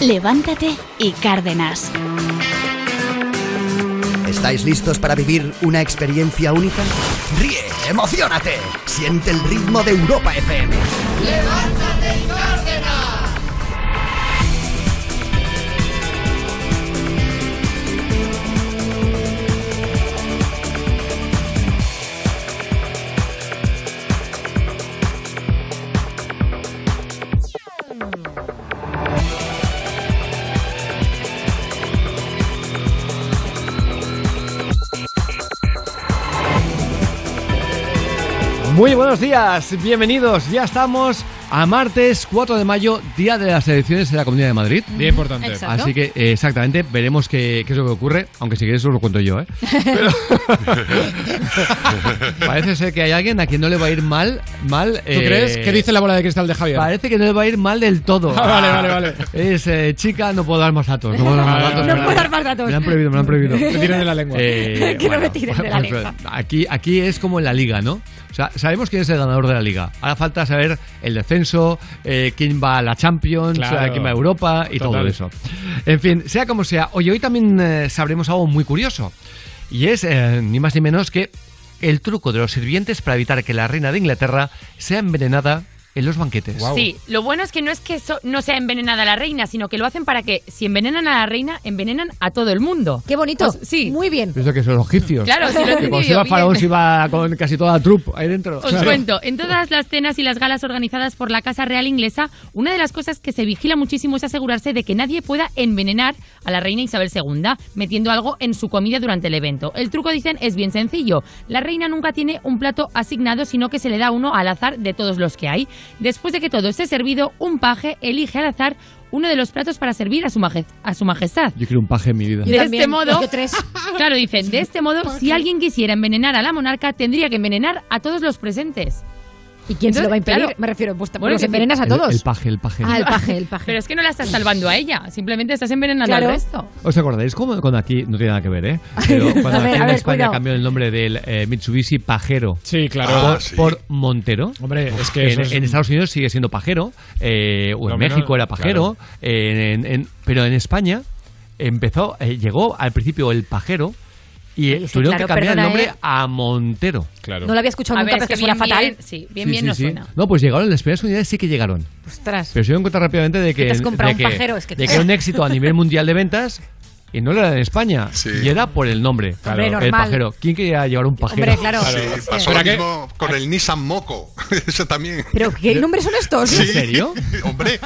Levántate y Cárdenas. ¿Estáis listos para vivir una experiencia única? Ríe, emocionate, siente el ritmo de Europa FM. ¡Levántate y Cárdenas! Muy buenos días, bienvenidos. Ya estamos a martes 4 de mayo, día de las elecciones en la Comunidad de Madrid. Bien importante. Exacto. Así que eh, exactamente, veremos qué, qué es lo que ocurre, aunque si queréis os lo cuento yo, ¿eh? Pero- Parece ser que hay alguien a quien no le va a ir mal, mal. ¿Tú crees? ¿Qué dice la bola de cristal de Javier? Parece que no le va a ir mal del todo. Ah, vale, vale, vale. Es eh, chica, no puedo dar más datos. No puedo dar más datos. no me puedo la- dar más datos. Me lo han prohibido, me lo han prohibido. Te tiran de la lengua. Eh, Que no me tiren de la pues, lengua. Aquí, aquí es como en la liga, ¿no? O sea, sabemos quién es el ganador de la liga. Ahora falta saber el descenso, eh, quién va a la Champions, Claro. quién va a Europa y todo eso. En fin, sea como sea, oye, hoy también eh, sabremos algo muy curioso. Y es eh, ni más ni menos que el truco de los sirvientes para evitar que la reina de Inglaterra sea envenenada en los banquetes. Guau. Sí, lo bueno es que no es que so- no sea envenenada la reina, sino que lo hacen para que si envenenan a la reina, envenenan a todo el mundo. Qué bonito. Pues, sí. Muy bien. Eso que son los egipcios. Claro, sí lo he Que cuando entendido se iba. Faraón se iba con casi toda la troupe ahí dentro. Os cuento, en todas las cenas y las galas organizadas por la Casa Real Inglesa, una de las cosas que se vigila muchísimo es asegurarse de que nadie pueda envenenar a la reina Isabel II, metiendo algo en su comida durante el evento. El truco, dicen, es bien sencillo. La reina nunca tiene un plato asignado, sino que se le da uno al azar de todos los que hay. Después de que todo esté servido, un paje elige al azar uno de los platos para servir a su, a su majestad. Yo quiero un paje en mi vida. Yo De este modo, tres. claro, dicen, de este modo, si alguien quisiera envenenar a la monarca, tendría que envenenar a todos los presentes. ¿Y quién se lo va a impedir? Claro. Me refiero, pues Bueno, los envenenas a todos. El, paje, el paje. Ah, el paje, el paje. Pero es que no la estás salvando a ella, simplemente estás envenenando Claro. al resto. ¿Os acordáis cómo cuando aquí, no tiene nada que ver, ¿eh? Pero cuando ver, aquí en ver, España cuidado. cambió el nombre del eh, Mitsubishi Pajero Sí, claro. por, Ah, sí. por Montero. Hombre, es que eso En, es- en Estados Unidos sigue siendo pajero, eh, o en No, México era pajero, en- en- pero en España empezó, eh, llegó al principio el pajero y es que tuvieron claro, que cambiar el nombre ¿eh? a Montero. Claro. No lo había escuchado A nunca, ver, es porque que suena bien, fatal. bien, sí, bien, Sí, bien sí, no sí. suena. No, pues llegaron, las primeras unidades sí que llegaron. Ostras. Pero se dieron cuenta rápidamente de que, te has comprado de un que- pajero, es que- de que era un éxito a nivel mundial de ventas y no era en España. Sí. Y era por el nombre. Hombre, el normal. pajero. ¿Quién quería llevar un pajero? Hombre, claro. Sí, pasó Pero lo mismo con el Nissan Moco. Ese también. Pero, ¿qué nombres son estos? ¿En serio? Hombre,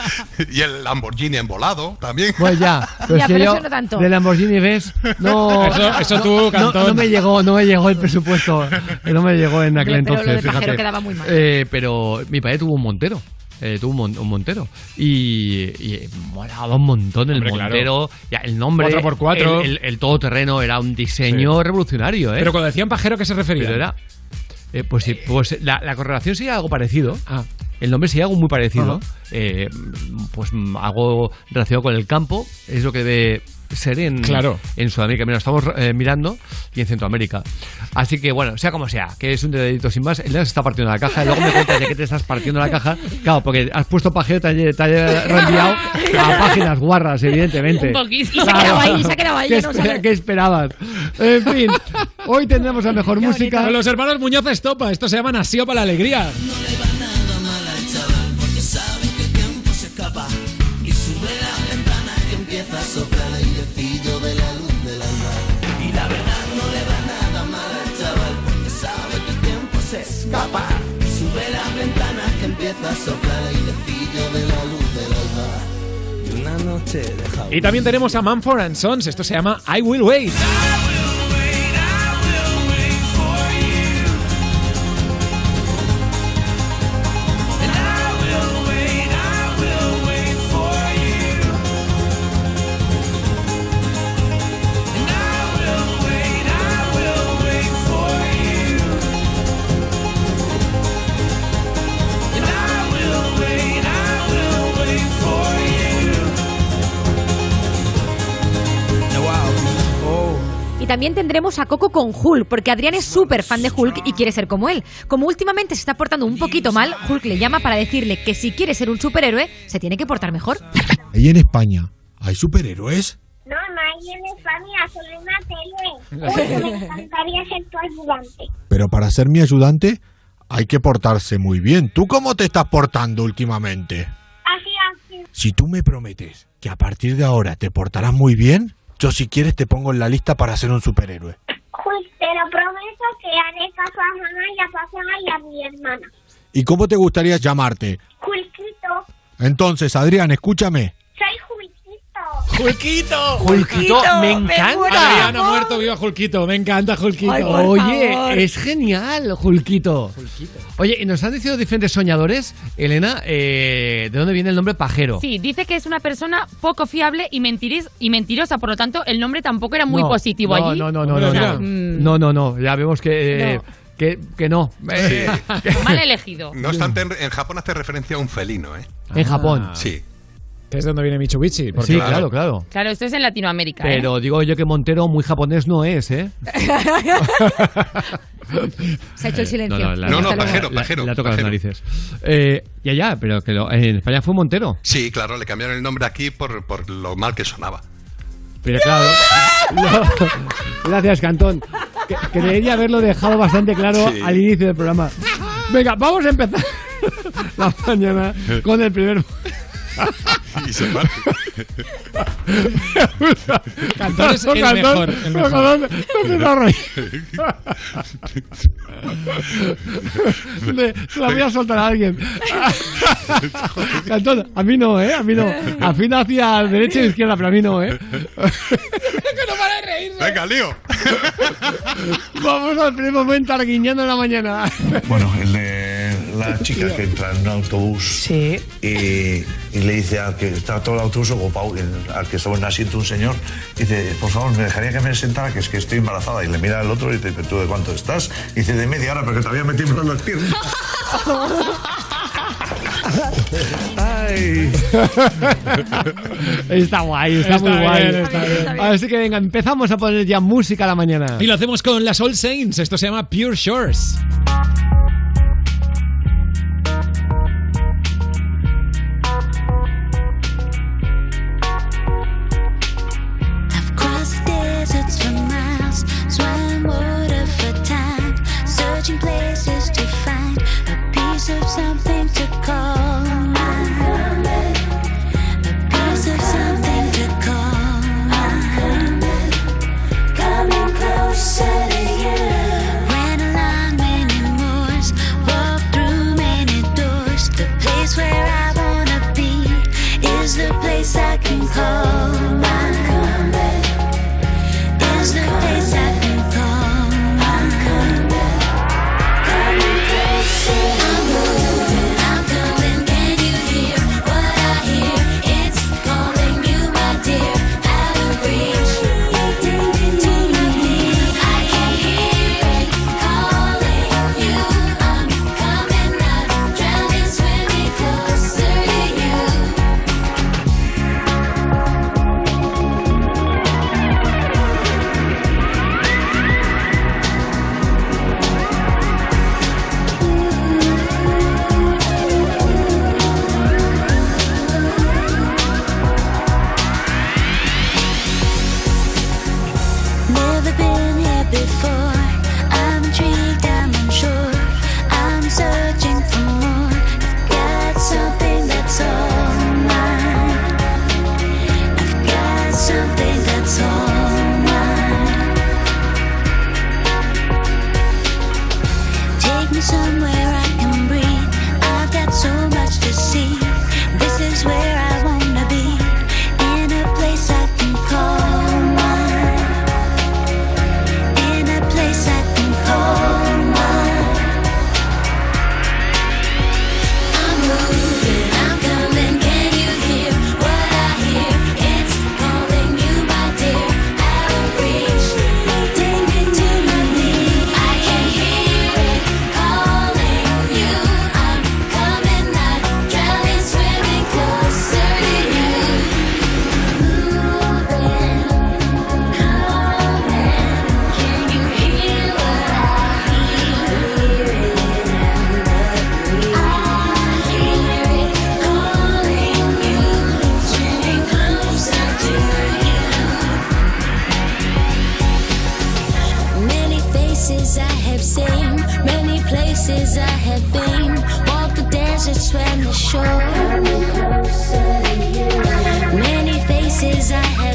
y el Lamborghini envolado también. Pues ya. Pero Ya, es que pero yo eso no tanto. de Lamborghini ves, no. Eso- eso no, tú, no- Cantón. No, me llegó, no me llegó el presupuesto. No me llegó en aquel pero entonces. de pajero fíjate. quedaba muy mal. Eh, pero mi padre tuvo un montero. Eh, tuvo un, mon- un montero y, y molaba un montón el Hombre, claro. montero ya, el nombre 4x4. el, el- el todoterreno era un diseño Sí. revolucionario ¿eh? Pero cuando decían pajero, ¿a qué se refería? Pero era. eh, pues sí, pues la, la correlación sería algo parecido. Ah. El nombre sería algo muy parecido. Eh, pues algo relacionado con el campo. Es lo que debe ser en, Claro. en Sudamérica. Mira, lo estamos eh, mirando y en Centroamérica. Así que bueno, sea como sea, que es un dedito sin más. El dedo se está partiendo la caja. Luego me cuentas de qué te estás partiendo la caja. Claro, porque has puesto pajero, te ha, reenviado a páginas guarras, evidentemente. Un poquito. Y se ha quedado ahí, se ha quedado ahí, ¿Qué, no qué esperabas? En fin, hoy tendremos la mejor música. Con los hermanos Muñoz Estopa, esto se llama Nasío para la alegría. Y también tenemos a Manford and Sons, esto se llama I Will Wait. También tendremos a Coco con Hulk, porque Adrián es súper fan de Hulk y quiere ser como él. Como últimamente se está portando un poquito mal, Hulk le llama para decirle que si quiere ser un superhéroe, se tiene que portar mejor. Ahí en España, ¿Hay superhéroes? No, no hay en España, solo en la tele. Uy, me encantaría ser tu ayudante. Pero para ser mi ayudante hay que portarse muy bien. ¿Tú cómo te estás portando últimamente? Así, así. Si tú me prometes que a partir de ahora te portarás muy bien, yo si quieres te pongo en la lista para ser un superhéroe. Uy, te lo prometo que haré caso a mamá y a papá y a mi hermana. ¿Y cómo te gustaría llamarte? Julquito, Entonces, Adrián, escúchame. Julquito. ¡Julquito! Julquito, me encanta. Ha muerto, viva Julquito. Me encanta Julquito. Ay, Oye, favor. es genial, Julquito. Oye, y nos han dicho diferentes soñadores, Elena, eh, ¿de dónde viene el nombre pajero? Sí, dice que es una persona poco fiable y, mentiris- y mentirosa, por lo tanto el nombre tampoco era muy No, positivo no, allí. No, no, no, no, no, Mm. no, no, no, ya vemos que, eh, No. que, que no. Eh, Mal elegido. No obstante, en, en Japón hace referencia a un felino, ¿eh? en Japón. Sí. Que es de donde viene Mitsubishi. Porque Sí, claro. claro, claro. Claro, esto es en Latinoamérica. ¿eh? Pero digo yo que Montero muy japonés no es, ¿eh? Se ha hecho el silencio. No, no, la- No, pajero, La- pajero. Le toca las pajero. narices. Eh, ya, ya, pero que lo- en España fue Montero. Sí, claro, le cambiaron el nombre aquí por, por lo mal que sonaba. Pero claro. no. Gracias, Cantón. Que, que debería haberlo dejado bastante claro Sí. al inicio del programa. Venga, vamos a empezar la mañana con el primer. Y se parte. Cantón es el Cantón, mejor, el mejor. Cantón, no se va a reír. Le- Se la voy a soltar a alguien. Cantón, a mí no, ¿eh? A mí no. A fin hacia derecha e izquierda, pero a mí no, ¿eh? Venga, lío. Vamos al primer momento arguiñando en la mañana. Bueno, el de la chica que entra en un autobús y, y le dice al que está todo el autobús ocupado, al que estaba en el asiento un señor, dice, por favor, me dejaría que me sentara, que es que estoy embarazada. Y le mira al otro y dice, ¿tú de cuánto estás? Y dice, de media hora, pero que todavía me tiemblan las piernas. Ay. Está guay, está, Está muy guay. bien, está bien. Así que venga, empezamos a poner ya música a la mañana. Y lo hacemos con las All Saints. Esto se llama Pure Shores. places I have been. Walk the deserts, swam the shore. Many faces I have.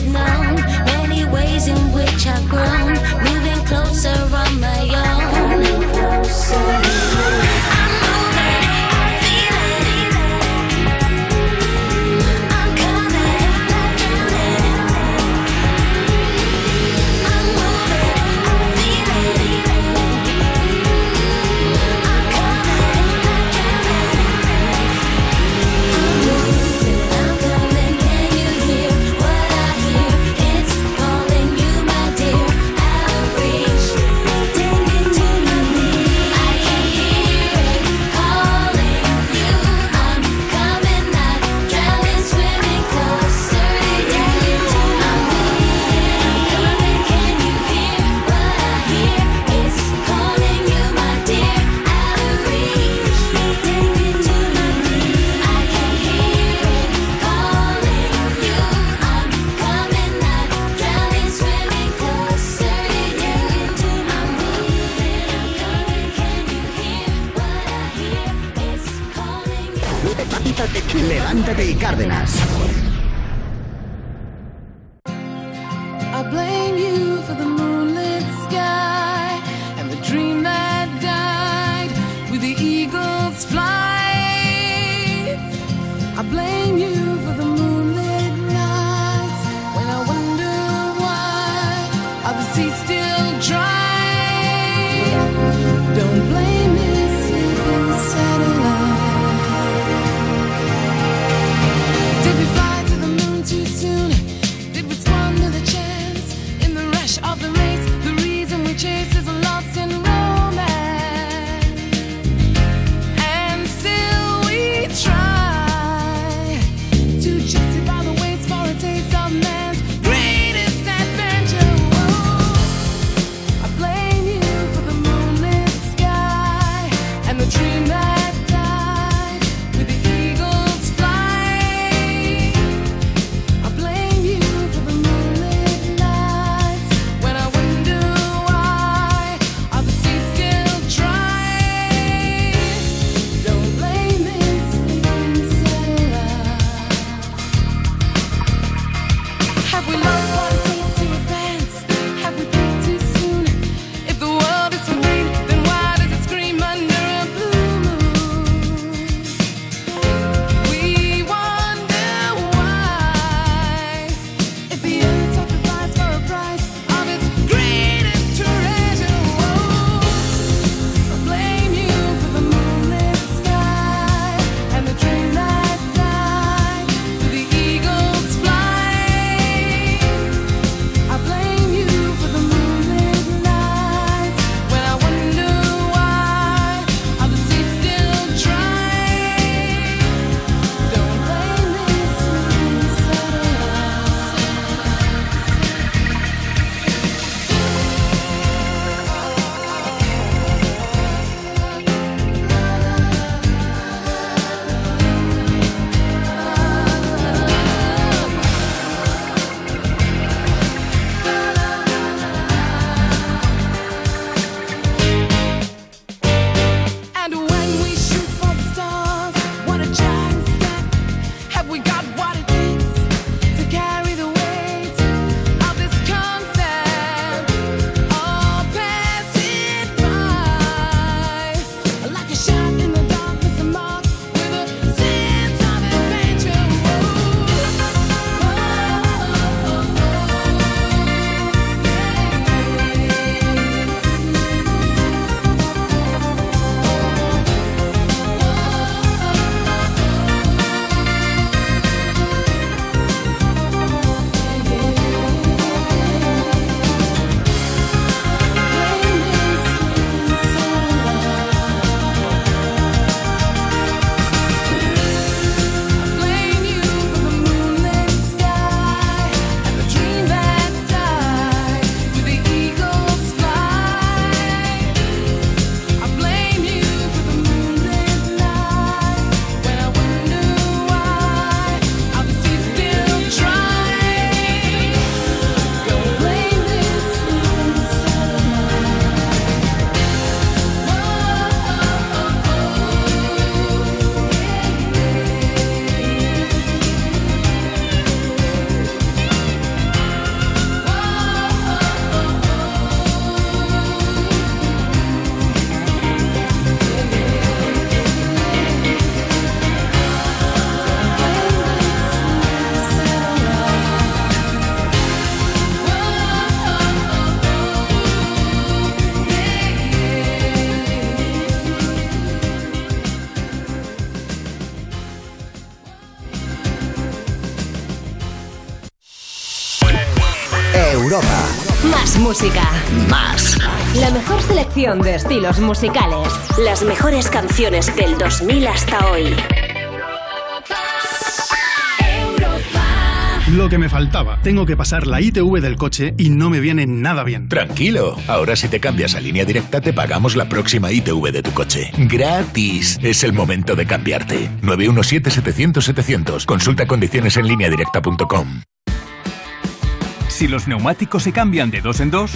Levántate y Cárdenas. Más música. Más. La mejor selección de estilos musicales. Las mejores canciones del 2000 hasta hoy. Lo que me faltaba. Tengo que pasar la ITV del coche y no me viene nada bien. Tranquilo, ahora si te cambias a línea directa te pagamos la próxima ITV de tu coche. Gratis. Es el momento de cambiarte. 917-700-700. Consulta condiciones en línea directa.com. Si los neumáticos se cambian de dos en dos,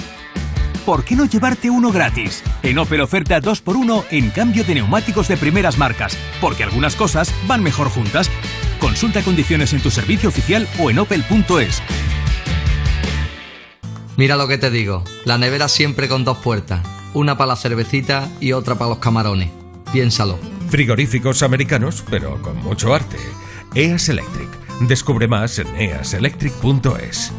¿por qué no llevarte uno gratis? En Opel oferta 2x1 en cambio de neumáticos de primeras marcas, porque algunas cosas van mejor juntas. Consulta condiciones en tu servicio oficial o en opel.es. Mira lo que te digo, la nevera siempre con dos puertas, una para la cervecita y otra para los camarones. Piénsalo. Frigoríficos americanos, pero con mucho arte. EAS Electric. Descubre más en easelectric.es.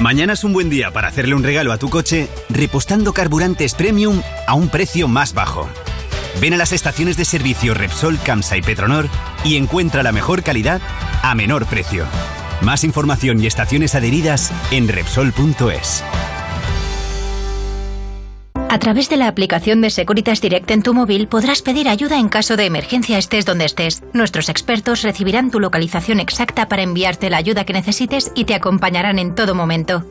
Mañana es un buen día para hacerle un regalo a tu coche repostando carburantes premium a un precio más bajo. Ven a las estaciones de servicio Repsol, Camsa y Petronor y encuentra la mejor calidad a menor precio. Más información y estaciones adheridas en Repsol.es. A través de la aplicación de Securitas Direct en tu móvil podrás pedir ayuda en caso de emergencia estés donde estés. Nuestros expertos recibirán tu localización exacta para enviarte la ayuda que necesites y te acompañarán en todo momento.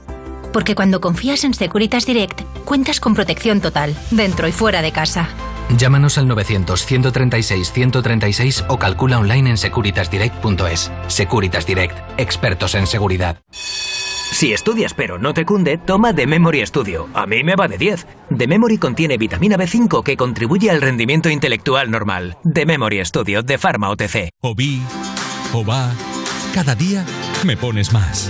Porque cuando confías en Securitas Direct, cuentas con protección total, dentro y fuera de casa. Llámanos al 900-136-136 o calcula online en securitasdirect.es. Securitas Direct, expertos en seguridad. Si estudias pero no te cunde, toma The Memory Studio. A mí me va de 10. The Memory contiene vitamina B5 que contribuye al rendimiento intelectual normal. The Memory Studio de Pharma OTC. O vi, o va, cada día me pones más.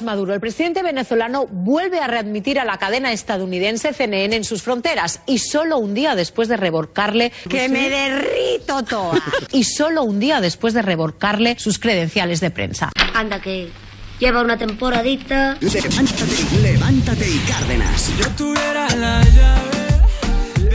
Nicolás Maduro. El presidente venezolano vuelve a readmitir a la cadena estadounidense CNN en sus fronteras y solo un día después de reborcarle Que me derrito toda. y solo un día después de reborcarle sus credenciales de prensa. Anda que lleva una temporadita. Levántate, levántate y Cárdenas. Si yo tuviera la llave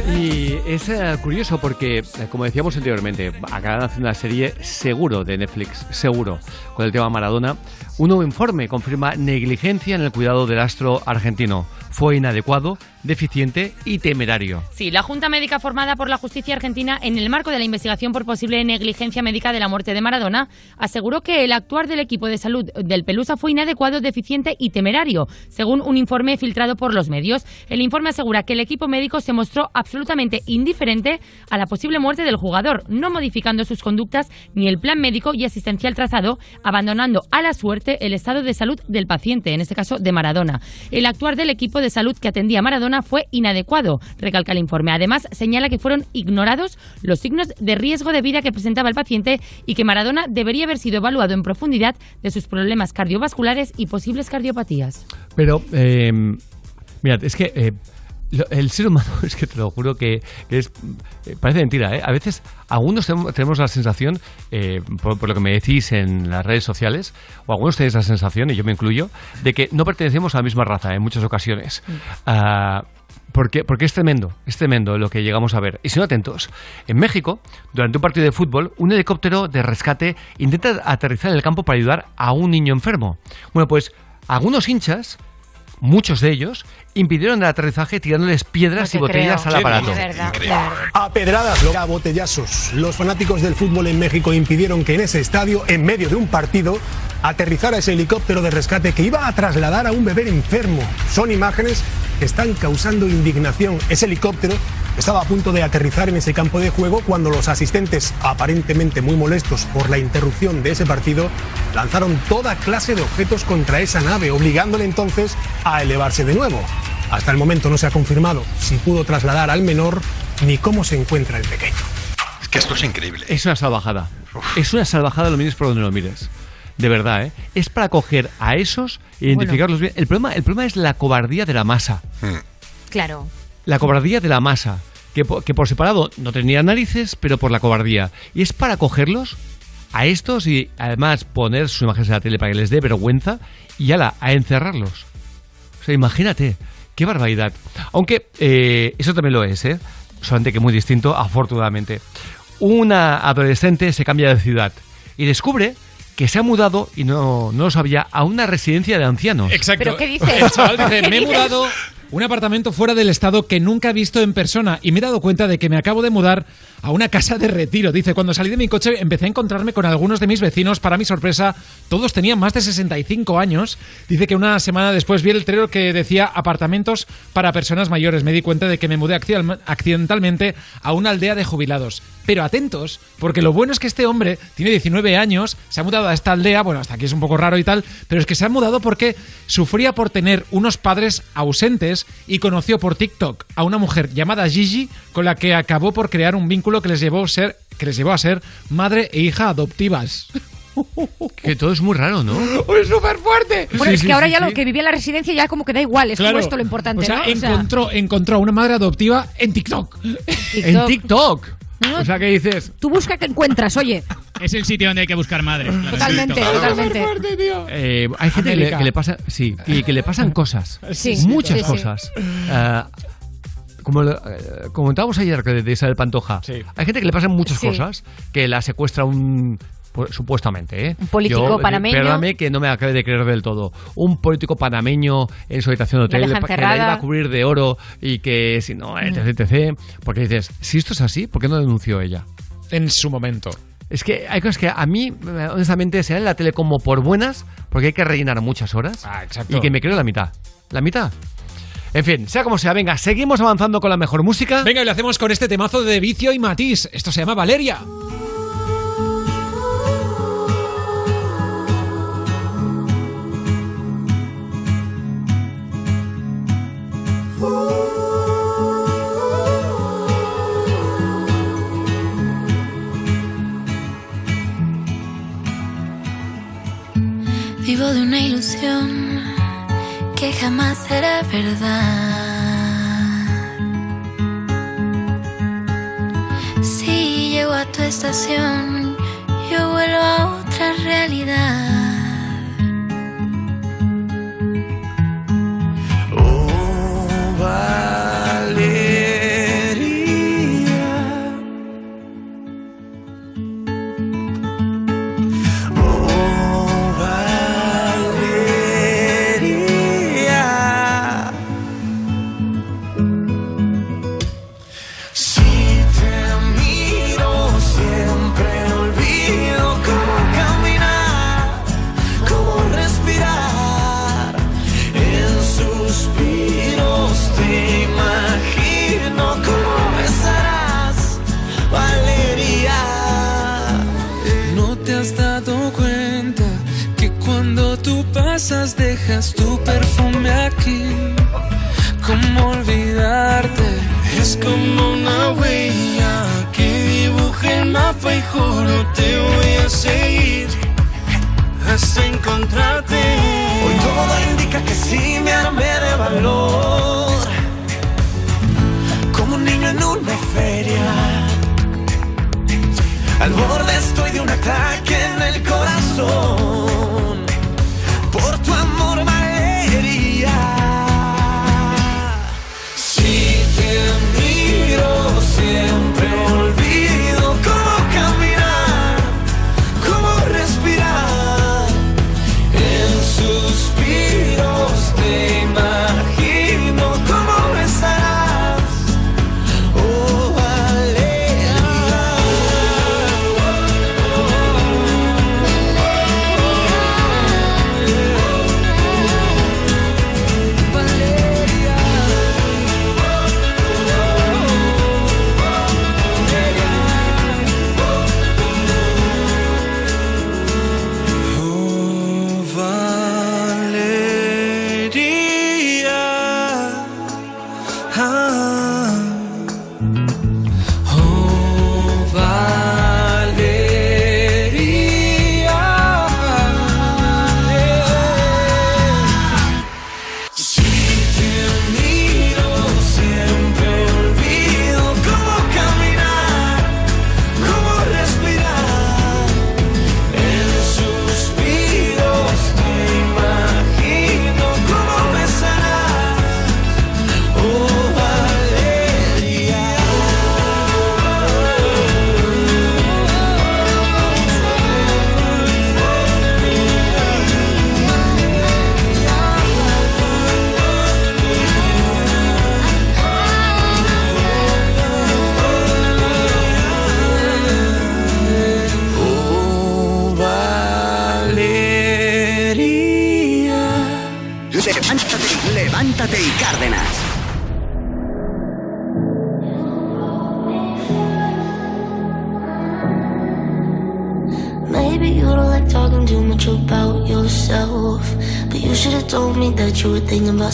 Y es eh, curioso porque, eh, como decíamos anteriormente, acaban hacer una serie seguro de Netflix, seguro, con el tema Maradona. Un nuevo informe confirma negligencia en el cuidado del astro argentino. Fue inadecuado, deficiente y temerario. Sí, la Junta Médica formada por la justicia argentina en el marco de la investigación por posible negligencia médica de la muerte de Maradona aseguró que el actuar del equipo de salud del Pelusa fue inadecuado, deficiente y temerario, según un informe filtrado por los medios. El informe asegura que el equipo médico se mostró absolutamente indiferente a la posible muerte del jugador, no modificando sus conductas ni el plan médico y asistencial trazado, abandonando a la suerte el estado de salud del paciente, en este caso de Maradona. El actuar del equipo de salud que atendía a Maradona fue inadecuado, recalca el informe. Además, señala que fueron ignorados los signos de riesgo de vida que presentaba el paciente y que Maradona debería haber sido evaluado en profundidad de sus problemas cardiovasculares y posibles cardiopatías. Pero, eh, mirad, es que eh, el ser humano, es que te lo juro que, que es. eh, parece mentira, ¿eh? A veces, algunos tenemos, la sensación, eh, por, por lo que me decís en las redes sociales, o algunos tenéis la sensación, y yo me incluyo, de que no pertenecemos a la misma raza en muchas ocasiones. Ah, porque, porque es tremendo, es tremendo lo que llegamos a ver. Y si no atentos, en México, durante un partido de fútbol, un helicóptero de rescate intenta aterrizar en el campo para ayudar a un niño enfermo. Bueno, pues algunos hinchas, muchos de ellos, impidieron el aterrizaje tirándoles piedras y botellas al aparato. A pedradas, a botellazos. Los fanáticos del fútbol en México impidieron que en ese estadio, en medio de un partido, aterrizara ese helicóptero de rescate que iba a trasladar a un bebé enfermo. Son imágenes que están causando indignación. Ese helicóptero estaba a punto de aterrizar en ese campo de juego cuando los asistentes, aparentemente muy molestos por la interrupción de ese partido, lanzaron toda clase de objetos contra esa nave, obligándole entonces a elevarse de nuevo. Hasta el momento no se ha confirmado si pudo trasladar al menor ni cómo se encuentra el pequeño. Es que esto es increíble. Es una salvajada. Es una salvajada, lo mires por donde lo mires. De verdad, ¿eh? Es para coger a esos e identificarlos bien. El problema, el problema es la cobardía de la masa. Claro. La cobardía de la masa. Que por, que por separado no tenía narices, pero por la cobardía. Y es para cogerlos a estos y además poner sus imágenes en la tele para que les dé vergüenza y ala, a encerrarlos. O sea, imagínate, qué barbaridad. Aunque eh, eso también lo es, ¿eh? Solamente que muy distinto, afortunadamente. Una adolescente se cambia de ciudad y descubre que se ha mudado, y no, no lo sabía, a una residencia de ancianos. Exacto. ¿Pero qué dices? El chaval dice, ¿Qué me he mudado un apartamento fuera del estado que nunca he visto en persona y me he dado cuenta de que me acabo de mudar a una casa de retiro. Dice, cuando salí de mi coche empecé a encontrarme con algunos de mis vecinos. Para mi sorpresa, todos tenían más de 65 años. Dice que una semana después vi el letrero que decía apartamentos para personas mayores. Me di cuenta de que me mudé accidental- accidentalmente a una aldea de jubilados. Pero atentos, porque lo bueno es que este hombre tiene 19 años, se ha mudado a esta aldea, bueno, hasta aquí es un poco raro y tal, pero es que se ha mudado porque sufría por tener unos padres ausentes y conoció por TikTok a una mujer llamada Gigi con la que acabó por crear un vínculo que les llevó a ser que les llevó a ser madre e hija adoptivas. Que todo es muy raro, ¿no? ¡Es súper fuerte! Bueno, es que ahora ya lo que vivía en la residencia ya como que da igual, es como Claro. esto lo importante, O sea, ¿no? O sea, encontró, encontró a una madre adoptiva en TikTok. En TikTok. O sea, ¿qué dices? tú busca que encuentras, oye. Es el sitio donde hay que buscar madres. claro. Totalmente, totalmente. Eh, hay gente que le, América. que le pasa, sí, y que le pasan cosas, Sí, muchas sí, sí. cosas. Ah, como lo- eh, comentábamos ayer que de Isabel Pantoja, hay gente que le pasan muchas Sí. cosas, que la secuestra un supuestamente, ¿eh? Un político Yo, panameño. Perdóname que no me acabe de creer del todo. Un político panameño en su habitación de hotel que la iba a cubrir de oro y que si no, etc, etc. Porque dices, si esto es así, ¿por qué no denunció ella? En su momento. Es que hay cosas que a mí, honestamente, se dan en la tele como por buenas, porque hay que rellenar muchas horas. Ah, exacto. Y que me creo la mitad. La mitad. En fin, sea como sea, venga, seguimos avanzando con la mejor música. Venga, y lo hacemos con este temazo de Vicio y Matiz. Esto se llama Valeria. Vivo de una ilusión que jamás será verdad. Si llego a tu estación, yo vuelvo a otra realidad. Como una huella que dibuja el mapa y juro te voy a seguir hasta encontrarte. Hoy todo indica que sí me armé de valor. Como un niño en una feria. Al borde estoy de un ataque en el corazón.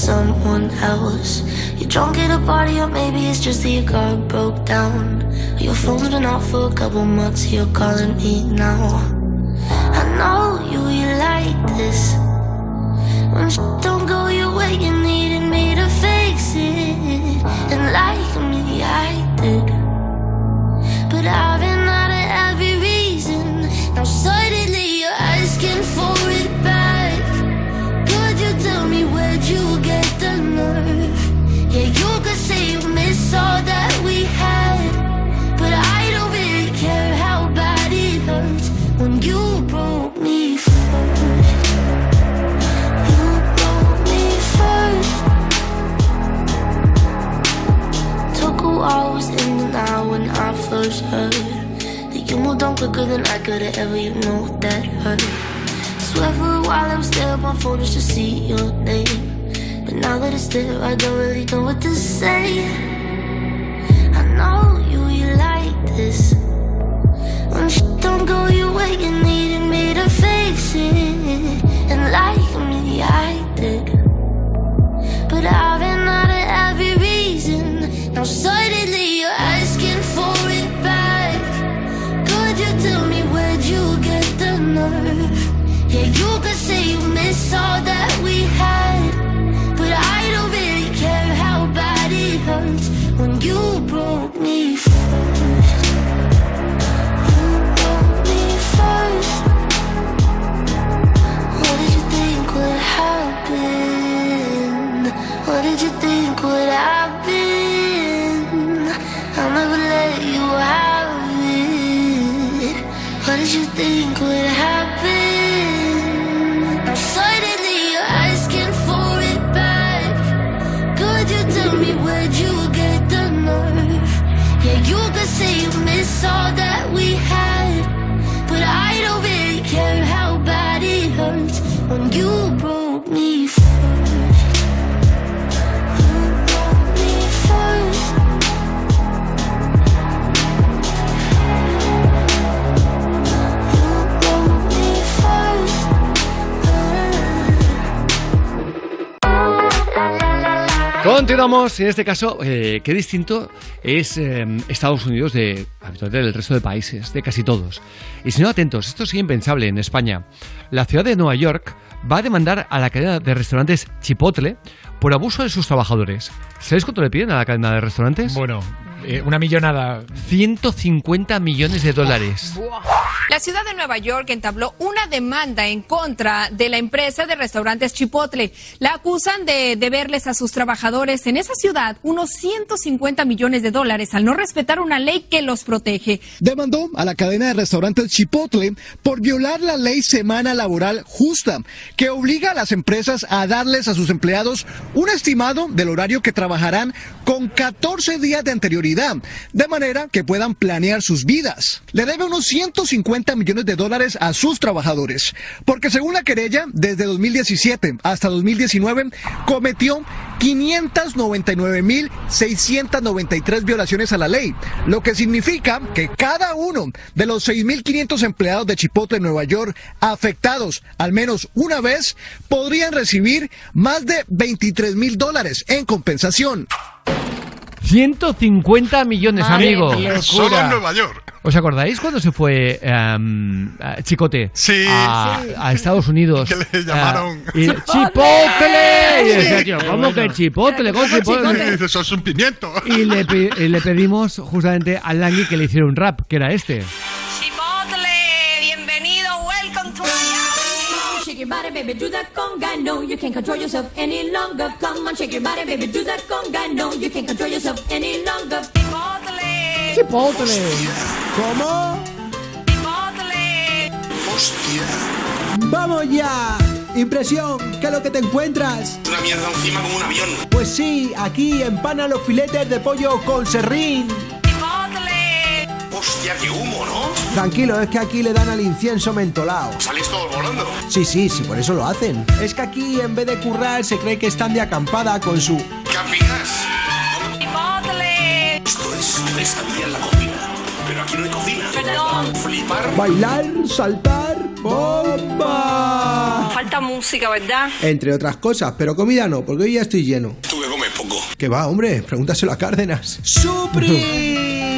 Someone else. You're drunk at a party, or maybe it's just that your car broke down. Your phone's been off for a couple months, you're calling me now. I know you, you like this. When don't go your way, you needed me to fix it. All that we had. But I don't really care how bad it hurts when you broke me first. You broke me first. Took a while, was in and out when I first heard that you moved on quicker than I could have ever. You know that hurt. Swear for a while I was there on my phone just to see your name. But now that it's there, I don't really know what to say. Go your way, you needed me to fix it. And like me, I did. But I've been out of every reason. Now suddenly you're asking for it back. Could you tell me where'd you get the nerve? Yeah, you could say you miss all that Continuamos, en este caso, eh, qué distinto es eh, Estados Unidos de habitualmente del resto de países, de casi todos. Y si no, atentos, esto es impensable en España. La ciudad de Nueva York va a demandar a la cadena de restaurantes Chipotle por abuso de sus trabajadores. ¿Sabéis cuánto le piden a la cadena de restaurantes? Bueno, eh, una millonada. 150 millones de dólares. La ciudad de Nueva York entabló una demanda en contra de la empresa de restaurantes Chipotle. La acusan de deberles a sus trabajadores en esa ciudad unos 150 millones de dólares al no respetar una ley que los protege. demandó a la cadena de restaurantes Chipotle por violar la ley semana laboral justa, que obliga a las empresas a darles a sus empleados un estimado del horario que trabajarán con 14 días de anterioridad, de manera que puedan planear sus vidas. Le debe unos 150 millones de dólares a sus trabajadores, porque según la querella, desde 2017 hasta 2019 cometió 599.693 violaciones a la ley, lo que significa que cada uno de los 6.500 empleados de Chipotle en Nueva York afectados al menos una vez podrían recibir más de 23 mil dólares en compensación. 150 millones, Madre amigo. mía. Solo en Nueva York. ¿Os acordáis cuando se fue em, a Chicote Sí. a, Sí. a Estados Unidos? Que le llamaron- Ah, y- ¡Chipotle! Y decía, tío, ¿cómo que Chipotle? ¿Cómo Chipotle? Dice, Eso es un pimiento. Y le, y le pedimos justamente al Langui que le hiciera un rap, que era este. Your body, baby, do that conga. No, you can't control yourself any longer. Come on, shake your body, baby, do that conga. No, you can't control yourself any longer. Chipotle. ¿Cómo? ¡Vamos ya! Impresión, ¿qué es lo que te encuentras? Una mierda encima como un avión. Pues sí, aquí empana los filetes de pollo con serrín. Hostia, qué humo, ¿no? Tranquilo, es que aquí le dan al incienso mentolado. Salís todos volando. Sí, sí, sí, por eso lo hacen. Es que aquí en vez de currar se cree que están de acampada con su... Campinas. Esto es pesadilla en la cocina. Pero aquí no hay cocina. Perdón. Flipar. Bailar, saltar, bomba. Falta música, ¿verdad? Entre otras cosas, pero comida no, porque hoy ya estoy lleno. Tú que comes poco. Que va, hombre, pregúntaselo a Cárdenas. ¡Supri!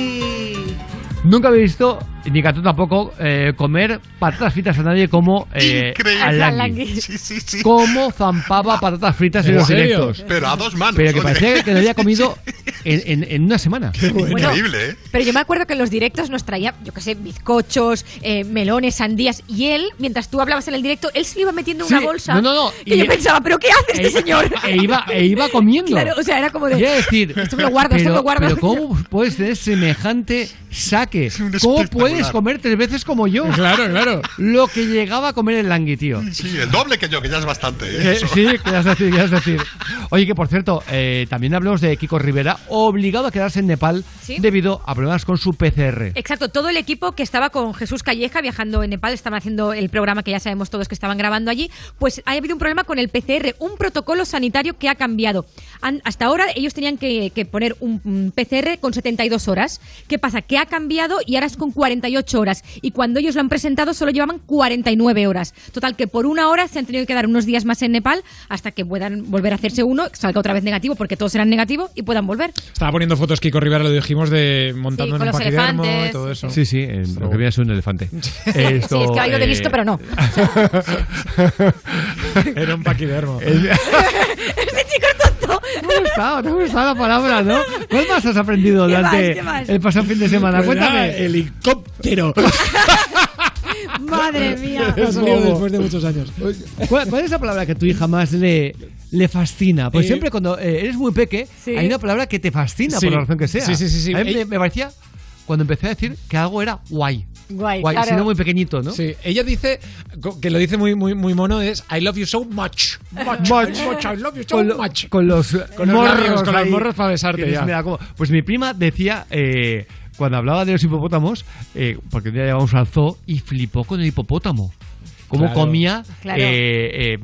Nunca he visto, ni Catú tampoco, eh, comer patatas fritas a nadie como eh, Increíble. al Al Langui. Langui. Sí, sí, sí. Cómo zampaba patatas fritas en ¿En los directos. Pero a dos manos, Pero que oye. parecía que lo había comido en, en- en una semana. Increíble, ¿eh? Pero yo me acuerdo que en los directos nos traía, yo qué sé, bizcochos, eh, melones, sandías. Y él, mientras tú hablabas en el directo, él se lo iba metiendo en Sí, una bolsa. no, no, no, Que y- yo pensaba, ¿pero qué hace este E- señor? E iba, e iba comiendo. Claro, o sea, era como de. Es decir, Esto me lo guardo, esto pero, me lo guardo. Pero ¿cómo puedes tener semejante saque? ¿Cómo puedes comer tres veces como yo? Claro, claro. Lo que llegaba a comer el langui, tío. Sí, el doble que yo, que ya es bastante. ¿eh? Eh, sí, querías decir, querías decir. Oye, que por cierto, eh, también hablamos de Kiko Rivera, obligado a quedarse en Nepal Sí. debido a problemas con su PCR. Exacto, todo el equipo que estaba con Jesús Calleja viajando en Nepal, estaban haciendo el programa que ya sabemos todos que estaban grabando allí, pues ha habido un problema con el PCR, un protocolo sanitario que ha cambiado. Han- hasta ahora ellos tenían que, que poner un, un PCR con 72 horas. ¿Qué pasa? Que ha cambiado y ahora es con 48 horas. Y cuando ellos lo han presentado solo llevaban 49 horas. Total, que por una hora se han tenido que quedar unos días más en Nepal hasta que puedan volver a hacerse uno, salga otra vez negativo porque todos eran negativos y puedan volver. Estaba poniendo fotos Kiko Rivera, lo dijimos, de montando Sí, en un paquidermo y todo eso. Sí, sí, en lo que viene es un elefante. Esto, sí, es que ha ido de eh, listo, pero no. Era un paquidermo. Este chico es tonto. ¿Te ha gustado? ¿Te ha gustado la palabra, no? ¿Cuál más has aprendido durante el pasado fin de semana? Pues Cuéntame. nada, helicóptero. Madre mía. Ha salido Bobo. después de muchos años. ¿Cuál, cuál es la palabra que a tu hija más le, le fascina? Pues Eh, siempre cuando eh, eres muy peque, Sí. hay una palabra que te fascina Sí. por la razón que sea. Sí, sí, sí, sí. A mí me, parecía cuando empecé a decir que algo era guay. Guay, Guay, claro. siendo muy pequeñito, ¿no? Sí, ella dice, que lo dice muy, muy, muy mono, es I love you so much. Much, Much. much, I love you so Con, lo- much. con los Con los morros, labios, con los morros para besarte. Pues mi prima decía, eh, cuando hablaba de los hipopótamos, eh, porque un día llevamos al zoo y flipó con el hipopótamo. Cómo Claro. comía Claro. eh, eh,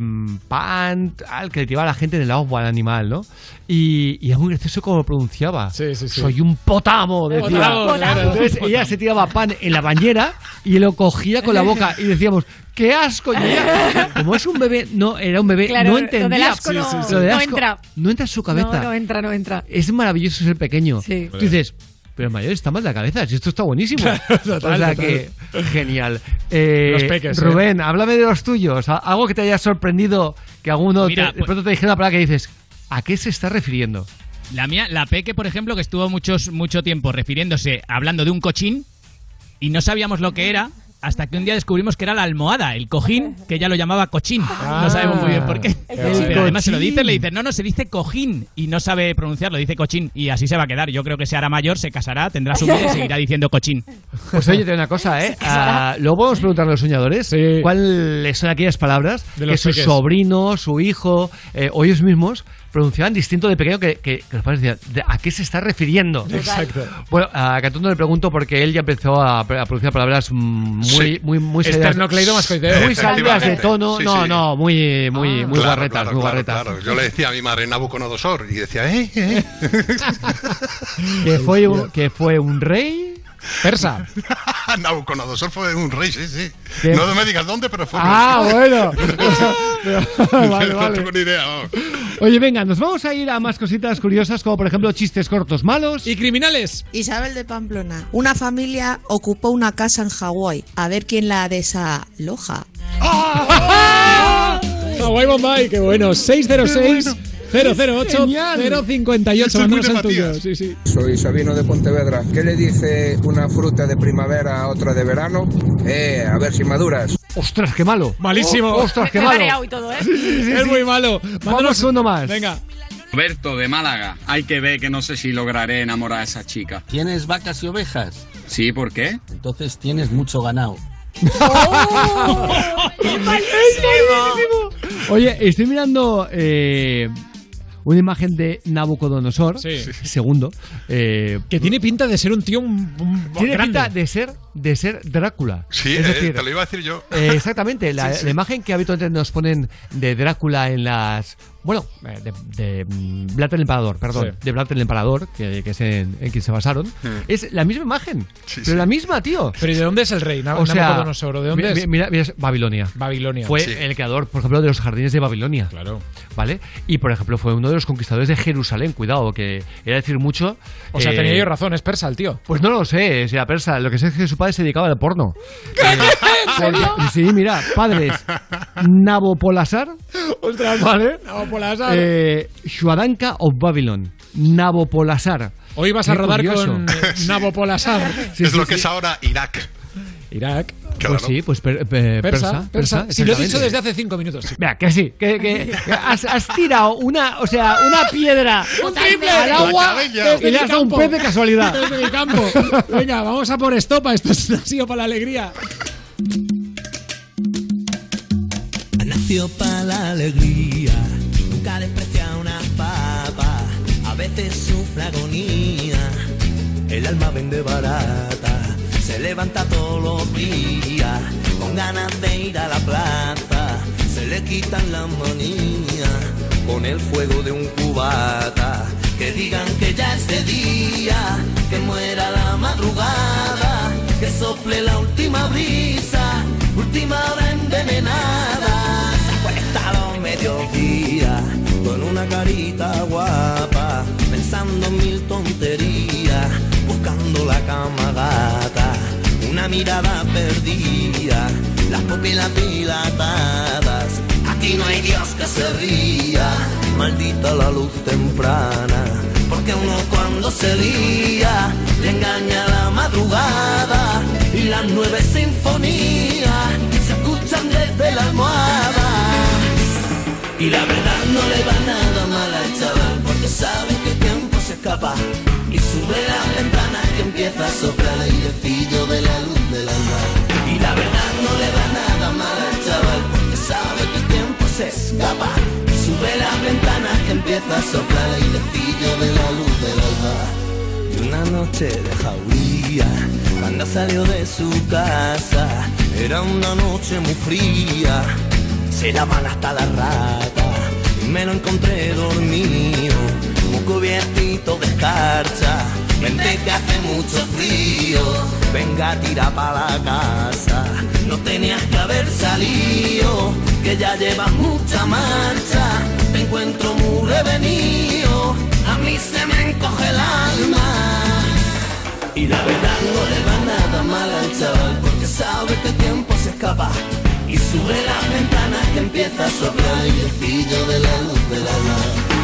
pan, tal, que le tiraba a la gente en el agua al animal, ¿no? Y, y era muy gracioso cómo lo pronunciaba. Sí, sí, sí. Soy un potamo, decía. Potamo, claro. Entonces ella se tiraba pan en la bañera y lo cogía con la boca y decíamos, ¡qué asco! Ella, como es un bebé, no, era un bebé, Claro, no lo del entendía. asco no- Lo del no asco entra. No entra en su cabeza. No, no entra, no entra. Es maravilloso ser pequeño. Sí. Tú dices, pero el mayor está mal de la cabeza, si esto está buenísimo. total, o sea total. que, genial. Eh, Los peques, ¿eh? Rubén, háblame de los tuyos. Algo que te haya sorprendido, que alguno Mira, te- de pues- pronto te dijera una palabra que dices, ¿a qué se está refiriendo? La mía, la Peque, por ejemplo, que estuvo muchos, mucho tiempo refiriéndose, hablando de un cochín, y no sabíamos lo que era, hasta que un día descubrimos que era la almohada, el cojín, que ella lo llamaba cochín. no sabemos muy bien por qué. Pero además se lo dice, le dice, no, no, se dice cojín, y no sabe pronunciarlo, dice cochín, y así se va a quedar. Yo creo que se hará mayor, se casará, tendrá su vida y seguirá diciendo cochín. Pues oye, te una cosa, ¿eh? Ah, luego podemos preguntarle a los soñadores cuáles son aquellas palabras De que su peques. sobrino, su hijo eh, o ellos mismos pronunciaban distinto de pequeño que, que, que los padres decían, ¿de- ¿a qué se está refiriendo? Exacto. Bueno, a Catundo le pregunto porque él ya empezó a, a pronunciar palabras muy, Sí. muy, muy. Muy salidas de tono, Sí, no, sí. no, muy, muy, muy Claro, barretas, claro, muy claro, barretas. claro. Yo le decía a mi madre Nabucodonosor y decía, ¿eh? ¿eh? Que fue, un, que fue un rey persa. Nabucodonosor fue un rey, sí, sí. ¿Qué? No me digas dónde, pero fue un Ah, rey. bueno. vale, no vale. tengo ni idea. Oye, venga, nos vamos a ir a más cositas curiosas, como por ejemplo chistes cortos malos. Y criminales. Isabel de Pamplona. Una familia ocupó una casa en Hawái. A ver quién la desaloja. Hawái Bombay, qué bueno. 606 008 058. Mándanos el tuyo. Sí, sí. Soy Sabino de Pontevedra. ¿Qué le dice una fruta de primavera a otra de verano? Eh, a ver si maduras. ¡Ostras, qué malo! Malísimo. Oh, ¡Ostras, qué malo! mareado y todo, ¿eh? Es muy malo. Vamos uno más. Venga. Roberto, de Málaga. Hay que ver que no sé si lograré enamorar a esa chica. ¿Tienes vacas y ovejas? Sí, ¿por qué? Entonces tienes mucho ganado. Oye, estoy mirando eh, una imagen de Nabucodonosor, Sí. segundo, eh, Que tiene pinta de ser un tío un, un- tiene grande. pinta de ser de ser Drácula. Sí, es eh, decir, te lo iba a decir yo. eh, exactamente, la, Sí, sí. la imagen que habitualmente nos ponen de Drácula en las bueno, eh, de, de mm, Vlad el Emperador, perdón, Sí. de Vlad el Emperador, que, que es en, en quien se basaron, es la misma imagen, pero la misma, tío. Pero ¿y de dónde es el rey? O sea, Nabucodonosor, ¿o ¿de dónde es? Mira, mira, es Babilonia. Babilonia. Fue el creador, por ejemplo, de los jardines de Babilonia. Claro. ¿Vale? Y, por ejemplo, fue uno de los conquistadores de Jerusalén. Cuidado, que era decir mucho. O sea, eh, tenía yo razón, es persa el tío. Pues no lo sé, si era persa. Lo que sé es que su padre se dedicaba al porno. Porque- Sí, mira, padres. Nabopolasar. Ostras, ¿Vale? Nabopolasar. Eh, Shuadanka of Babylon. Nabopolasar. Hoy vas a Qué rodar curioso. con eh, Nabopolasar. Sí, es sí, lo que sí. es ahora Irak. Irak. Pues sí, pues per- per- Persa, persa. persa. Si lo he dicho desde hace cinco minutos. sí. Mira, que sí, que, que- que has, has tirado una, o sea, una piedra ¡Un triple! al agua y le has dado un pez de casualidad. Desde mi campo. Venga, vamos a por estopa. Esto es- ha sido para la alegría. Nació para la alegría, desprecia una papa, a veces sufre agonía, el alma vende barata, se levanta todos los días, con ganas de ir a la plaza, se le quitan las manías, con el fuego de un cubata, que digan que ya es de día, que muera la madrugada, que sople la última brisa, última hora envenenada, acuesta a los mediodías, con una carita guapa, pensando en mil tonterías, buscando la cama gata, una mirada perdida, las pupilas dilatadas, aquí no hay Dios que se ría, maldita la luz temprana, porque uno cuando se lía, le engaña la madrugada, y las nueve sinfonías se escuchan desde la almohada. Y la verdad no le va nada mal al chaval Porque sabe que el tiempo se escapa. Y sube la ventana que empieza a soplar el airecillo de la luz del alma. Y la verdad no le va nada mal al chaval Porque sabe que el tiempo se escapa. Y sube la ventana que empieza a soplar el airecillo de la luz del alma. Y una noche de jauría, cuando salió de su casa, era una noche muy fría, se daban hasta la rata, me lo encontré dormido, muy cubiertito de escarcha, vente que hace mucho frío, venga, tira para la casa. No tenías que haber salido, que ya llevas mucha marcha. Te encuentro muy revenido, a mí se me encoge el alma. Y la verdad no le va nada mal al chaval, porque sabe que el tiempo se escapa. Y sube las ventanas que empieza a soplar el airecillo de la luz del alma.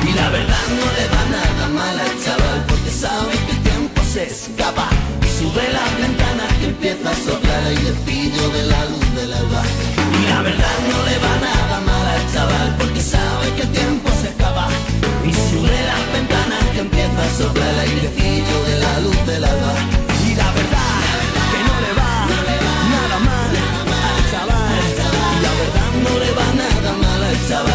Y la verdad no le va nada mal al chaval, porque sabe que el tiempo se escapa. Y sube las ventanas que empieza a soplar el airecillo de la luz del alba. Y la verdad no le va nada mal al chaval, porque sabe que el tiempo se escapa. Y sube las ventanas que empieza a soplar el airecillo de la luz del alba. Y mal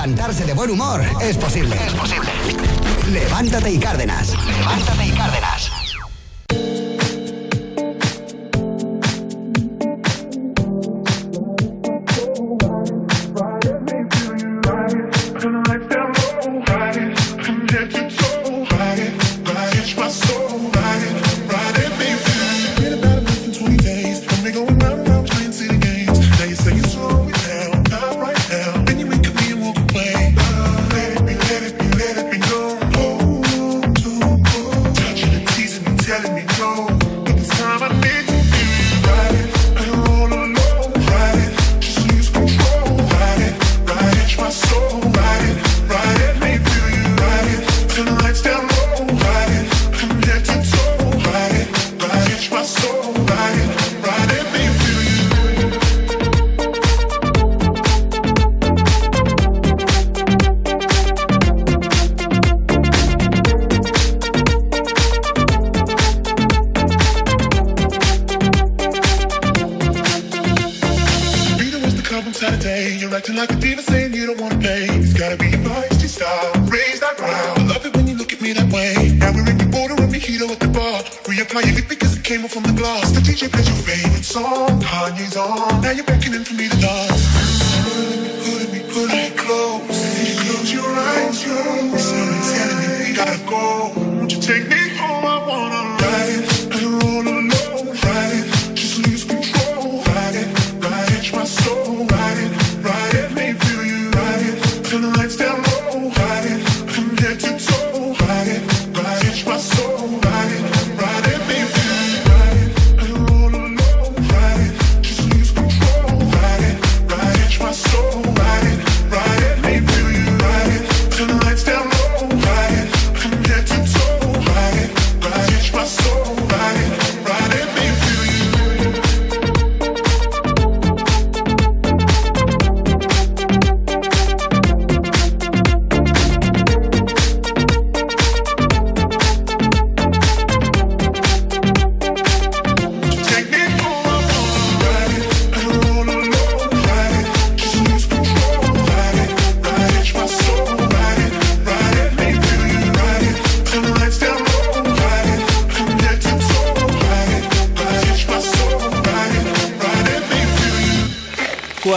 Levantarse de buen humor es posible. Es posible. Levántate y Cárdenas. Levántate y Cárdenas.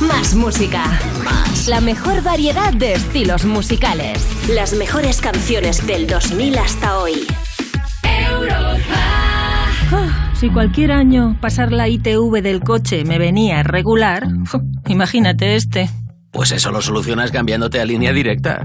Más música. La mejor variedad de estilos musicales. Las mejores canciones del 2000 hasta hoy. Europa. Si cualquier año pasar la ITV del coche me venía regular, imagínate este. Pues eso lo solucionas cambiándote a línea directa.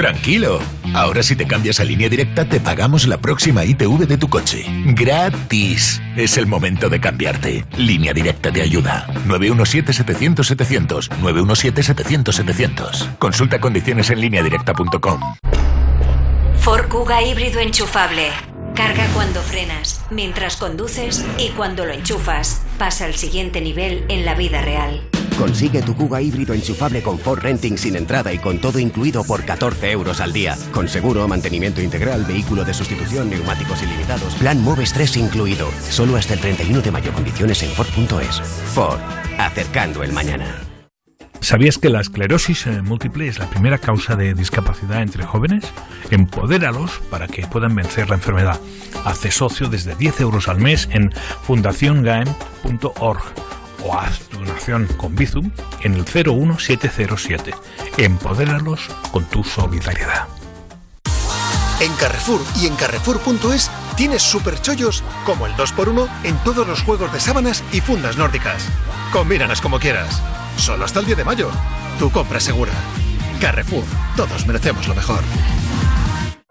Tranquilo. Ahora si te cambias a línea directa te pagamos la próxima ITV de tu coche. Gratis. Es el momento de cambiarte. Línea directa te ayuda. 917-700-700. 917-700-700. Consulta condiciones en lineadirecta.com. Ford Kuga híbrido enchufable. Carga cuando frenas, mientras conduces y cuando lo enchufas. Pasa al siguiente nivel en la vida real. Consigue tu Kuga híbrido enchufable con Ford Renting sin entrada y con todo incluido por 14 euros al día. Con seguro, mantenimiento integral, vehículo de sustitución, neumáticos ilimitados. Plan Moves 3 incluido. Solo hasta el 31 de mayo. Condiciones en Ford.es. Ford. Acercando el mañana. ¿Sabías que la esclerosis eh, múltiple es la primera causa de discapacidad entre jóvenes? Empodéralos para que puedan vencer la enfermedad. Hazte socio desde 10 euros al mes en fundaciongaem.org o haz tu donación con Bizum en el 01707. Empodéralos con tu solidaridad. En Carrefour y en Carrefour.es tienes superchollos como el 2x1 en todos los juegos de sábanas y fundas nórdicas. Combínalas como quieras. Solo hasta el 10 de mayo. Tu compra segura. Carrefour. Todos merecemos lo mejor.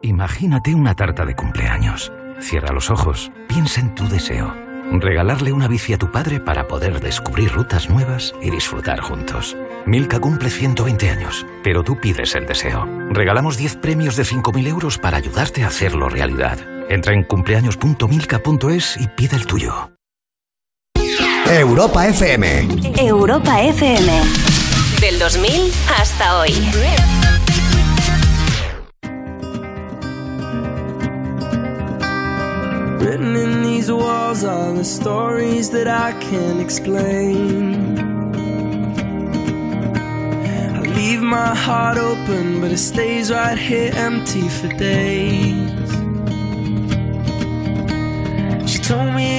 Imagínate una tarta de cumpleaños. Cierra los ojos, piensa en tu deseo. Regalarle una bici a tu padre para poder descubrir rutas nuevas y disfrutar juntos. Milka cumple 120 años, pero tú pides el deseo. Regalamos 10 premios de 5.000 euros para ayudarte a hacerlo realidad. Entra en cumpleaños.milka.es y pide el tuyo. Europa FM. Europa FM. Del 2000 hasta hoy. Written in these walls are the stories that I can't explain. I leave my heart open, but it stays right here empty for days. She told me in the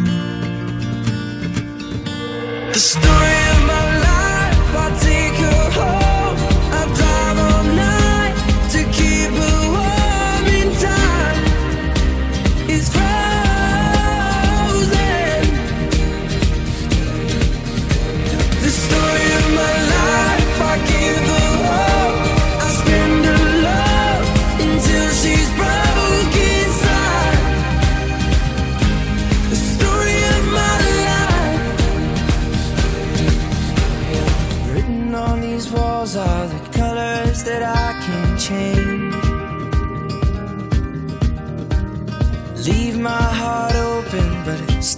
The story of my life, I take her home.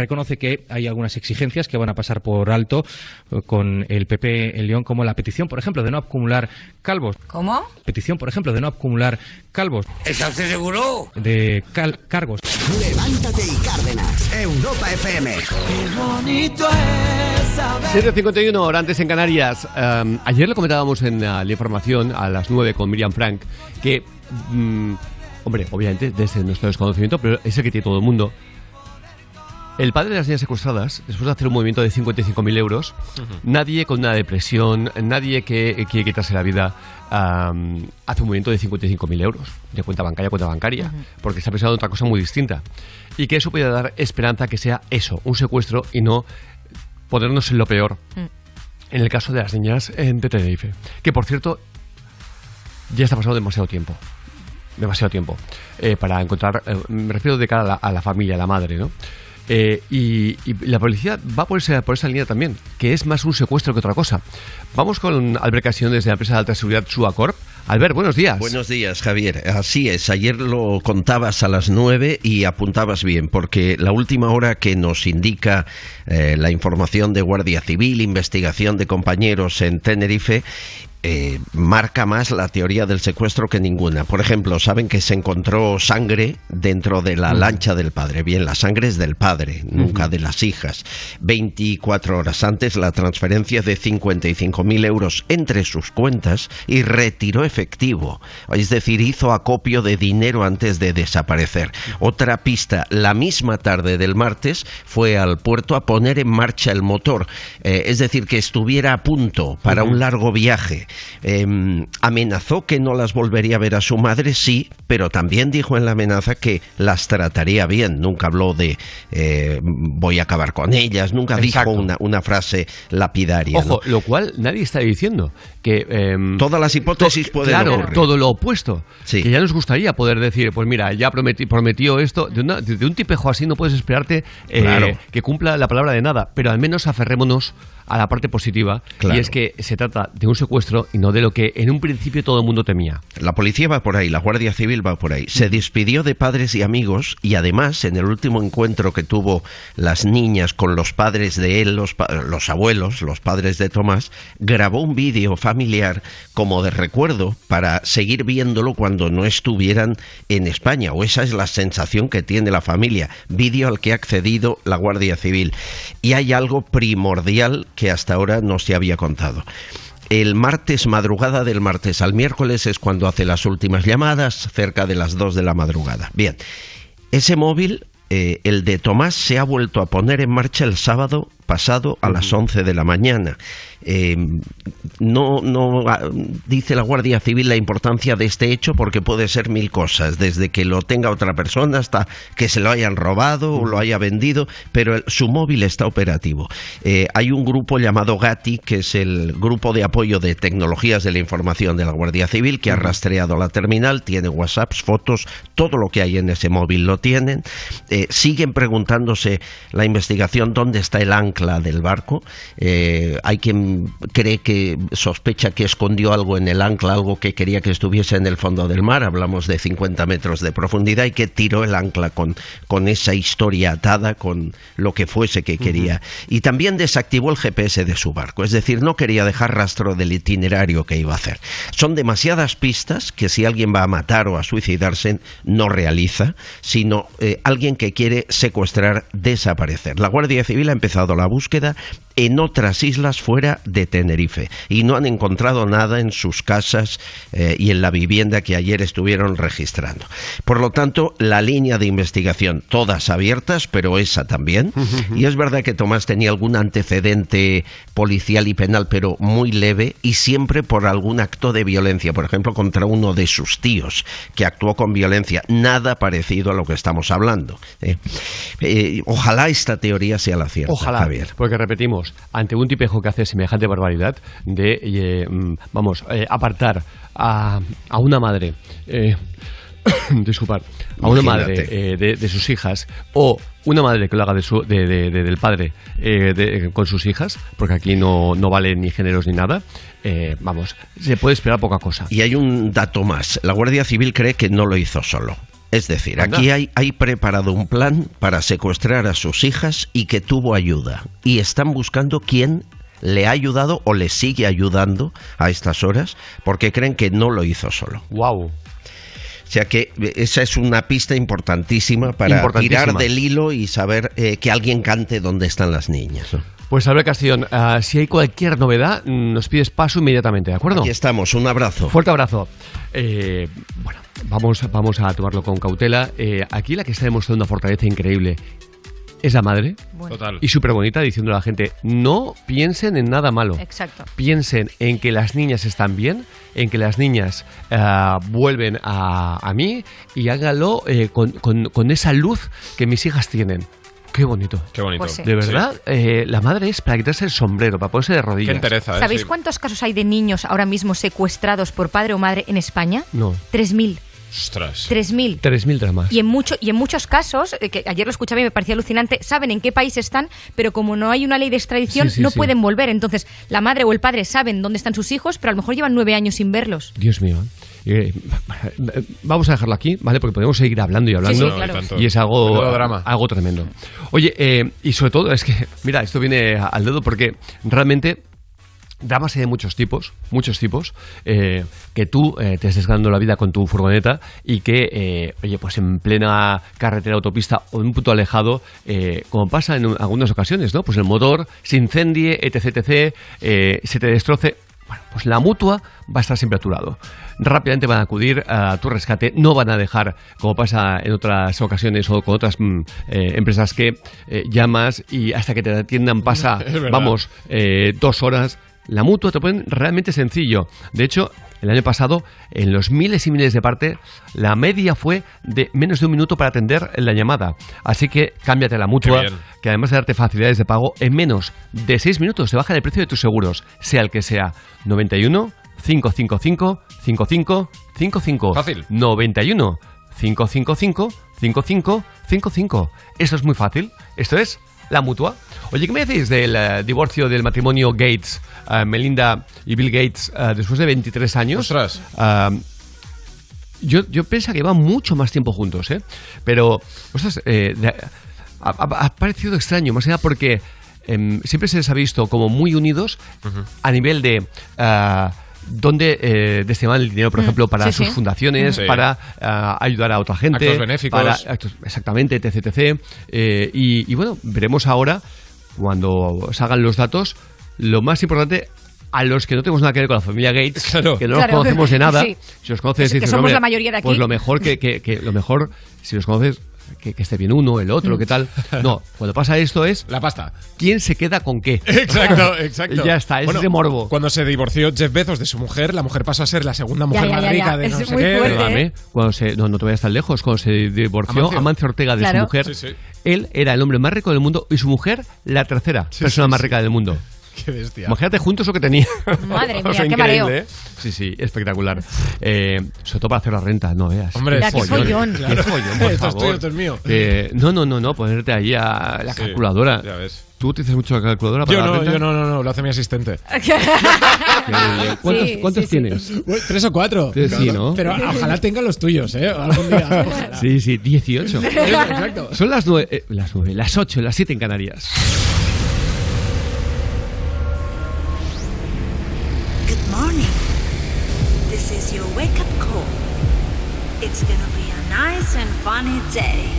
Reconoce que hay algunas exigencias que van a pasar por alto eh, con el PP en León, como la petición, por ejemplo, de no acumular calvos. ¿Cómo? Petición, por ejemplo, de no acumular calvos. ¿Está usted seguro? De cal- cargos. Levántate y Cárdenas. Europa FM. Qué bonito es saber. 7.51 hora antes en Canarias. Um, ayer le comentábamos en uh, la información a las 9 con Miriam Frank que, mm, hombre, obviamente desde nuestro desconocimiento, pero es el que tiene todo el mundo. El padre de las niñas secuestradas, después de hacer un movimiento de 55.000 euros, nadie con una depresión, nadie que quiere quitarse la vida, um, hace un movimiento de 55.000 euros, de cuenta bancaria a cuenta bancaria, porque está pensando en otra cosa muy distinta. Y que eso puede dar esperanza que sea eso, un secuestro y no ponernos en lo peor. En el caso de las niñas en de Tenerife. Que por cierto, ya está pasando demasiado tiempo. Demasiado tiempo. eh, para encontrar. eh, me refiero de cara a la, a la familia, a la madre, ¿no? Eh, y, la policía va por esa, por esa línea también, que es más un secuestro que otra cosa. Vamos con Albert Casión desde la empresa de alta seguridad Suacorp. Albert, buenos días. Buenos días, Javier. Así es, ayer lo contabas a las nueve y apuntabas bien, porque la última hora que nos indica eh, la información de Guardia Civil, investigación de compañeros en Tenerife, eh, marca más la teoría del secuestro que ninguna. Por ejemplo, saben que se encontró sangre dentro de la lancha del padre. Bien, la sangre es del padre, nunca de las hijas. 24 horas antes, la transferencia de 55.000 euros entre sus cuentas y retiró efectivo. Es decir, hizo acopio de dinero antes de desaparecer. Otra pista, la misma tarde del martes fue al puerto a poner en marcha el motor. Eh, es decir, que estuviera a punto para un largo viaje. Eh, amenazó que no las volvería a ver a su madre, sí, pero también dijo en la amenaza que las trataría bien. Nunca habló de eh, voy a acabar con ellas, nunca Exacto. dijo una, una frase lapidaria. Ojo, ¿no? lo cual nadie está diciendo que... em, Todas las hipótesis to- pueden Claro, ocurrir. todo lo opuesto. Que ya nos gustaría poder decir, pues mira, ya prometí, prometió esto. De, una- de un tipejo así no puedes esperarte eh, Claro. que cumpla la palabra de nada, pero al menos aferrémonos a la parte positiva. Claro. Y es que se trata de un secuestro y no de lo que en un principio todo el mundo temía. La policía va por ahí, la Guardia Civil va por ahí. Se despidió de padres y amigos y además en el último encuentro que tuvo las niñas con los padres de él, los, pa- los abuelos, los padres de Tomás, grabó un vídeo familiar como de recuerdo para seguir viéndolo cuando no estuvieran en España. O esa es la sensación que tiene la familia. Vídeo al que ha accedido la Guardia Civil. Y hay algo primordial que hasta ahora no se había contado. El martes, madrugada del martes al miércoles es cuando hace las últimas llamadas, cerca de las 2 de la madrugada. Bien, ese móvil, eh, el de Tomás, se ha vuelto a poner en marcha el sábado pasado a las 11 de la mañana. Eh, no, no dice la Guardia Civil la importancia de este hecho porque puede ser mil cosas, desde que lo tenga otra persona hasta que se lo hayan robado o lo haya vendido, pero el- su móvil está operativo. Eh, hay un grupo llamado GATI, que es el Grupo de Apoyo de Tecnologías de la Información de la Guardia Civil, que ha rastreado la terminal, tiene WhatsApps, fotos, todo lo que hay en ese móvil lo tienen. Eh, siguen preguntándose la investigación dónde está el ancla del barco. Eh, hay quien cree que sospecha que escondió algo en el ancla, algo que quería que estuviese en el fondo del mar. Hablamos de 50 metros de profundidad y que tiró el ancla con, con esa historia atada, con lo que fuese que quería. Y también desactivó el GPS de su barco, es decir, no quería dejar rastro del itinerario que iba a hacer. Son demasiadas pistas que si alguien va a matar o a suicidarse no realiza, sino eh, alguien que quiere secuestrar, desaparecer. La Guardia Civil ha empezado la búsqueda en otras islas fuera de Tenerife y no han encontrado nada en sus casas eh, y en la vivienda que ayer estuvieron registrando. Por lo tanto, la línea de investigación, todas abiertas, pero esa también. Y es verdad que Tomás tenía algún antecedente policial y penal, pero muy leve y siempre por algún acto de violencia, por ejemplo, contra uno de sus tíos, que actuó con violencia. Nada parecido a lo que estamos hablando. ¿eh? Eh, ojalá esta teoría sea la cierta, Ojalá, Javier. Porque repetimos, ante un tipejo que hace semejante barbaridad de, eh, mm, vamos, eh, apartar a, a una madre, eh, disculpar, a una madre Imagínate. eh, de, de sus hijas o una madre que lo haga de su, de- de- de- del padre eh, de- con sus hijas, porque aquí no, no vale ni géneros ni nada, vamos, se puede esperar poca cosa. Y hay un dato más. La Guardia Civil cree que no lo hizo solo. Es decir, Anda. aquí hay, hay preparado un plan para secuestrar a sus hijas y que tuvo ayuda. Y están buscando quién le ha ayudado o le sigue ayudando a estas horas porque creen que no lo hizo solo. Wow. O sea que eh, esa es una pista importantísima para Importantísima. tirar del hilo y saber eh, que alguien cante dónde están las niñas. ¿no? Pues Albert Castellón, ah, si hay cualquier novedad, nos pides paso inmediatamente, ¿de acuerdo? Aquí estamos, un abrazo. Fuerte abrazo. Eh, bueno, vamos, vamos a tomarlo con cautela. Eh, aquí la que está demostrando una fortaleza increíble es la madre. Total. Y súper bonita diciendo a la gente, no piensen en nada malo. Exacto. Piensen en que las niñas están bien, en que las niñas ah, vuelven a, a mí y háganlo eh, con, con- con esa luz que mis hijas tienen. Qué bonito. Qué bonito. Pues sí. De verdad, eh, la madre es para quitarse el sombrero, para ponerse de rodillas. Qué entereza, ¿eh? ¿Sabéis Sí. cuántos casos hay de niños ahora mismo secuestrados por padre o madre en España? No. 3.000. Ostras. 3.000. 3.000 dramas. Y en, mucho, y en muchos casos, eh, que ayer lo escuchaba y me parecía alucinante, saben en qué país están, pero como no hay una ley de extradición, Sí, sí, no sí. pueden volver. Entonces, la madre o el padre saben dónde están sus hijos, pero a lo mejor llevan nueve años sin verlos. Dios mío. Eh, vamos a dejarlo aquí, ¿vale? Porque podemos seguir hablando y hablando. Sí, sí, claro. No, y es algo, algo tremendo. Oye, eh, y sobre todo es que, mira, esto viene al dedo porque realmente dramas hay de muchos tipos, muchos tipos, eh, que tú eh, te estés ganando la vida con tu furgoneta y que, eh, oye, pues en plena carretera, autopista o en un punto alejado, eh, como pasa en algunas ocasiones, ¿no? Pues el motor se incendie, etc, etc, eh, se te destroce. Bueno, pues la mutua va a estar siempre a tu lado. Rápidamente van a acudir a tu rescate, no van a dejar, como pasa en otras ocasiones o con otras mm, eh, empresas que eh, llamas y hasta que te atiendan pasa, vamos, eh, dos horas. La mutua te ponen realmente sencillo. De hecho, el año pasado, en los miles y miles de parte, la media fue de menos de un minuto para atender la llamada. Así que cámbiate a la mutua, que además de darte facilidades de pago, en menos de seis minutos te bajan el precio de tus seguros, sea el que sea. 91 555 55 55. Fácil. 91 555 55 55. Esto es muy fácil. Esto es la mutua. Oye, ¿qué me decís del eh, divorcio del matrimonio Gates, eh, Melinda y Bill Gates, eh, después de 23 años? Ostras. Yo, yo pensaba que llevan mucho más tiempo juntos, ¿eh? Pero, ostras, eh, ha, ha- ha parecido extraño, más nada porque em, siempre se les ha visto como muy unidos a nivel de... dónde eh, destinaban el dinero, por Mm, ejemplo, para sí, sus sí. fundaciones, Sí. para ayudar a otra gente. Actos benéficos. para actos- exactamente, etc. etc. Eh, y, y bueno, veremos ahora, cuando salgan los datos, lo más importante a los que no tenemos nada que ver con la familia Gates, que no los Claro. conocemos de nada, Sí. si os conoces, Que dices, somos "Hombre, la mayoría de aquí". Pues lo mejor que, que- que- lo mejor, si los conoces, que, que esté bien uno, el otro, qué tal. No, cuando pasa esto es la pasta. ¿Quién se queda con qué? Exacto, exacto. ya está, es Bueno, de morbo. Cuando se divorció Jeff Bezos de su mujer, la mujer pasó a ser la segunda mujer ya, más ya, rica ya. de no Es sé muy qué. fuerte, ¿eh? cuando se, no, no te vayas tan lejos, cuando se divorció Amancio. Amancio, Ortega de Claro. su mujer, Sí, sí. él era el hombre más rico del mundo y su mujer la tercera persona sí, más sí. rica del mundo. Qué bestia. Imagínate juntos lo que tenía. Madre mía, O sea, qué increíble, mareo. ¿eh? Sí, sí, espectacular. Eh, sobre todo para hacer la renta, no veas. Hombre, Mira, qué follón. Qué Claro. follón, por Esto es tuyo, esto es mío. Eh, no, no, no, no, ponerte ahí a la Sí, calculadora. ya ves. ¿Tú utilizas mucho la calculadora para Yo la no, renta? yo no, no, no, lo hace mi asistente. Eh, ¿Cuántos, Sí, cuántos sí, sí. tienes? Tres o cuatro. Sí, sí, ¿no? Pero ojalá tenga los tuyos, ¿eh? Algún día. Ojalá. Sí, sí, 18. Exacto. Son las nueve, eh, las nueve, las ocho, las siete en Canarias. And funny day.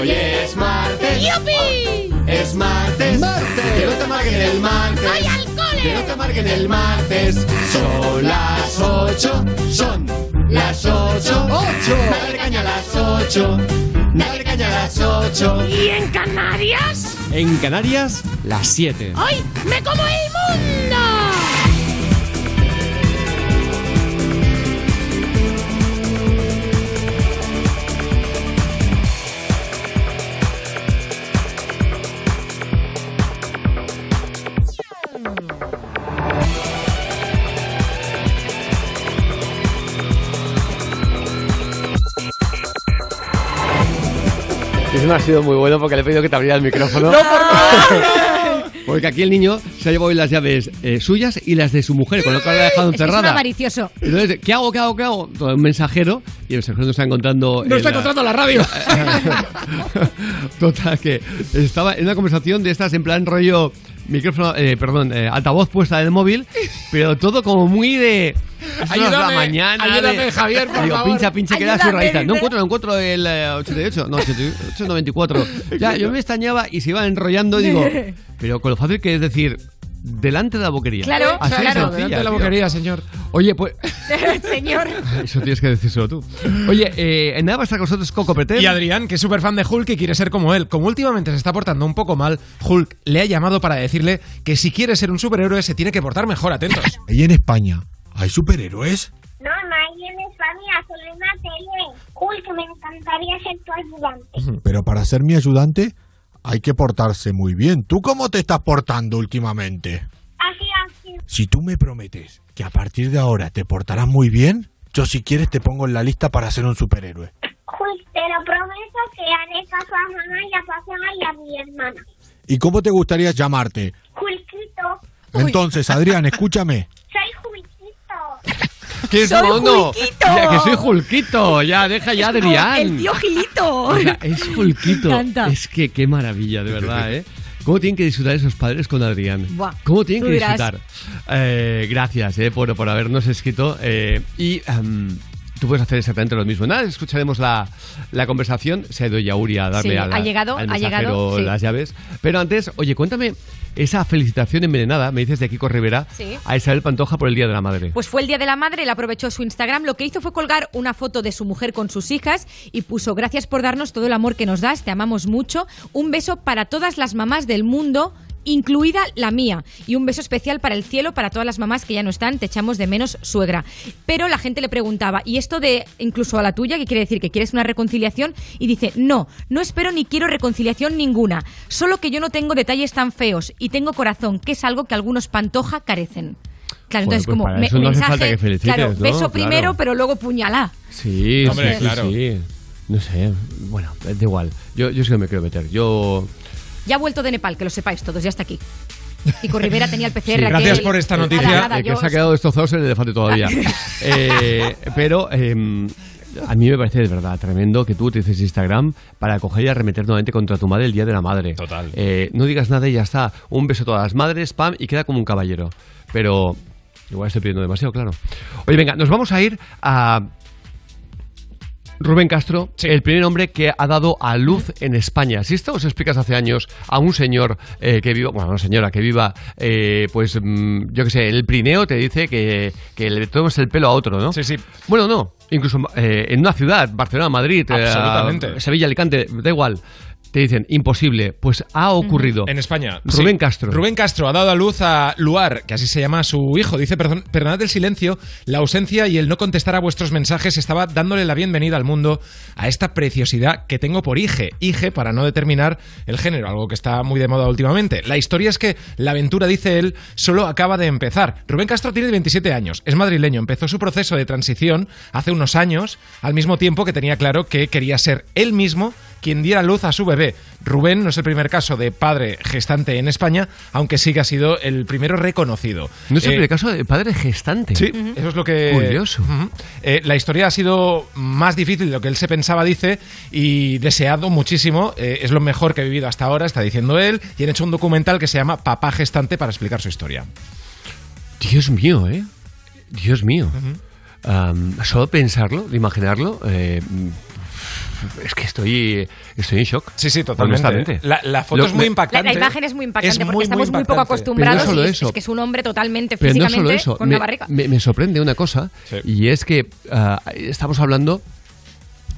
Hoy es martes. ¡Yupi! Es martes. Que no te amarguen el martes. ¡Voy al cole! Que no te amarguen el martes. Son las 8. Son las 8. 8. Dale caña a las 8. Dale caña a las 8. ¿Y en Canarias? En Canarias, las siete. ¡Ay! ¡Me como el mundo! Eso no ha sido muy bueno porque le he pedido que te abriera el micrófono. No, por favor. Porque aquí el niño se ha llevado hoy las llaves eh, suyas y las de su mujer, con lo cual la ha dejado Es que es encerrada. avaricioso. Entonces, ¿qué hago, qué hago, qué hago? Todo un mensajero y el mensajero no está encontrando... No está encontrando la radio. Total, que estaba en una conversación de estas en plan rollo micrófono, eh, perdón, eh, altavoz puesta del móvil, pero todo como muy de... de la Ayúdame, mañana. ayúdame, de- Javier, por Digo, favor. pincha, pincha, que da su Ayúdame, raíz. No encuentro, no encuentro el eh, 88, no, 88, 94. Ya, yo me extrañaba y se iba enrollando, digo, pero con lo fácil que es decir, delante de la boquería. Claro, Así claro. sencilla, Delante de la boquería, señor. Oye, pues... Señor. Eso tienes que decírselo tú. Oye, eh, en nada va a estar con nosotros Coco. Y Adrián, que es súper fan de Hulk y quiere ser como él. Como últimamente se está portando un poco mal, Hulk le ha llamado para decirle que si quiere ser un superhéroe se tiene que portar mejor, atentos. ¿Y en España hay superhéroes? No, no hay en España, solo en la tele. Hulk, me encantaría ser tu ayudante. Pero para ser mi ayudante hay que portarse muy bien. ¿Tú cómo te estás portando últimamente? Así, así. Si tú me prometes que a partir de ahora te portarás muy bien, yo si quieres te pongo en la lista para ser un superhéroe. Hulk, te lo prometo que haré caso a mamá y a papá y a mi hermana. ¿Y cómo te gustaría llamarte? Hulkito. Entonces, Adrián, escúchame. ¿Qué Soy mono? Julquito. Ya, que soy Julquito. Ya, deja ya, como Adrián. el tío Gilito. O sea, es Julquito. Me encanta. Es que qué maravilla, de verdad, ¿eh? ¿Cómo tienen que disfrutar esos padres con Adrián? Buah, ¿Cómo tienen que dirás. disfrutar? Eh, gracias eh, por, por habernos escrito. eh, y em, tú puedes hacer exactamente lo mismo. Nada, escucharemos la, la conversación. Se ha ido Yauri a darle Sí, a la- ha llegado, al ha llegado, sí. las llaves. Pero antes, oye, cuéntame esa felicitación envenenada, me dices de Kiko Rivera, Sí. a Isabel Pantoja por el Día de la Madre. Pues fue el Día de la Madre, él aprovechó su Instagram, lo que hizo fue colgar una foto de su mujer con sus hijas y puso gracias por darnos todo el amor que nos das, te amamos mucho, un beso para todas las mamás del mundo incluida la mía y un beso especial para el cielo para todas las mamás que ya no están te echamos de menos suegra pero la gente le preguntaba y esto de incluso a la tuya que quiere decir que quieres una reconciliación y dice no no espero ni quiero reconciliación ninguna solo que yo no tengo detalles tan feos y tengo corazón que es algo que algunos pantoja carecen Claro, Joder, entonces pues como me- eso no hace mensaje, falta que claro, ¿no? beso Claro. primero, pero luego puñalá. Sí, Hombre, sí, sí, claro. sí. No sé, bueno, da igual. Yo, yo sí que me quiero meter. Yo. Ya ha vuelto de Nepal, que lo sepáis todos, ya está aquí. Y con Rivera tenía el PCR. Sí, aquel- gracias por esta noticia. nada, el que yo- se ha quedado destrozados el elefante todavía. Eh, pero eh, a mí me parece de verdad tremendo que tú utilices Instagram para coger y arremeter nuevamente contra tu madre el día de la madre. Total. Eh, no digas nada y ya está. Un beso a todas las madres, pam, y queda como un caballero. Pero igual estoy pidiendo demasiado, claro. Oye, venga, nos vamos a ir a. Rubén Castro, el primer hombre que ha dado a luz en España. Si esto os explicas hace años a un señor eh, que viva, bueno, una señora que viva, eh, pues mm, yo qué sé, el Prineo te dice que, que le tomes el pelo a otro, ¿no? Sí, sí. Bueno, no, incluso eh, en una ciudad, Barcelona, Madrid, eh, Absolutamente. Sevilla, Alicante, da igual. Te dicen, imposible. Pues ha ocurrido. En España. Rubén sí. Castro. Rubén Castro ha dado a luz a Luar, que así se llama su hijo. Dice, perdón, perdonad el silencio, la ausencia y el no contestar a vuestros mensajes estaba dándole la bienvenida al mundo a esta preciosidad que tengo por hije. Hije para no determinar el género, algo que está muy de moda últimamente. La historia es que la aventura, dice él, solo acaba de empezar. Rubén Castro tiene 27 años, es madrileño, empezó su proceso de transición hace unos años, al mismo tiempo que tenía claro que quería ser él mismo quien diera luz a su bebé. Rubén no es el primer caso de padre gestante en España, aunque sí que ha sido el primero reconocido. No es el Eh, primer caso de padre gestante. Sí, eso es lo que... Curioso. Eh, la historia ha sido más difícil de lo que él se pensaba, dice, y deseado muchísimo. Eh, es lo mejor que he vivido hasta ahora, está diciendo él, y han hecho un documental que se llama Papá Gestante para explicar su historia. Dios mío, ¿eh? Dios mío. Solo pensarlo, de imaginarlo, es que estoy, estoy en shock. Sí, sí, totalmente. La- la foto es muy impactante. la imagen es muy impactante Es porque muy, estamos muy muy, poco acostumbrados Pero no solo y es, eso. es que es un hombre totalmente Pero no físicamente solo eso, con me, una barriga. me- me sorprende una cosa, y es que ah, estamos hablando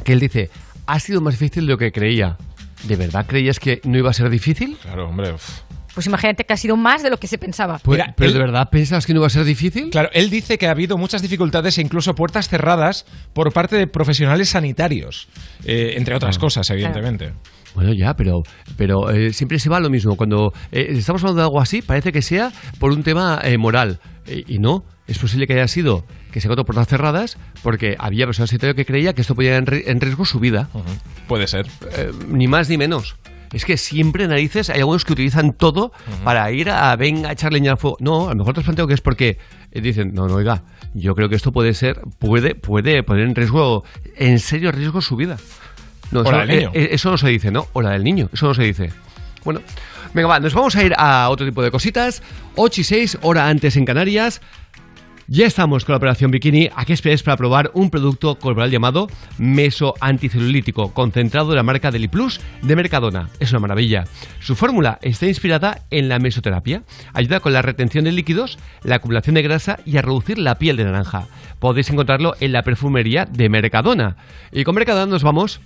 que él dice, ha sido más difícil de lo que creía. ¿De verdad creías que no iba a ser difícil? Claro, hombre. uf. Pues imagínate que ha sido más de lo que se pensaba. Pues- Mira, ¿Pero él- de verdad piensas que no va a ser difícil? Claro, él dice que ha habido muchas dificultades e incluso puertas cerradas por parte de profesionales sanitarios, eh, entre otras cosas, evidentemente. Bueno, ya, pero, pero eh, siempre se va a lo mismo. Cuando eh, estamos hablando de algo así, parece que sea por un tema eh, moral. Y no, es posible que haya sido que se encontró puertas cerradas porque había personas sanitarias que creía que esto podía en, ri- en riesgo su vida. Puede ser. Eh, ni más ni menos. Es que siempre narices hay algunos que utilizan todo para ir a venga a echar leña al fuego. No, a lo mejor te planteo que es porque eh, dicen, no, no, oiga, yo creo que esto puede ser, puede, puede poner en riesgo, en serio riesgo su vida. No, eso, niño. eh, eso no se dice, ¿no? O la del niño, eso no se dice. Bueno, venga, va, nos vamos a ir a otro tipo de cositas. 8 y 6, hora antes en Canarias. Ya estamos con la operación Bikini. ¿A qué esperes para probar un producto corporal llamado meso anticelulítico, concentrado de la marca Deliplus de Mercadona? Es una maravilla. Su fórmula está inspirada en la mesoterapia. Ayuda con la retención de líquidos, la acumulación de grasa y a reducir la piel de naranja. Podéis encontrarlo en la perfumería de Mercadona. Y con Mercadona nos vamos.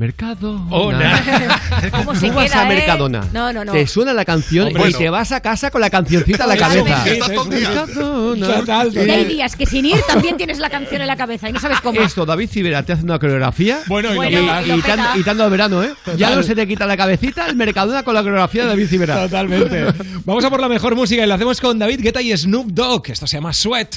Mercadona. ¿Cómo Tú se vas queda, a eh? Mercadona. No, no, no. Te suena la canción Hombre, y no. te vas a casa con la cancioncita a la cabeza. sí, sí, sí. Mercadona. Y hay días que sin ir también tienes la canción en la cabeza y no sabes cómo. Esto, David Civera te hace una coreografía. Bueno, y Bueno, y lo y, tan- peta. y tanto al verano, ¿eh? Ya no se te quita la cabecita el Mercadona con la coreografía de David Civera. Totalmente. Vamos a por la mejor música y la hacemos con David Guetta y Snoop Dogg. Esto se llama Sweat.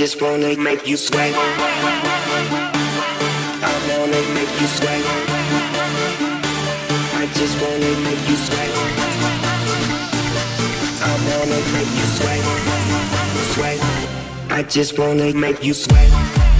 Just wanna make you sweat. I wanna make you sweat. I just wanna make you sweat. I wanna make you sweat. Sweat. I just wanna make you sweat.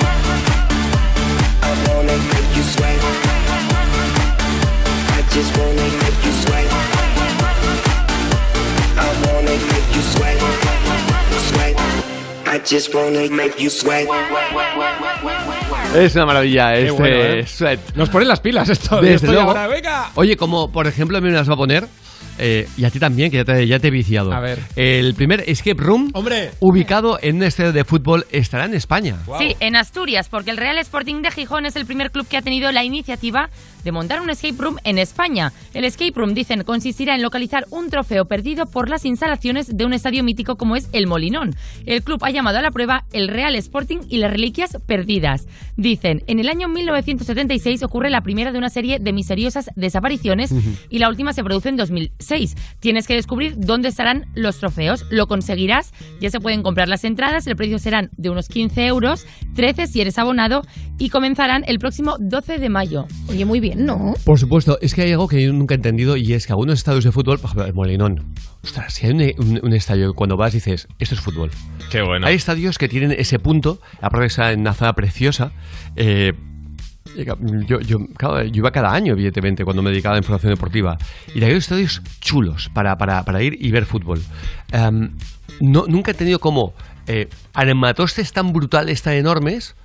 Es una maravilla este bueno, ¿eh? sweat. Nos ponen las pilas esto. Desde Esto luego. ahora, venga. Oye, como por ejemplo a mí me las va a poner eh, y a ti también, que ya te, ya te he viciado. A ver. El primer escape room, ¡Hombre! ubicado en un estadio de fútbol, estará en España. Sí, en Asturias, porque el Real Sporting de Gijón es el primer club que ha tenido la iniciativa de montar un escape room en España. El escape room, dicen, consistirá en localizar un trofeo perdido por las instalaciones de un estadio mítico como es el Molinón. El club ha llamado a la prueba el Real Sporting y las reliquias perdidas. Dicen, en el año 1976 ocurre la primera de una serie de misteriosas desapariciones y la última se produce en 2006. Tienes que descubrir dónde estarán los trofeos. Lo conseguirás. Ya se pueden comprar las entradas. El precio serán de unos 15 euros, 13 si eres abonado y comenzarán el próximo 12 de mayo. Oye, muy bien, ¿no? Por supuesto, es que hay algo que yo nunca he entendido y es que algunos estadios de fútbol, por ejemplo, el Molinón, ostras, si hay un, un- un estadio que cuando vas dices, esto es fútbol. Qué bueno. Hay estadios que tienen ese punto, aparte de que está en una zona preciosa. eh, yo, yo, claro, yo iba cada año, evidentemente, cuando me dedicaba a la información deportiva. Y hay estadios chulos para, para, para ir y ver fútbol. Em, no, nunca he tenido como eh, armatostes tan brutales, tan enormes.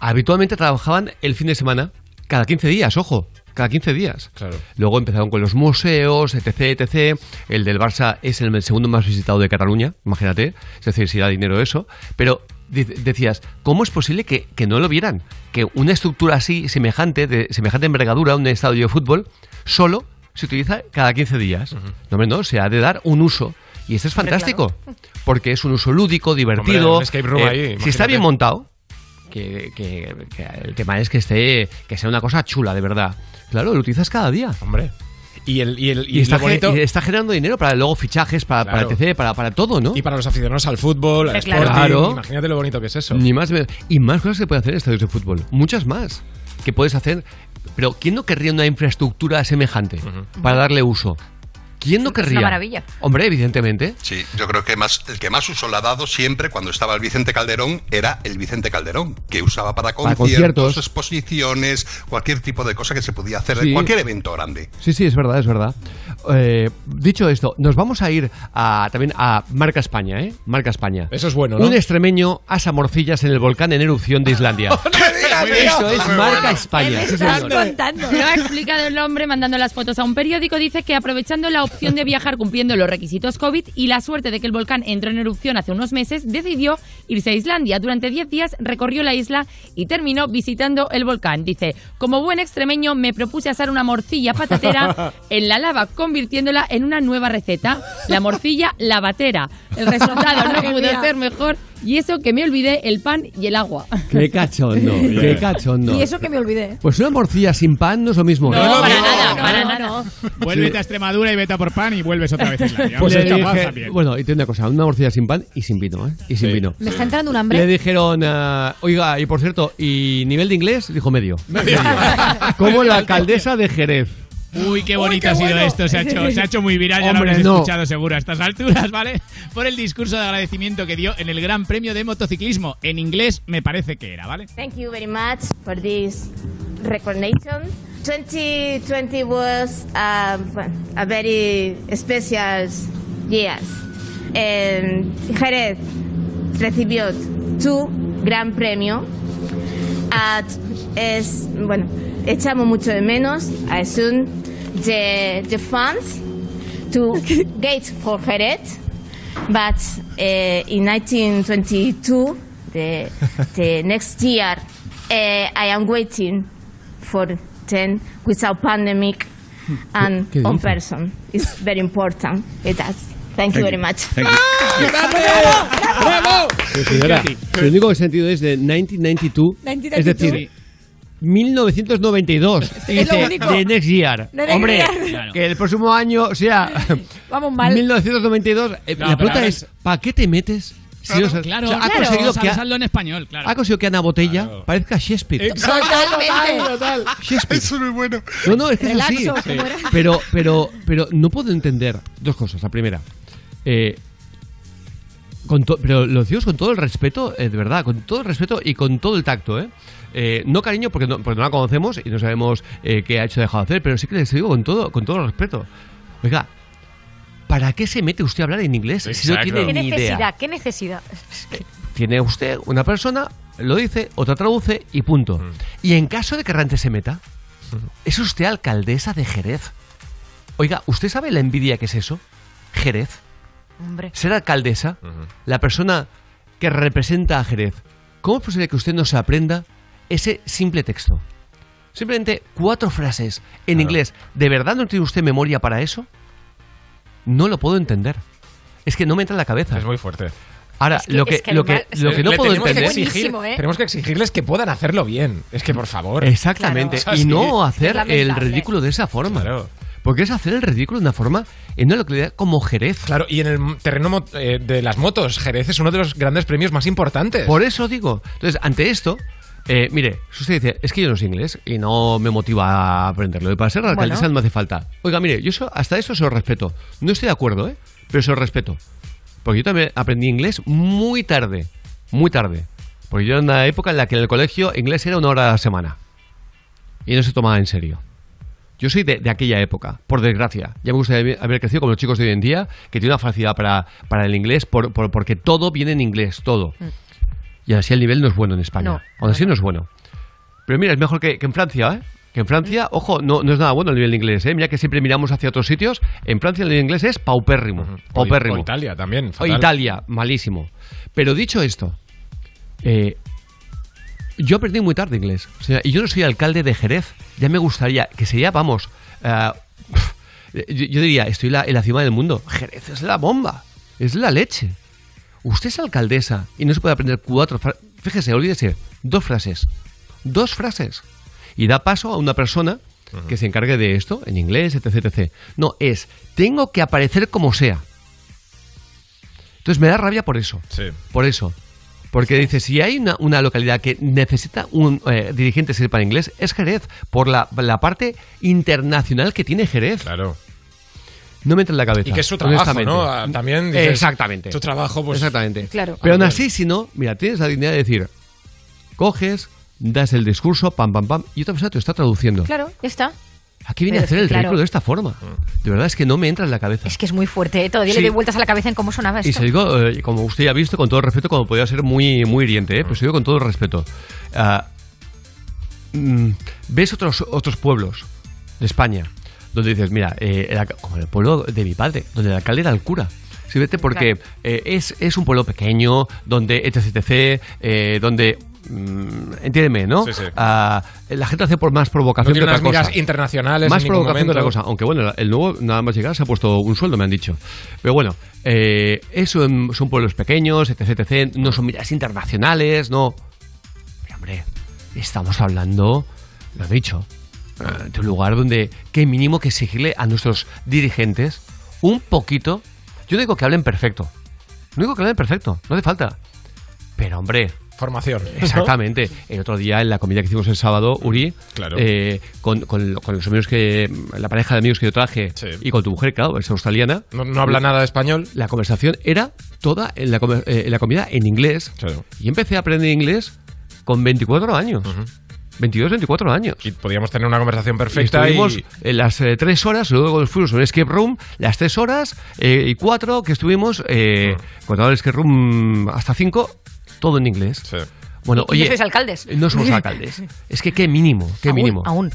Habitualmente trabajaban el fin de semana, cada 15 días, ojo, cada 15 días. Claro. Luego empezaron con los museos, etc, etc. El del Barça es el segundo más visitado de Cataluña, imagínate. Es decir, si da dinero eso. Pero decías, ¿cómo es posible que, que no lo vieran? Que una estructura así, semejante, de semejante envergadura, un estadio de fútbol, solo se utiliza cada 15 días. No, hombre, no, se ha de dar un uso. Y esto es Hombre, fantástico. Porque es un uso lúdico, divertido. un escape room Eh, ahí, si está bien montado, que, que- que el tema es que esté que sea una cosa chula de verdad claro lo utilizas cada día hombre y el y el y, está, lo bonito- y está generando dinero para luego fichajes para, Claro. para etc para, para todo no Y para los aficionados al fútbol, al claro. Sporting, Claro. imagínate lo bonito que es eso. ni más y más cosas que puede hacer en estadios de fútbol muchas más que puedes hacer pero quién no querría una infraestructura semejante para darle uso quién no Es una querría maravilla. hombre evidentemente Sí, yo creo que más, el que más uso le ha dado siempre cuando estaba el Vicente Calderón era el Vicente Calderón, que usaba para Para conciertos, conciertos. exposiciones, cualquier tipo de cosa que se podía hacer, Sí. cualquier evento grande. Sí, sí, es verdad, es verdad. Eh, dicho esto, nos vamos a ir a, también a Marca España, ¿eh? Marca España. Eso es bueno, ¿no? Un extremeño asa morcillas en el volcán en erupción de Islandia. Eso es Marca España. Lo ha explicado el hombre mandando las fotos a un periódico. Dice que aprovechando la opción de viajar cumpliendo los requisitos COVID y la suerte de que el volcán entró en erupción hace unos meses, decidió irse a Islandia. Durante 10 días recorrió la isla y terminó visitando el volcán. Dice, como buen extremeño me propuse asar una morcilla patatera en la lava, convirtiéndola en una nueva receta, la morcilla lavatera. El resultado no pudo ser mejor y eso que me olvidé el pan y el agua. Qué cachondo, qué cachondo. Y eso que me olvidé. Pues una morcilla sin pan no es lo mismo. No, para nada, para nada. Vuélvete Sí. a Extremadura y vete a por pan y vuelves otra vez a Islandia. Pues le capaz dije, también. bueno, y te una cosa, una morcilla sin pan y sin vino, ¿eh? Y sin vino. Me está entrando un hambre. Le dijeron, ah, oiga, y por cierto, ¿y nivel de inglés? Dijo medio. Como la alcaldesa de Jerez. Uy, qué bonito ha sido esto. Se ha, hecho, se ha hecho muy viral, ya lo Hombre, habréis no. escuchado seguro a estas alturas, ¿vale? Por el discurso de agradecimiento que dio en el Gran Premio de Motociclismo. En inglés me parece que era, ¿vale? Thank you very much for this recognition. 2020 was um, a very special year. And Jerez recibió tu gran premio. At- es, bueno, echamos mucho de menos a Sun the, the fans to gate for Jerez. But uh, in 1922, the, the next year, uh, I am waiting for 10 without pandemic and ¿Qué on person. It's very important. It does. Thank, you very much. ¡Bravo! Sí, señora, el único sentido es de 1992, es 1992. decir, 1992. Y Es lo dice, único. de next year. De next Hombre, year. Claro. que el próximo año sea Vamos mal. 1992. Eh, No, la pero pregunta ahora es, ¿para qué te metes? Si no sabes- Claro, o sea, ha, claro. conseguido que, Saldo en español, claro. ha conseguido que Ana Botella parezca Shakespeare. Totalmente. Shakespeare. Eso es muy bueno. No, no, es que es así. Relaxo, ¿cómo era? Pero, pero, pero no puedo entender dos cosas. La primera, eh, con to- pero lo decimos con todo el respeto, eh, de verdad, con todo el respeto y con todo el tacto, ¿eh? Eh, no cariño porque no, porque no la conocemos y no sabemos eh, qué ha hecho o dejado de hacer, pero sí que les digo con todo, con todo el respeto. Oiga, ¿para qué se mete usted a hablar en inglés si no tiene ¿Qué ni idea? necesidad? ¿Qué necesidad? Tiene usted una persona, lo dice, otra traduce y punto. Y en caso de que Rante se meta, es usted alcaldesa de Jerez. Oiga, ¿usted sabe la envidia que es eso? Jerez. Hombre. Ser alcaldesa, la persona que representa a Jerez. ¿Cómo es posible que usted no se aprenda ese simple texto? Simplemente cuatro frases en inglés. ¿De verdad no tiene usted memoria para eso? No lo puedo entender. Es que no me entra en la cabeza. Es muy fuerte. Ahora, Es que- lo que, es que lo que, lo que no puedo tenemos que entender. exigir- Buenísimo, ¿eh? Tenemos que exigirles que puedan hacerlo bien. Es que, por favor. Exactamente. Claro. Y no hacer el ridículo de esa forma. Porque es hacer el ridículo de una forma en una localidad como Jerez. Claro, y en el terreno eh, de las motos, Jerez es uno de los grandes premios más importantes. Por eso digo. Entonces, ante esto, eh, mire, si usted dice, es que yo no sé inglés y no me motiva a aprenderlo. Y para ser alcaldesa Bueno. no me hace falta. Oiga, mire, yo hasta eso se lo respeto. No estoy de acuerdo, ¿eh? Pero se lo respeto. Porque yo también aprendí inglés muy tarde. Muy tarde. Porque yo en una época en la que en el colegio inglés era una hora a la semana. Y no se tomaba en serio. Yo soy de, de aquella época, por desgracia. Ya me gustaría haber crecido como los chicos de hoy en día, que tienen una facilidad para, para el inglés, por- por- porque todo viene en inglés, todo. Y así el nivel no es bueno en España. No, Aún así no es bueno. Pero mira, es mejor que, que en Francia, ¿eh? Que en Francia, ojo, no, no es nada bueno el nivel de inglés, ¿eh? Mira que siempre miramos hacia otros sitios. En Francia el nivel de inglés es paupérrimo. O, paupérrimo. o Italia también. O fatal. Italia, malísimo. Pero dicho esto, eh, yo aprendí muy tarde inglés. O sea, y yo no soy alcalde de Jerez. Ya me gustaría, que sería, vamos, ah, yo, yo diría, estoy la- en la cima del mundo. Jerez es la bomba, es la leche. Usted es alcaldesa y no se puede aprender cuatro frases. Fíjese, olvídese, dos frases. Dos frases. Y da paso a una persona que se encargue de esto, en inglés, etc, etc. No, es, tengo que aparecer como sea. Entonces me da rabia por eso. Sí. Por eso. Porque dice, si hay una, una localidad que necesita un eh, dirigente que sepa inglés, es Jerez, por la, la parte internacional que tiene Jerez. Claro. No me entra en la cabeza. Y que es su trabajo. ¿no? Ah, También dices, Exactamente. Tu trabajo, pues. Exactamente. Claro. Pero aún así, si no, mira, tienes la dignidad de decir, coges, das el discurso, pam, pam, pam, y otra persona te está traduciendo. Claro, ya está. Aquí viene Pero a hacer el claro. ridículo de esta forma. De verdad es que no me entra en la cabeza. Es que es muy fuerte, ¿eh? Todavía Sí. le doy vueltas a la cabeza en cómo sonaba esto. Y se digo, eh, como usted ya ha visto, con todo respeto, como podía ser muy, muy hiriente, ¿eh? pero se digo con todo respeto. Ah, mm, ¿Ves otros, otros pueblos de España donde dices, mira, eh, el alca- como el pueblo de mi padre, donde el alcalde era el cura? Sí, vete porque eh, es, es un pueblo pequeño, donde etc, etc, eh, donde... mm, entiéndeme, ¿no? Sí, sí. Ah, la gente hace por más No provocación tiene que unas otra cosa. miras internacionales Más en ningún provocación que otra momento. cosa. Aunque bueno, el nuevo nada más llegar se ha puesto un sueldo, me han dicho. Pero bueno, eh, eso en- son pueblos pequeños, etc, etc. No son miras internacionales, no. Pero hombre, estamos hablando, lo dicho, eh, de un lugar donde qué mínimo que exigirle a nuestros dirigentes un poquito. Yo no digo que hablen perfecto. No digo que hablen perfecto, no hace falta. Pero hombre, Formación. Exactamente. El otro día en la comida que hicimos el sábado, Uri, Claro. eh, con, con- con los amigos que. la pareja de amigos que yo traje y con tu mujer, claro, es australiana. No, no habla nada de español. La conversación era toda en la, eh, en la comida en inglés. Y empecé a aprender inglés con 24 años. 22, 24 años. Y podíamos tener una conversación Y perfecta y, estuvimos en las eh, tres horas, luego nos fuimos a un escape room, las tres horas eh, y cuatro que estuvimos, eh, contando el escape room hasta cinco, todo en inglés. Bueno, Y oye. no sois alcaldes. No somos alcaldes. Es que qué mínimo, qué Aún, mínimo. Aún.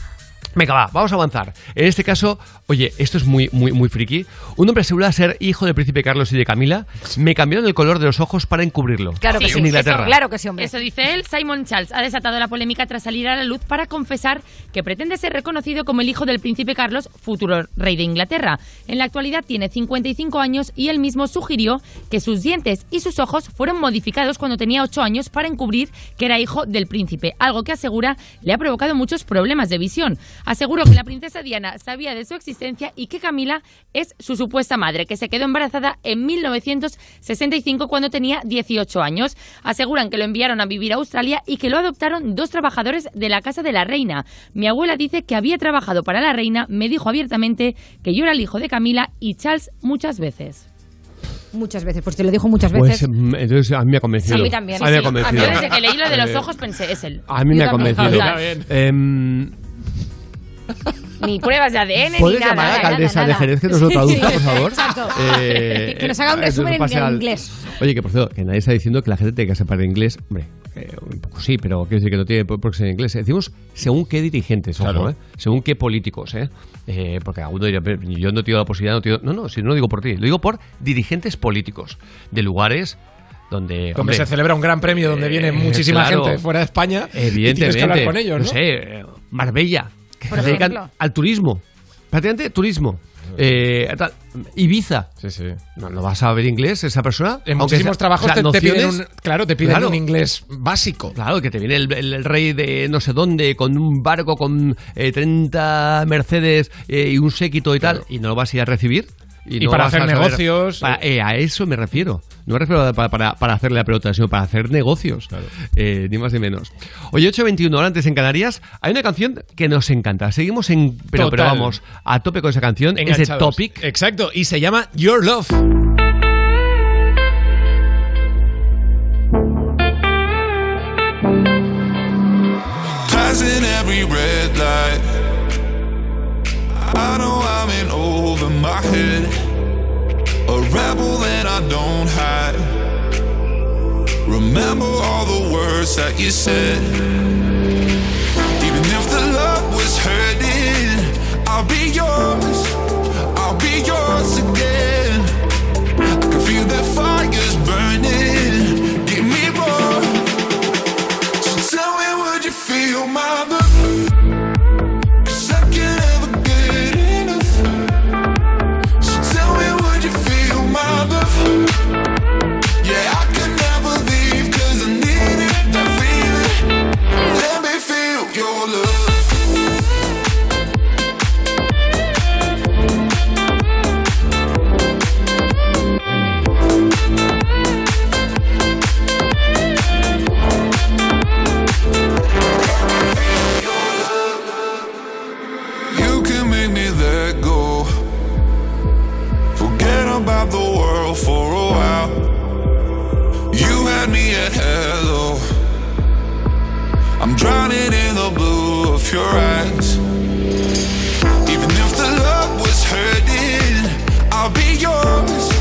Venga, va, vamos a avanzar. En este caso, oye, esto es muy, muy, muy friki. Un hombre asegura ser hijo del príncipe Carlos y de Camila. Me cambiaron el color de los ojos para encubrirlo. Claro que sí. En Inglaterra. Eso, claro que sí, hombre. Eso dice él. Simon Charles ha desatado la polémica tras salir a la luz para confesar que pretende ser reconocido como el hijo del príncipe Carlos, futuro rey de Inglaterra. En la actualidad tiene 55 años y él mismo sugirió que sus dientes y sus ojos fueron modificados cuando tenía 8 años para encubrir que era hijo del príncipe, algo que asegura le ha provocado muchos problemas de visión. Aseguró que la princesa Diana sabía de su existencia y que Camila es su supuesta madre, que se quedó embarazada en 1965 cuando tenía 18 años. Aseguran que lo enviaron a vivir a Australia y que lo adoptaron dos trabajadores de la casa de la reina. Mi abuela dice que había trabajado para la reina, me dijo abiertamente que yo era el hijo de Camila y Charles muchas veces. Muchas veces, pues te lo dijo muchas Pues veces. mm, entonces a mí me ha convencido. A mí también, A mí me ha convencido. Yo desde que leí lo de los Eh, ojos pensé, es él. A mí Yo me ha convencido. Ni pruebas de ADN ni ¿Puedes nada. llamar a la nada, alcaldesa nada, de. Jerez que nos lo traduzca, Sí, por favor? exacto. Eh, Que nos haga un entonces resumen en- pase en al- inglés. Oye, que por cierto, que nadie está diciendo que la gente tenga que separar inglés. Hombre, eh, un poco sí, pero quiero decir que no tiene por qué ser en inglés. Decimos según qué dirigentes, ojo, Claro. ¿eh? según qué políticos, ¿eh? Eh, porque alguno diría, "Pero yo no tengo la posibilidad, no tengo... No, no, si no lo digo por ti, lo digo por dirigentes políticos de lugares donde... Donde hombre, se celebra un gran premio donde viene eh, muchísima claro, gente fuera de España. y Evidentemente. tienes que hablar con ellos, ¿no? sé, eh, Marbella, se dedican al turismo. Prácticamente turismo. Eh, tal, Ibiza. Sí, sí. No, no vas a ver inglés esa persona. En Aunque muchísimos sea- trabajos o sea, te, te piden un, nociones- claro, te piden Claro. un inglés básico. Claro, que te viene el, el- el rey de no sé dónde con un barco con eh, 30 Mercedes eh, y un séquito y tal, y no lo vas a ir a recibir. Y no para hacer saber- negocios. para- eh, a eso me refiero. No me refiero a para, para, para hacerle la pelota, sino para hacer negocios. Eh, ni más ni menos. Oye, 8.21, ahora antes en Canarias, hay una canción que nos encanta. Seguimos en. Pero, pero vamos, a tope con esa canción. Es de Enganchados. Topic. Exacto, y se llama Your Love. Passing every red light. I know I'm over my head. A rebel that I don't hide. Remember all the words that you said. Even if the love was hurting, I'll be yours. I'll be yours again. Forget the world for a while. You had me at hello. I'm drowning in the blue of your eyes. Even if the love was hurting, I'll be yours.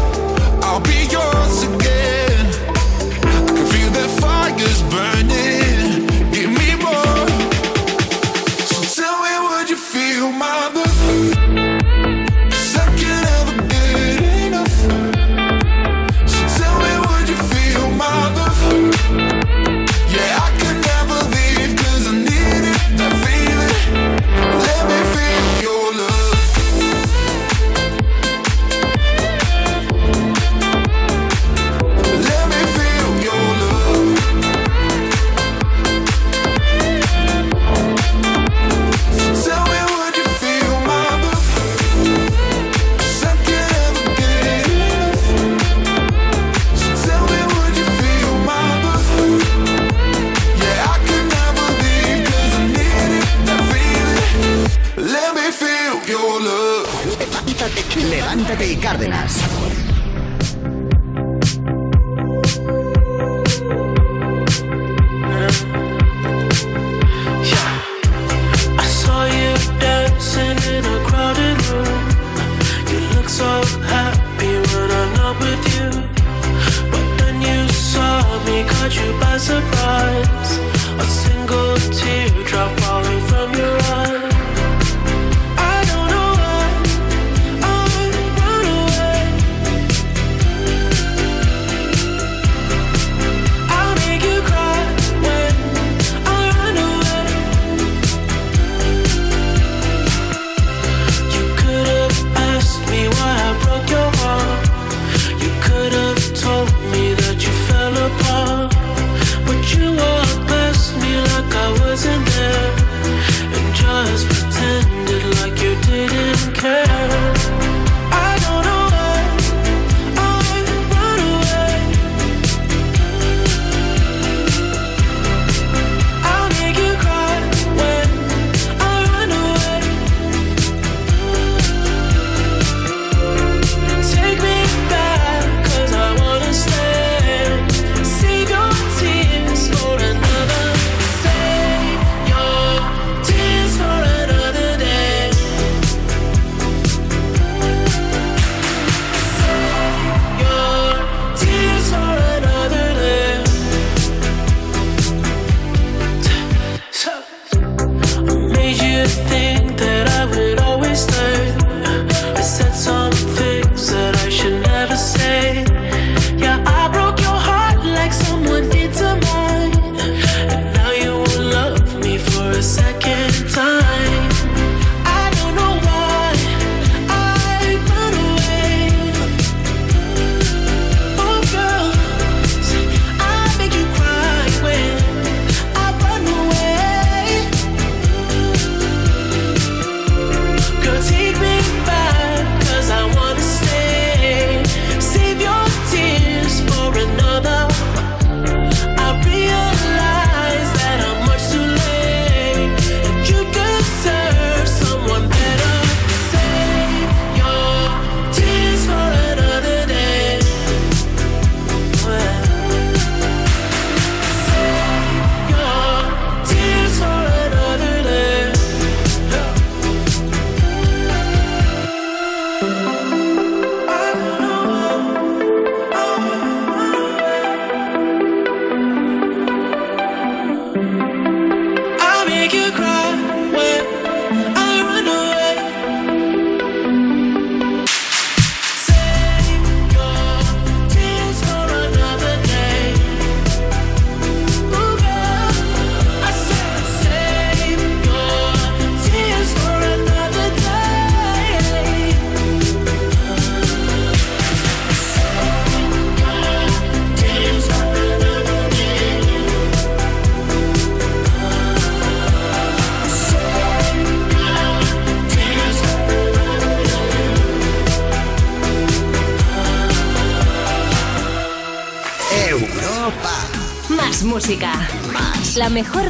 Levántate y Cárdenas.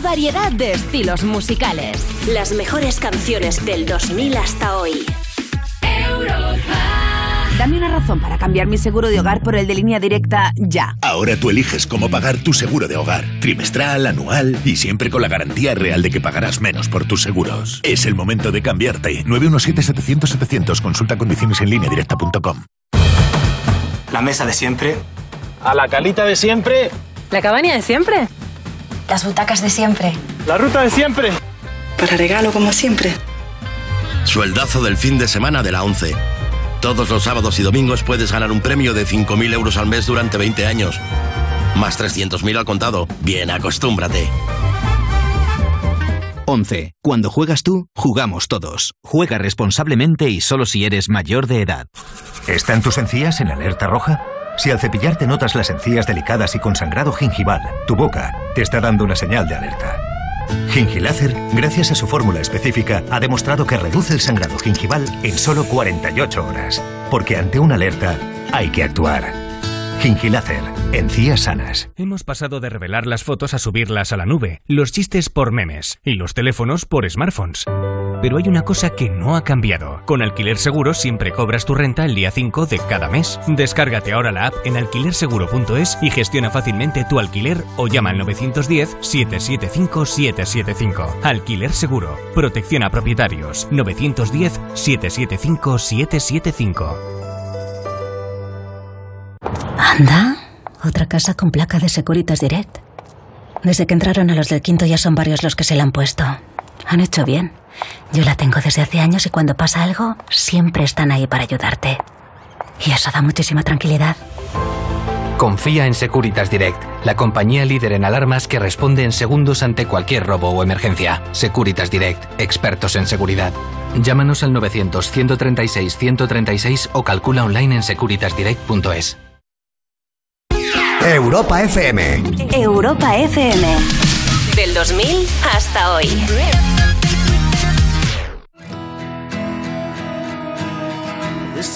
Variedad de estilos musicales. Las mejores canciones del 2000 hasta hoy. Dame una razón para cambiar mi seguro de hogar por el de línea directa ya. Ahora tú eliges cómo pagar tu seguro de hogar. Trimestral, anual y siempre con la garantía real de que pagarás menos por tus seguros. Es el momento de cambiarte. 917-700-700. Consulta condiciones en línea directa.com. La mesa de siempre. A la calita de siempre. ¿La cabaña de siempre? Las butacas de siempre. La ruta de siempre. Para regalo como siempre. Sueldazo del fin de semana de la 11. Todos los sábados y domingos puedes ganar un premio de 5.000 euros al mes durante 20 años. Más 300.000 al contado. Bien, acostúmbrate. 11. Cuando juegas tú, jugamos todos. Juega responsablemente y solo si eres mayor de edad. ¿Están tus encías en alerta roja? Si al cepillarte notas las encías delicadas y con sangrado gingival, tu boca te está dando una señal de alerta. Gingilácer, gracias a su fórmula específica, ha demostrado que reduce el sangrado gingival en solo 48 horas. Porque ante una alerta, hay que actuar. Gingilácer, encías sanas. Hemos pasado de revelar las fotos a subirlas a la nube, los chistes por memes y los teléfonos por smartphones. Pero hay una cosa que no ha cambiado. Con Alquiler Seguro siempre cobras tu renta el día 5 de cada mes. Descárgate ahora la app en alquilerseguro.es y gestiona fácilmente tu alquiler o llama al 910-775-775. Alquiler Seguro. Protección a propietarios. 910-775-775. Anda, otra casa con placa de Securitas Direct. Desde que entraron a los del quinto ya son varios los que se la han puesto. Han hecho bien. Yo la tengo desde hace años y cuando pasa algo, siempre están ahí para ayudarte. Y eso da muchísima tranquilidad. Confía en Securitas Direct, la compañía líder en alarmas que responde en segundos ante cualquier robo o emergencia. Securitas Direct, expertos en seguridad. Llámanos al 900-136-136 o calcula online en securitasdirect.es. Europa FM. Europa FM. Del 2000 hasta hoy.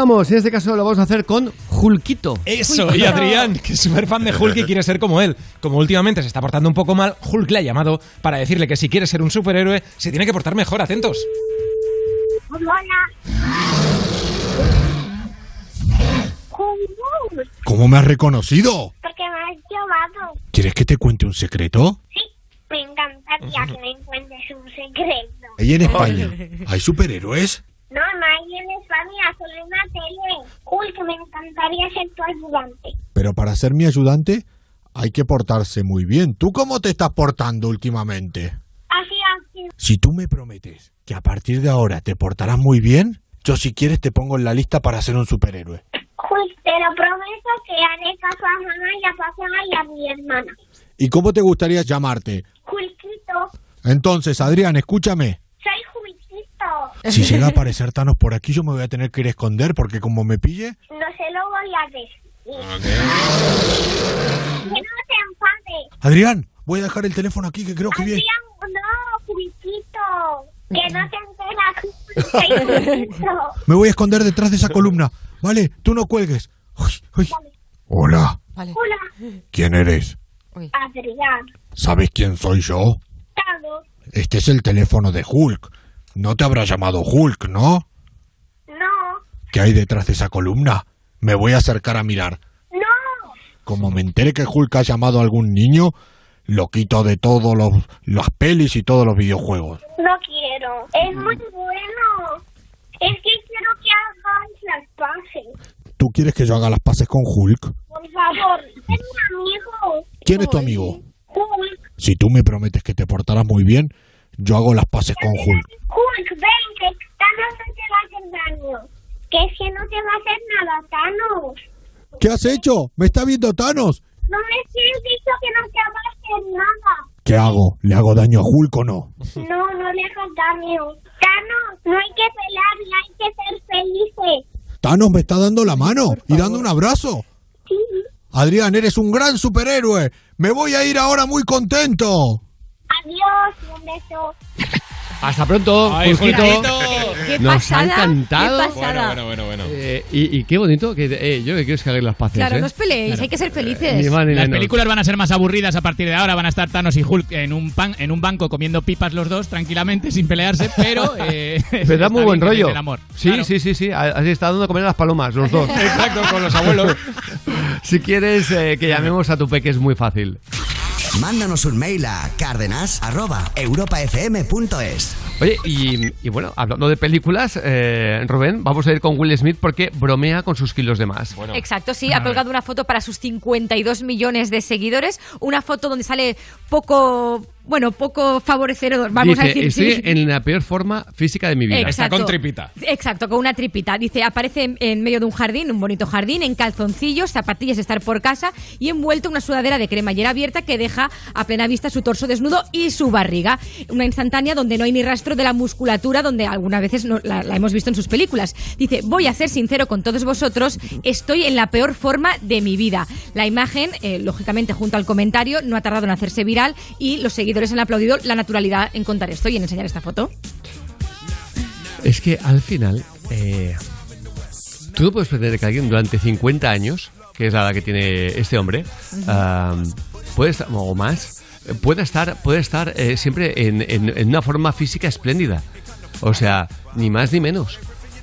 Continuamos, en este caso lo vamos a hacer con Julquito. Eso, y Adrián, que es súper fan de Hulk y quiere ser como él. Como últimamente se está portando un poco mal, Hulk le ha llamado para decirle que si quiere ser un superhéroe, se tiene que portar mejor. Atentos. ¿Cómo me has reconocido? Porque me has llamado. ¿Quieres que te cuente un secreto? Sí, me encantaría que me encuentres un secreto. ¿Ahí en España hay superhéroes? No, no hay en España, solo en la tele. Hulk, me encantaría ser tu ayudante. Pero para ser mi ayudante hay que portarse muy bien. ¿Tú cómo te estás portando últimamente? Así, así. Si tú me prometes que a partir de ahora te portarás muy bien, yo si quieres te pongo en la lista para ser un superhéroe. Hulk, te lo prometo que haré caso a mamá y a papá y a mi hermana. ¿Y cómo te gustaría llamarte? Hulkito, Entonces, Adrián, escúchame. Si llega a aparecer Thanos por aquí, yo me voy a tener que ir a esconder porque como me pille... No se lo voy a decir. Que no te enfades. Adrián, voy a dejar el teléfono aquí que creo que viene. Adrián, no, Hulkito. Que no te enteras. Me voy a esconder detrás de esa columna. Vale, tú no cuelgues. Uy, uy. Hola, Hola, ¿quién eres? Adrián. ¿Sabes quién soy yo? Thanos. Este es el teléfono de Hulk. No te habrá llamado Hulk, ¿no? No, ¿Qué hay detrás de esa columna? Me voy a acercar a mirar. no. Como me entere que Hulk ha llamado a algún niño, lo quito de todos los las pelis y todos los videojuegos. No quiero. Es muy bueno. Es que quiero que hagáis las paces. ¿Tú quieres que yo haga las paces con Hulk? Por favor, es mi amigo. ¿Quién es tu amigo? Hulk. Si tú me prometes que te portarás muy bien, yo hago las paces con Hulk. Hulk, ven, que Thanos no te va a hacer daño. Que es que no te va a hacer nada, Thanos. ¿Qué has hecho? ¿Me está viendo Thanos? No me has dicho que no te va a hacer nada. ¿Qué hago? ¿Le hago daño a Hulk o no? No, no le hagas daño. Thanos, no hay que pelear y hay que ser felices. Thanos me está dando la mano y dando un abrazo. Adrián, eres un gran superhéroe. Me voy a ir ahora muy contento. Adiós, un beso. Hasta pronto, Ay. Julquito. Qué Nos pasada, ha encantado. qué pasada. Bueno, bueno, bueno, bueno. Eh, y, y qué bonito que eh, yo que quiero es que hagáis las paces. Claro, ¿eh? no os peleéis, hay que ser felices. Las películas van a ser más aburridas a partir de ahora. Van a estar Thanos y Hulk en un pan, en un banco comiendo pipas los dos tranquilamente sin pelearse, pero eh, Pero da muy buen rollo. den amor. Sí, Claro. sí, sí, sí. Así está dando de comer a las palomas, los dos. Exacto, con los abuelos. si quieres eh, que llamemos a tu peque es muy fácil. Mándanos un mail a cárdenas.europafm.es. Oye, y, y bueno, hablando de películas, eh, Rubén, vamos a ir con Will Smith porque bromea con sus kilos de más. Exacto, sí, ha colgado una foto para sus 52 millones de seguidores, una foto donde sale poco, bueno, poco favorecedor, vamos Dice, a decir. estoy sí. en la peor forma física de mi vida. Exacto. con tripita. Exacto, con una tripita. Dice, aparece en, en medio de un jardín, un bonito jardín, en calzoncillos, zapatillas, estar por casa y envuelto en una sudadera de cremallera abierta que deja a plena vista su torso desnudo y su barriga. Una instantánea donde no hay ni rastro de la musculatura donde algunas veces no- la, la hemos visto en sus películas. Dice, voy a ser sincero con todos vosotros, estoy en la peor forma de mi vida. La imagen, eh, lógicamente junto al comentario, no ha tardado en hacerse viral y los seguidores han aplaudido la naturalidad en contar esto y en enseñar esta foto. Es que al final, eh, tú no puedes pretender que alguien durante 50 años, que es la edad que tiene este hombre, ah, puede estar, o más, puede estar, puede estar eh, siempre en, en- en una forma física espléndida. O sea, ni más ni menos.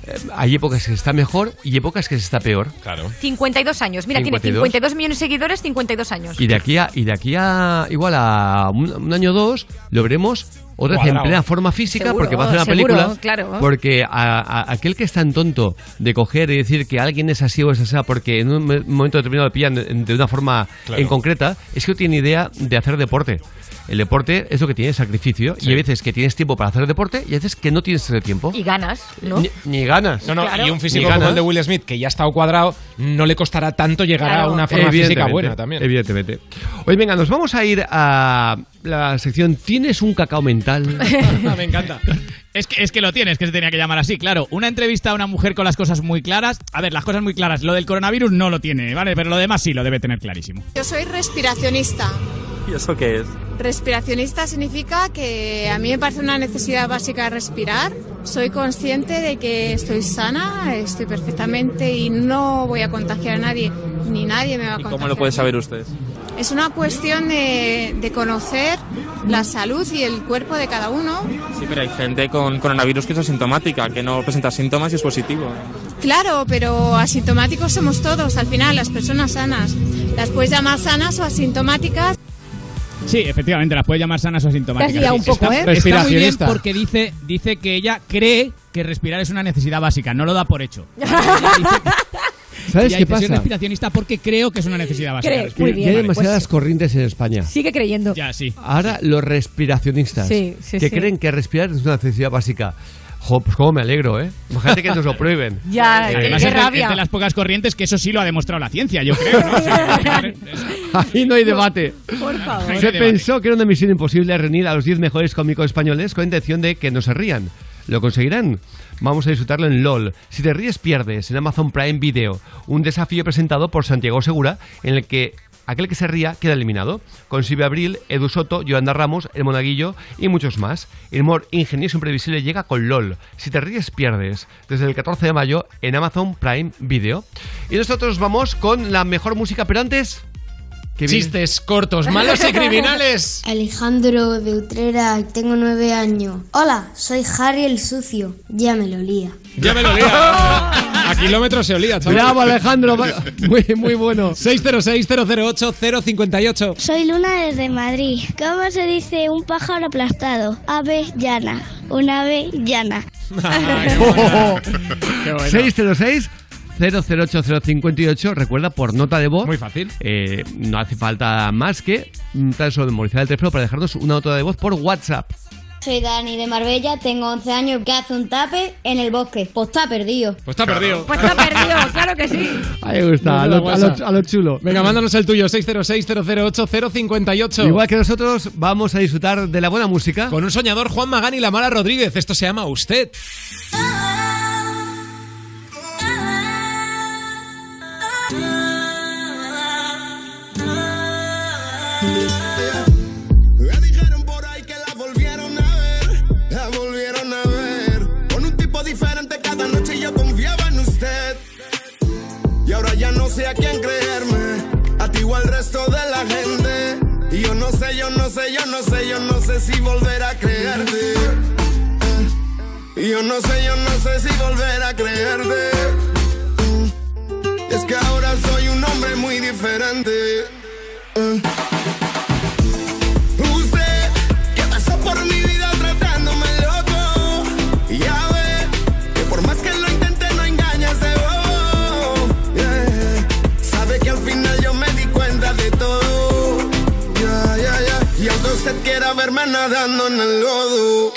Eh, hay épocas que se está mejor y épocas que se está peor. Claro. 52 años. Mira, 52. tiene 52 millones de seguidores, 52 años. Y de aquí a, y de aquí a igual a un, un año o dos, lo veremos otra vez en Cuadrado. plena forma física Seguro, porque va a hacer una seguro, película. claro. Porque a- a- aquel que es tan tonto de coger y decir que alguien es así o es así porque en un me- momento determinado le pillan de de una forma Claro. en concreta, es que no tiene idea de hacer deporte. El deporte es lo que tiene sacrificio y hay veces que tienes tiempo para hacer deporte y hay veces que no tienes ese tiempo. Y ganas, ¿no? Ni, ni ganas. No, no, Claro. y un físico como el de Will Smith, que ya ha estado cuadrado, no le costará tanto llegar a una forma física Evidentemente, buena también. Evidentemente. Oye, venga, nos vamos a ir a la sección ¿Tienes un cacao mental? Me encanta. Es que, es que lo tienes, que se tenía que llamar así, claro. Una entrevista a una mujer con las cosas muy claras. A ver, las cosas muy claras. Lo del coronavirus no lo tiene, ¿vale? Pero lo demás sí lo debe tener clarísimo. Yo soy respiracionista. ¿Y eso qué es? Respiracionista significa que a mí me parece una necesidad básica respirar. Soy consciente de que estoy sana, estoy perfectamente y no voy a contagiar a nadie, ni nadie me va a ¿Y contagiar. cómo lo puede saber usted? Es una cuestión de, de conocer la salud y el cuerpo de cada uno. Sí, pero hay gente con coronavirus que es asintomática, que no presenta síntomas y es positivo. Claro, pero asintomáticos somos todos, al final, las personas sanas. Las puedes llamar sanas o asintomáticas. Sí, efectivamente, las puede llamar sanas o asintomáticas. Te has liado Sí, un poco, está, ¿eh? Está muy bien Respiracionista. porque dice, dice que ella cree que respirar es una necesidad básica, no lo da por hecho. ¿Sabes qué dice, Soy pasa? respiracionista porque creo que es una necesidad básica. Respirar. muy hay demasiadas pues- corrientes en España. Sigue creyendo. Ya, sí. Ahora los respiracionistas Sí, sí, que sí. creen que respirar es una necesidad básica. Jo, pues cómo me alegro, ¿eh? Imagínate que nos lo prueben. Ya, Eh, Además, qué es de, rabia. es de las pocas corrientes que eso sí lo ha demostrado la ciencia, yo creo, ¿no? O sea, Ahí no hay debate. Por favor. Se debate. pensó que era una misión imposible reunir a los 10 mejores cómicos españoles con intención de que no se rían. ¿Lo conseguirán? Vamos a disfrutarlo en LOL. Si te ríes, pierdes en Amazon Prime Video. Un desafío presentado por Santiago Segura en el que aquel que se ría queda eliminado. Con Silvia Abril, Edu Soto, Yolanda Ramos, El Monaguillo y muchos más. El humor ingenioso e imprevisible llega con LOL. Si te ríes, pierdes. Desde el 14 de mayo en Amazon Prime Video. Y nosotros vamos con la mejor música, pero antes... Chistes cortos, malos y criminales. Alejandro de Utrera, tengo nueve años. Hola, soy Harry el Sucio. Ya me lo lía. Ya me lo lía. A kilómetros se olía, chaval. Bravo, Alejandro. Muy, muy bueno. 606-008-058. Soy Luna desde Madrid. ¿Cómo se dice un pájaro aplastado? Ave llana. Una ave llana. 606 008058 recuerda por nota de voz Muy fácil. Eh, no hace falta más que tan solo memorizar el teléfono para dejarnos una nota de voz por WhatsApp Soy Dani de Marbella, tengo 11 años. ¿Qué hace un tape en el bosque? Pues está perdido. Pues está perdido. Pues está perdido, claro que sí. Ahí me gusta, a lo, a lo- a lo chulo Venga, mándanos el tuyo, 606-008-058. igual que nosotros vamos a disfrutar de la buena música Con un soñador Juan Magán y la Mara Rodríguez. Esto se llama Usted. No sé a quién creerme, a ti o al resto de la gente. Y yo no sé, yo no sé, yo no sé, yo no sé si volver a creerte. Y yo no sé, yo no sé si volver a creerte. Es que ahora soy un hombre muy diferente. Verme nadando en el lodo.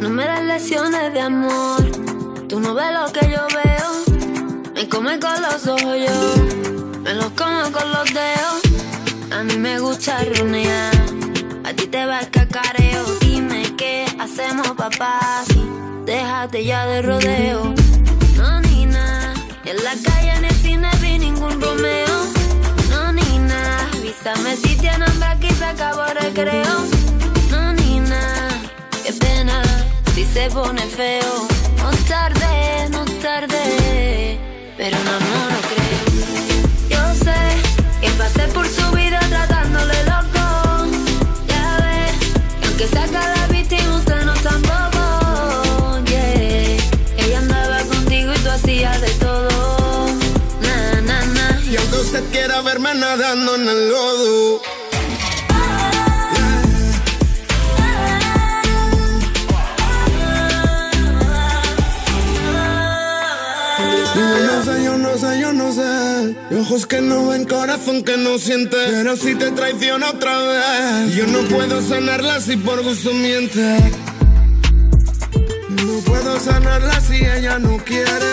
No me das lecciones de amor. Tú no ves lo que yo veo. Me come con los ojos yo. Me los como con los dedos. A mí me gusta runear. A ti te va el cacareo. Dime qué hacemos, papá. Déjate ya de rodeo. No, ni nada. En la calle, en el cine, vi ningún Romeo. No, ni nada. Avísame si tienen aquí, se acabó recreo. No, ni nada. Qué pena si se pone feo. No tarde, no tarde. Pero no, no, no creo. Yo sé que pasé por su que no ven, corazón que no siente. Pero si te traiciona otra vez, yo no puedo sanarla si por gusto miente. No puedo sanarla si ella no quiere.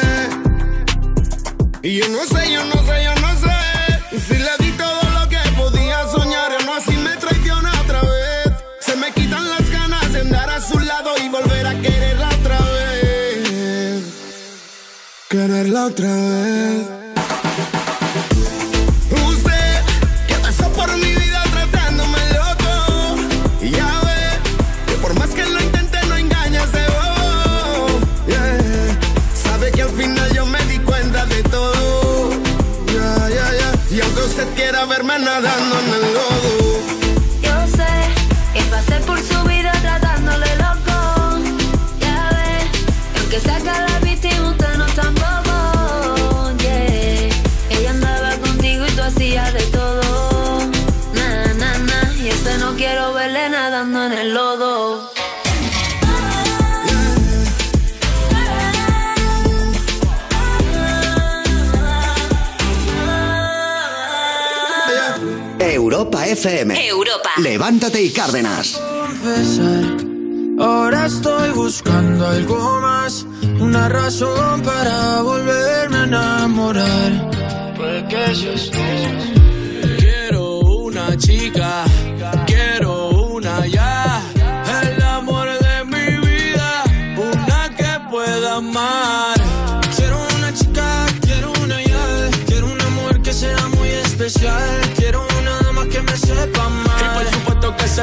Y yo no sé, yo no sé, yo no sé. Si le di todo lo que podía soñar, no así me traiciona otra vez. Se me quitan las ganas de andar a su lado y volver a quererla otra vez. Quererla otra vez. Nadando FM. Europa. Levántate y Cárdenas. confesar. Ahora estoy buscando algo más, una razón para volverme a enamorar. Puede que seas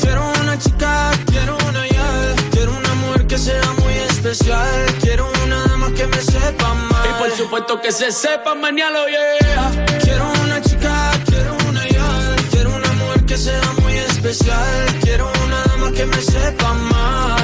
Quiero una chica, quiero una ya, quiero una mujer que sea muy especial, quiero una dama que me sepa amar. Y por supuesto que se sepa mañana, yeah. Quiero una chica, quiero una ya, quiero una mujer que sea muy especial, quiero una dama que me sepa amar.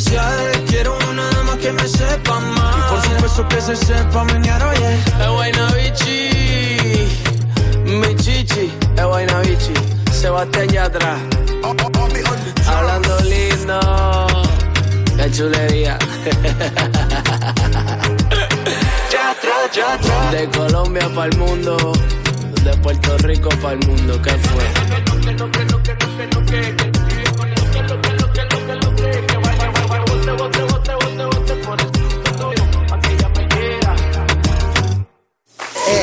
especial, quiero una dama que me sepa amar. Y por supuesto que se sepa mañana, oye. Es buena bichi, mi chichi, es buena bichi, Sebastián Yatra. Hablando lindo, qué chulería. De Colombia para el mundo, de Puerto Rico para el mundo, ¿qué fue?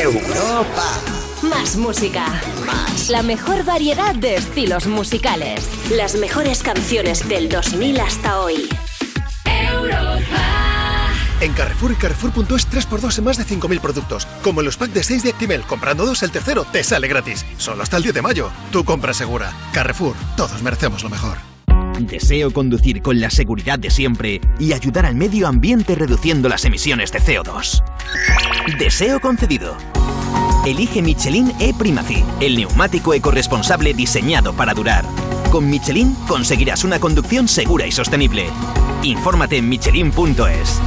Europa. Más música. Más. La mejor variedad de estilos musicales. Las mejores canciones del 2000 hasta hoy. En Carrefour y Carrefour.es 3x2 en más de 5.000 productos. Como en los packs de 6 de Actimel. Comprando dos, el tercero te sale gratis. Solo hasta el 10 de mayo. Tu compra segura. Carrefour. Todos merecemos lo mejor. Deseo conducir con la seguridad de siempre y ayudar al medio ambiente reduciendo las emisiones de CO2. Deseo concedido. Elige Michelin E-Primacy, el neumático ecorresponsable diseñado para durar. Con Michelin conseguirás una conducción segura y sostenible. Infórmate en michelin.es.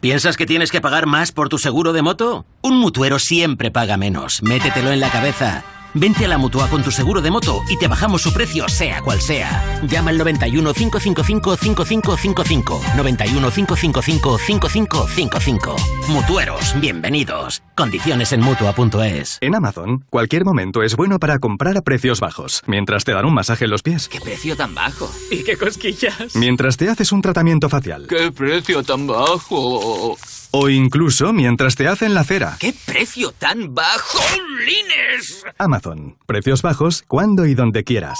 ¿Piensas que tienes que pagar más por tu seguro de moto? Un mutuero siempre paga menos. Métetelo en la cabeza. Vente a la mutua con tu seguro de moto y te bajamos su precio, sea cual sea. Llama al 91 555 5555. 91 555 5555. Mutueros, bienvenidos. Condiciones en mutua.es. En Amazon, cualquier momento es bueno para comprar a precios bajos, mientras te dan un masaje en los pies, ¿Qué precio tan bajo? ¿Y qué cosquillas? mientras te haces un tratamiento facial, ¿Qué precio tan bajo? O incluso mientras te hacen la cera. ¿Qué precio tan bajo? ¡Lines! Amazon, precios bajos cuando y donde quieras.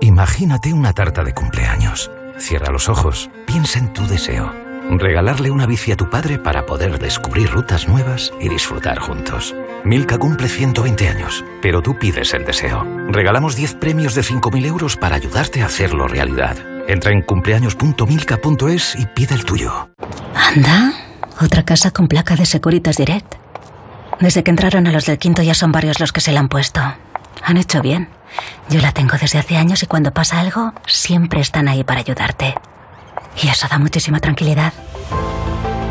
Imagínate una tarta de cumpleaños. Cierra los ojos, piensa en tu deseo. Regalarle una bici a tu padre para poder descubrir rutas nuevas y disfrutar juntos. Milka cumple 120 años, pero tú pides el deseo. Regalamos 10 premios de 5.000 euros para ayudarte a hacerlo realidad. Entra en cumpleaños.milka.es y pide el tuyo. Anda, otra casa con placa de Securitas Direct. Desde que entraron a los del quinto ya son varios los que se la han puesto. Han hecho bien. Yo la tengo desde hace años y cuando pasa algo, siempre están ahí para ayudarte. Y eso da muchísima tranquilidad.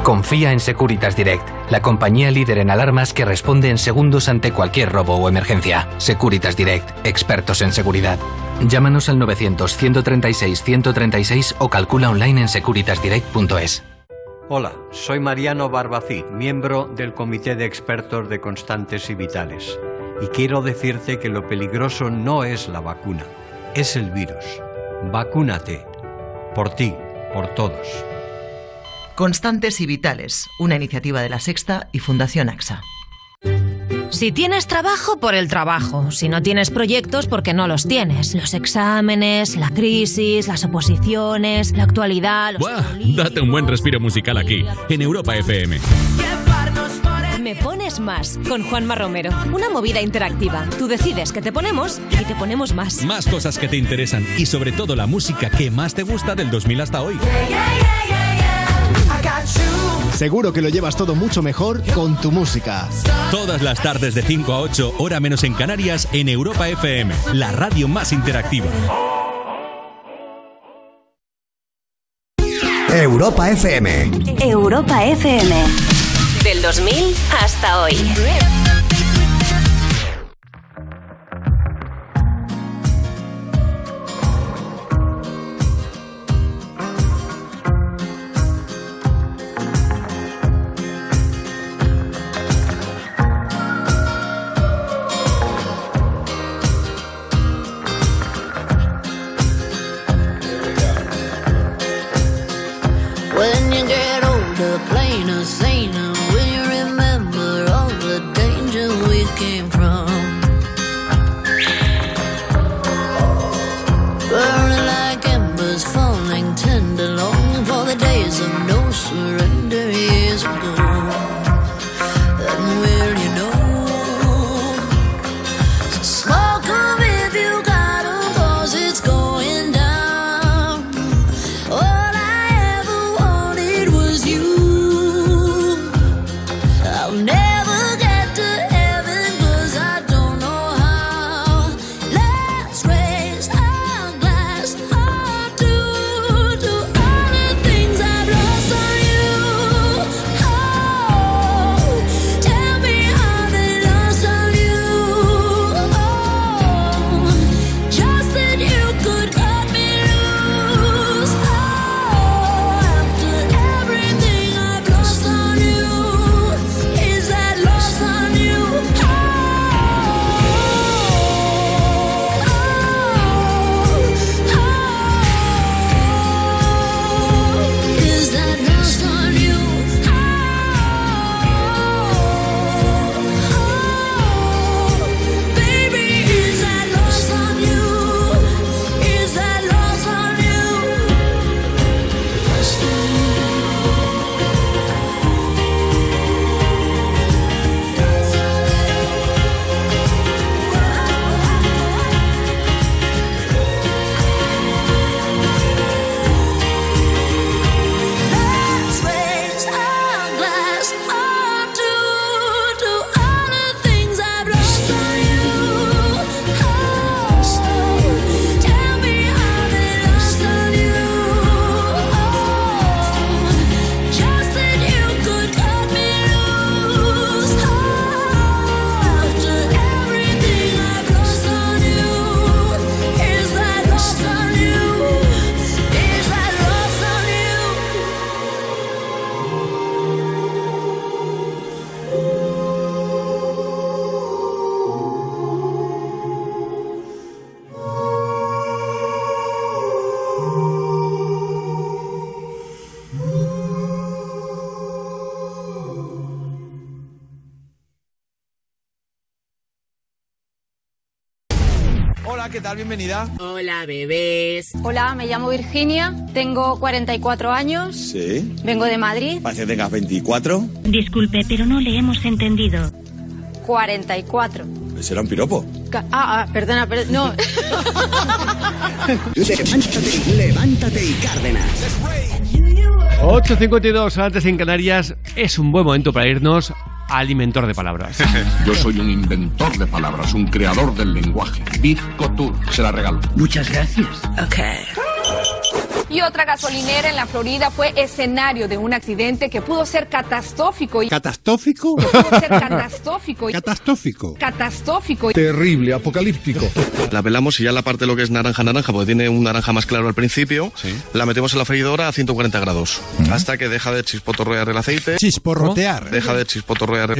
Confía en Securitas Direct, la compañía líder en alarmas que responde en segundos ante cualquier robo o emergencia. Securitas Direct, expertos en seguridad. Llámanos al 900-136-136 o calcula online en securitasdirect.es. Hola, soy Mariano Barbacid, miembro del Comité de Expertos de Constantes y Vitales. Y quiero decirte que lo peligroso no es la vacuna, es el virus. Vacúnate. Por ti, por todos. Constantes y Vitales, una iniciativa de la Sexta y Fundación AXA. Si tienes trabajo, por el trabajo. Si no tienes proyectos, porque no los tienes. Los exámenes, la crisis, las oposiciones, la actualidad. Los... ¡Buah! Date un buen respiro musical aquí, en Europa FM. Me pones más con Juanma Romero. Una movida interactiva. Tú decides que te ponemos y te ponemos más. Más cosas que te interesan y sobre todo la música que más te gusta del 2000 hasta hoy. Seguro que lo llevas todo mucho mejor con tu música. Todas las tardes de 5 a 8, hora menos en Canarias, en Europa FM, la radio más interactiva. Europa FM. Europa FM. Del 2000 hasta hoy. Bienvenida. Hola, bebés. Hola, me llamo Virginia, tengo 44 años, Sí. vengo de Madrid. Parece que tengas 24. Disculpe, pero no le hemos entendido. 44. Será un piropo. Ca- Ah, ah, perdona, perdona. No. Levántate, levántate y Cárdenas. 8.52 antes en Canarias es un buen momento para irnos al inventor de palabras. Yo soy un inventor de palabras, un creador del lenguaje. Bizco Tour, se la regalo. Muchas gracias. Ok. Y otra gasolinera en la Florida fue escenario de un accidente que pudo ser catastrófico. y- ¿Catastrófico? Pudo ser catastrófico. y- Catastrófico. Catastrófico. y- Terrible, apocalíptico. La pelamos y ya la parte lo que es naranja naranja, porque tiene un naranja más claro al principio, la metemos en la freidora a 140 grados, hasta que deja de chisporrotear el aceite. Chisporrotear. Deja de chisporrotear.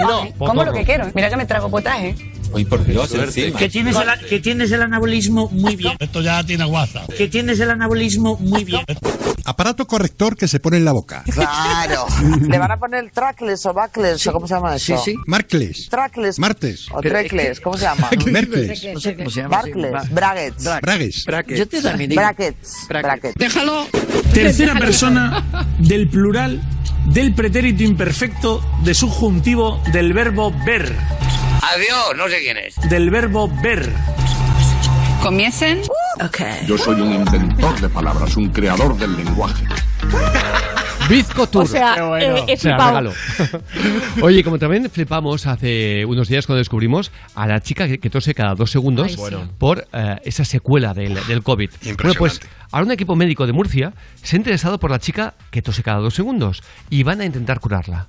No, como lo que quiero. Mira que me trago potaje. Ay, por Dios, encima. Que tienes, el, que tienes el anabolismo muy bien. Esto ya tiene WhatsApp. Que tienes el anabolismo muy bien. Aparato corrector que se pone en la boca. Claro. Le van a poner trackless o backless o cómo se llama eso. Marcles. Trackless. Martes. O treckless, ¿cómo se llama? Mercles. No sé cómo se llama. Barclays. Brackets. Bragues. Yo te también digo. Brackets. Brackets. Déjalo. Tercera persona del plural del pretérito imperfecto de subjuntivo del verbo ver. Adiós, no sé quién es. Del verbo ver. Comiencen. Yo soy un inventor de palabras, un creador del lenguaje. Bizco Tour. O sea, eh, he flipado. regalo. Oye, como también flipamos hace unos días cuando descubrimos a la chica que, que tose cada dos segundos Ay, sí. Bueno. por eh, esa secuela del, del COVID. Bueno, pues ahora un equipo médico de Murcia se ha interesado por la chica que tose cada dos segundos y van a intentar curarla.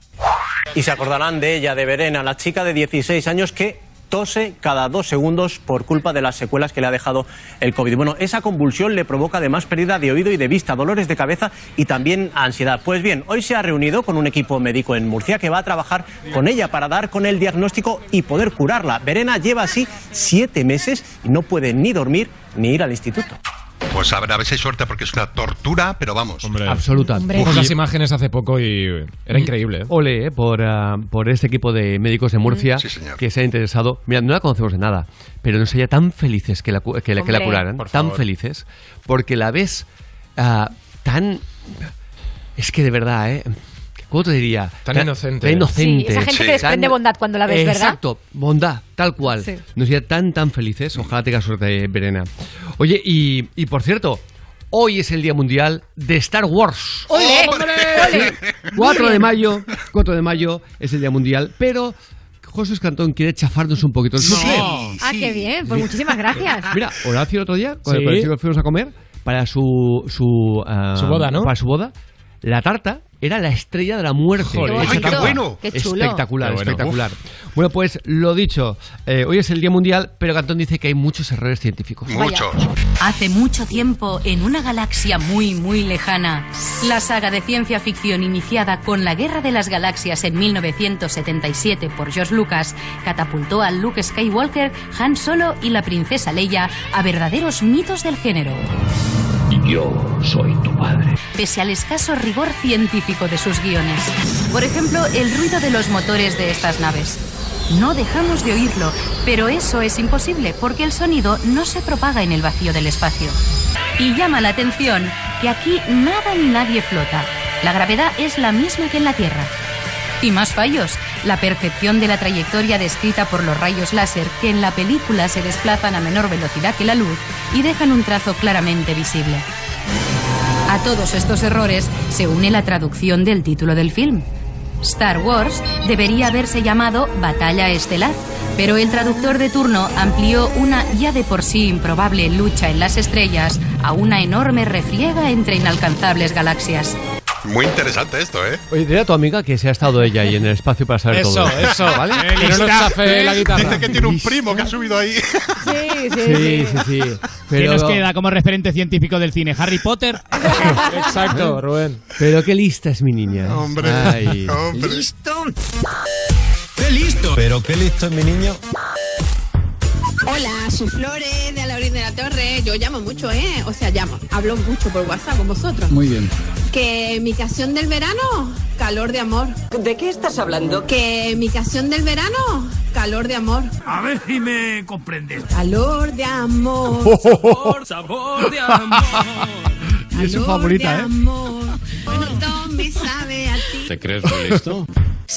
Y se acordarán de ella, de Verena, la chica de 16 años que tose cada dos segundos por culpa de las secuelas que le ha dejado el COVID. Bueno, esa convulsión le provoca además pérdida de oído y de vista, dolores de cabeza y también ansiedad. Pues bien, hoy se ha reunido con un equipo médico en Murcia que va a trabajar con ella para dar con el diagnóstico y poder curarla. Verena lleva así siete meses y no puede ni dormir ni ir al instituto. Pues a ver, a ver si hay suerte porque es una tortura, pero vamos. Absoluta. Vimos las imágenes hace poco y era increíble. ¿eh? Ole, eh, por, ah, por este equipo de médicos de Murcia que se ha interesado. Mira, no la conocemos de nada, pero nos sería tan felices que la, cu- que la, que la Hombre, curaran. por Tan favor. felices. Porque la ves ah, tan. Es que de verdad, ¿eh? ¿Cómo te diría? Tan inocente. Tan inocente. Sí, esa gente que desprende Tan- bondad cuando la ves, ¿verdad? Exacto, bondad, tal cual. Sí. Nos sería tan, tan felices. Ojalá tenga suerte, Verena. Oye, y, y por cierto, hoy es el Día Mundial de Star Wars. ¡Ole! ¡Ole! 4 de mayo, 4 de mayo es el Día Mundial, pero José Cantón quiere chafarnos un poquito el suflé. Ah, qué bien. Pues muchísimas gracias. Mira, Horacio el otro día, cuando Sí. el chico fuimos a comer, para su... Su, ah, Su boda, ¿no? Para su boda, la tarta era la estrella de la muerte. Joder. ¡Ay, qué bueno! ¡Qué chulo! Espectacular, Qué bueno. espectacular. Bueno, pues lo dicho, eh, hoy es el Día Mundial, pero Cantón dice que hay muchos errores científicos. Hace mucho tiempo, en una galaxia muy, muy lejana, la saga de ciencia ficción iniciada con la Guerra de las Galaxias en 1977 por George Lucas catapultó a Luke Skywalker, Han Solo y la princesa Leia a verdaderos mitos del género. Yo soy tu padre. pese al escaso rigor científico de sus guiones. Por ejemplo, el ruido de los motores de estas naves. No dejamos de oírlo, pero eso es imposible porque el sonido no se propaga en el vacío del espacio. Y llama la atención que aquí nada ni nadie flota. La gravedad es la misma que en la Tierra. Y más fallos, la percepción de la trayectoria descrita por los rayos láser que en la película se desplazan a menor velocidad que la luz y dejan un trazo claramente visible. A todos estos errores se une la traducción del título del film. Star Wars debería haberse llamado Batalla Estelar, pero el traductor de turno amplió una ya de por sí improbable lucha en las estrellas a una enorme refriega entre inalcanzables galaxias. Muy interesante esto, ¿eh? Oye, dile a tu amiga que se ha estado ella ahí en el espacio para saber Eso, todo. eso. ¿Vale? Eh, Que no nos chafe la guitarra. Dice que tiene un primo que ha subido ahí. Sí, Sí, sí, sí. ¿Qué Pero- nos queda como referente científico del cine? ¿Harry Potter? Exacto, Rubén. Pero qué lista es mi niña. Hombre, Ay. ¿Listo? ¡Qué listo! Pero qué listo es mi niño. Hola, soy Flores de Alaurín de la Torre. Yo llamo mucho, ¿eh? O sea, llamo. Hablo mucho por WhatsApp con vosotros. Muy bien. Que mi canción del verano, calor de amor. ¿De qué estás hablando? Que mi canción del verano, calor de amor. A ver si me comprendes. Calor de amor. Sabor, sabor de amor. Y es su favorita, de ¿eh? amor. Bueno, todo me sabe a ti. ¿Te crees listo?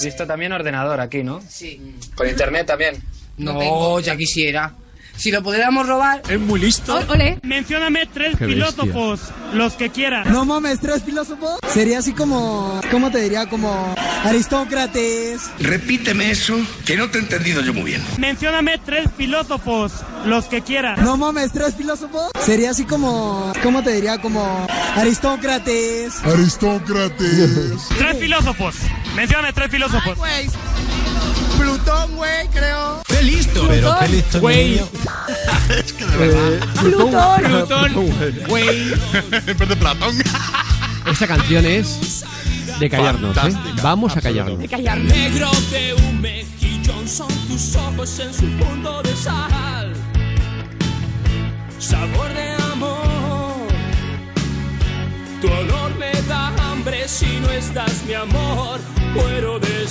Listo también ordenador aquí, ¿no? Sí. Con internet también. No, ya quisiera. Si lo pudiéramos robar. Es muy listo. Ole. Mencióname tres Qué bestia. filósofos, los que quieras. No mames, tres filósofos. Sería así como, ¿cómo te diría? Como Aristócrates. Repíteme eso, que no te he entendido yo muy bien. Mencióname tres filósofos, los que quieras. No mames, tres filósofos. Sería así como, ¿cómo te diría? Como Aristócrates. Aristócrates. Tres filósofos. Mencióname tres filósofos. Plutón, güey, creo. ¡Qué listo! Pero qué listo Güey. Es que de verdad. Plutón. Plutón. Güey. En vez de Platón. Esta canción es de callarnos, ¿eh? Vamos a callarnos. De callar. Negro de un mejillón son tus ojos en su punto de sal. Sabor de amor. Tu olor me da hambre si no estás, mi amor. Muero de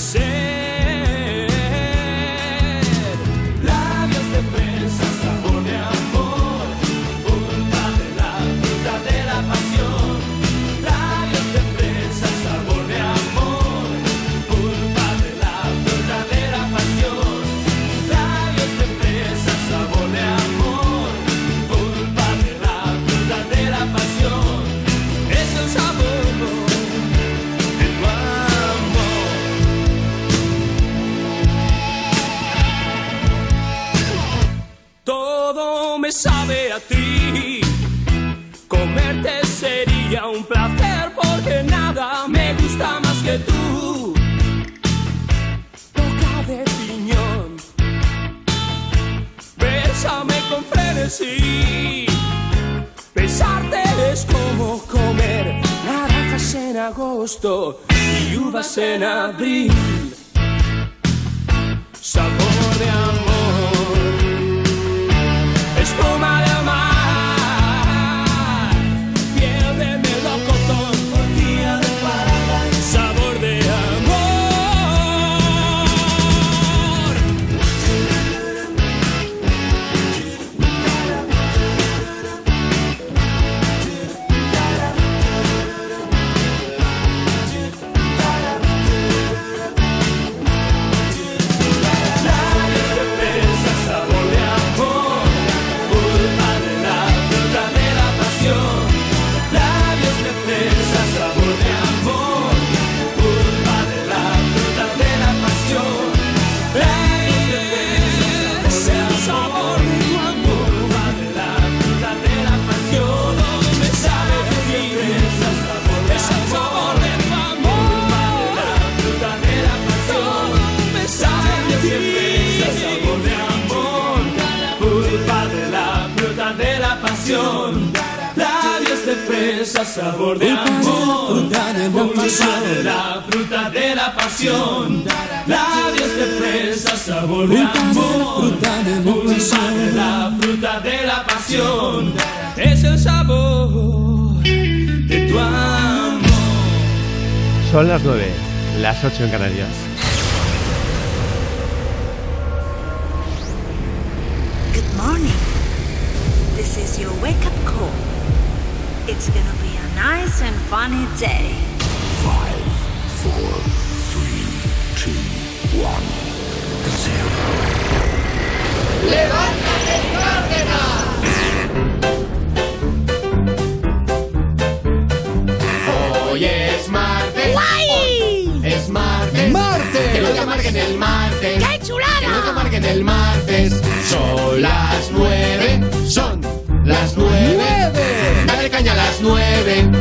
a ti. Comerte sería un placer porque nada me gusta más que tú. Boca de piñón, bésame con frenesí. Besarte es como comer naranjas en agosto y uvas en abril. Sabor de amor, sabor de amor, de la fruta de la pasión. Labios de fresa, sabor de amor, de la fruta de la pasión. Es el sabor de tu amor. Son las 9, las 8 en Canarias. Good morning. This is your wake up call. It's gonna be a nice and funny day. Five, four, three, two, one, zero. ¡Levántate, Hoy es martes. ¡Guay! Hoy es martes. ¡Martes! Que no te amarguen el martes. ¡Qué chulada! Que no te amarguen el martes. Son las nueve. Son las nueve. Dale caña a las nueve.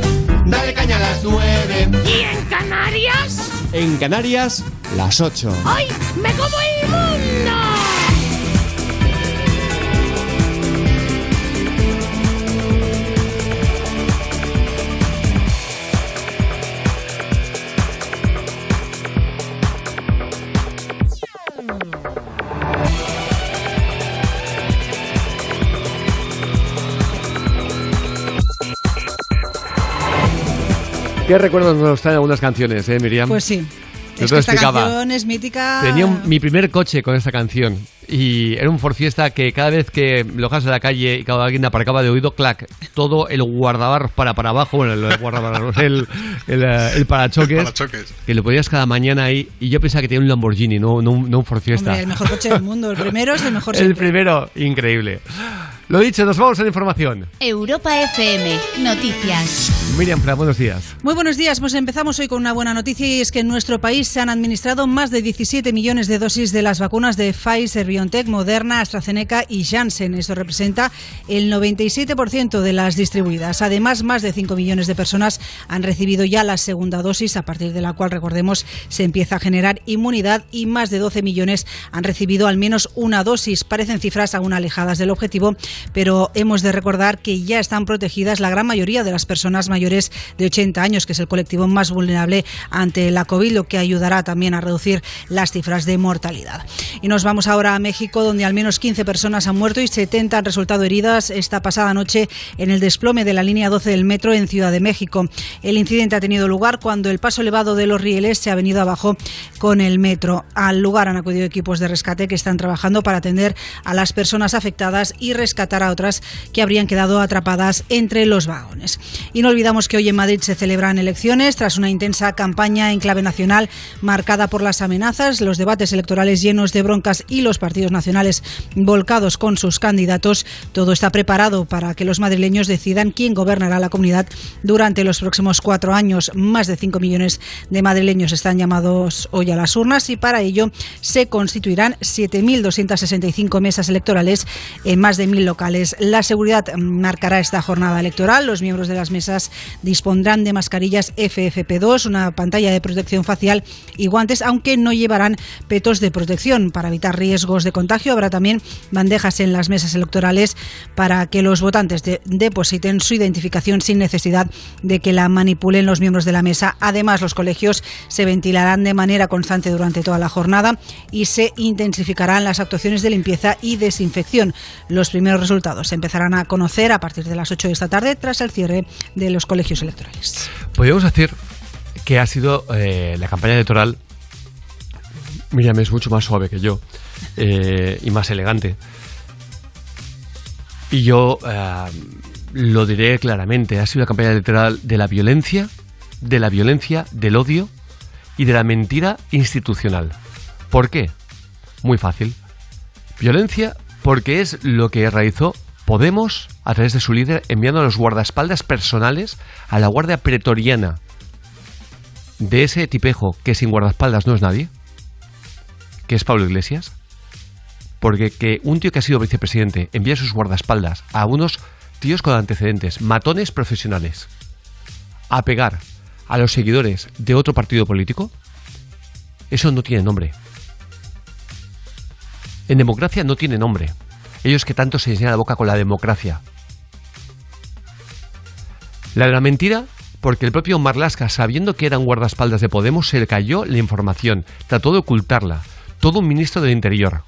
Dale caña a las nueve. ¿Y en Canarias? En Canarias, las 8. ¡Ay! ¡Me como el mundo! ¿Qué recuerdos nos traen algunas canciones, eh, Miriam? Pues sí. Yo Es te que esta explicaba. canción es mítica. Tenía un- mi primer coche con esta canción y era un Ford Fiesta que cada vez que lo dejas en la calle y cada alguien aparcaba de oído, clac, todo el guardabarros para para abajo, bueno, el guardabarros, el, el, eh, el parachoques, Parachoques. que lo podías cada mañana ahí y yo pensaba que tenía un Lamborghini, no, no, un- no un Ford Fiesta. Hombre, el mejor coche del mundo. El primero es el mejor El siempre. primero, increíble. Lo dicho, nos vamos a la información. Europa FM, noticias. Miriam, Fra, buenos días. Muy buenos días, pues empezamos hoy con una buena noticia y es que en nuestro país se han administrado más de 17 millones de dosis de las vacunas de Pfizer, BioNTech, Moderna, AstraZeneca y Janssen. Esto representa el 97% de las distribuidas. Además, más de 5 millones de personas han recibido ya la segunda dosis, a partir de la cual, recordemos, se empieza a generar inmunidad y más de 12 millones han recibido al menos una dosis. Parecen cifras aún alejadas del objetivo, pero hemos de recordar que ya están protegidas la gran mayoría de las personas mayores de 80 años, que es el colectivo más vulnerable ante la COVID, lo que ayudará también a reducir las cifras de mortalidad. Y nos vamos ahora a México, donde al menos 15 personas han muerto y 70 han resultado heridas esta pasada noche en el desplome de la línea 12 del metro en Ciudad de México. El incidente ha tenido lugar cuando el paso elevado de los rieles se ha venido abajo con el metro. Al lugar han acudido equipos de rescate que están trabajando para atender a las personas afectadas y rescatar a otras que habrían quedado atrapadas entre los vagones. Y no olvidamos que hoy en Madrid se celebran elecciones tras una intensa campaña en clave nacional marcada por las amenazas, los debates electorales llenos de broncas y los partidos nacionales volcados con sus candidatos. Todo está preparado para que los madrileños decidan quién gobernará la comunidad durante los próximos cuatro años. Más de 5 millones de madrileños están llamados hoy a las urnas y para ello se constituirán 7.265 mesas electorales en más de 1.000 locales. La seguridad marcará esta jornada electoral. Los miembros de las mesas dispondrán de mascarillas FFP2, una pantalla de protección facial y guantes, aunque no llevarán petos de protección. Para evitar riesgos de contagio habrá también bandejas en las mesas electorales para que los votantes de- depositen su identificación sin necesidad de que la manipulen los miembros de la mesa. Además, los colegios se ventilarán de manera constante durante toda la jornada y se intensificarán las actuaciones de limpieza y desinfección. Los primeros resultados se empezarán a conocer a partir de las 8 de esta tarde tras el cierre de los colegios electorales. Podríamos decir que ha sido eh, la campaña electoral. Miriam es mucho más suave que yo eh, y más elegante. Y yo eh, lo diré claramente: ha sido la campaña electoral de la violencia, de la violencia, del odio y de la mentira institucional. ¿Por qué? Muy fácil. Violencia porque es lo que realizó Podemos a través de su líder enviando a los guardaespaldas personales a la guardia pretoriana de ese tipejo que sin guardaespaldas no es nadie, que es Pablo Iglesias. Porque que un tío que ha sido vicepresidente envía sus guardaespaldas a unos tíos con antecedentes, matones profesionales, a pegar a los seguidores de otro partido político, eso no tiene nombre. En democracia no tiene nombre. Ellos que tanto se llenan la boca con la democracia. La de la mentira, porque el propio Marlasca, sabiendo que eran guardaespaldas de Podemos, se le cayó la información, trató de ocultarla. Todo un ministro del Interior.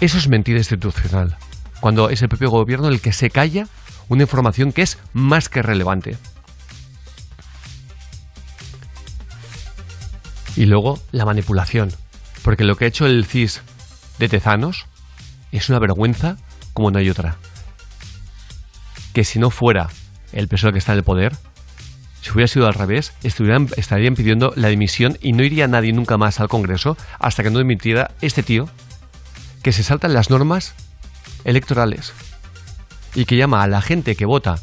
Eso es mentira institucional. Cuando es el propio gobierno el que se calla una información que es más que relevante. Y luego la manipulación. Porque lo que ha hecho el CIS de Tezanos es una vergüenza como no hay otra. Que si no fuera el PSOE que está en el poder, si hubiera sido al revés, estuvieran, estarían pidiendo la dimisión y no iría nadie nunca más al Congreso hasta que no dimitiera este tío que se saltan las normas electorales y que llama a la gente que vota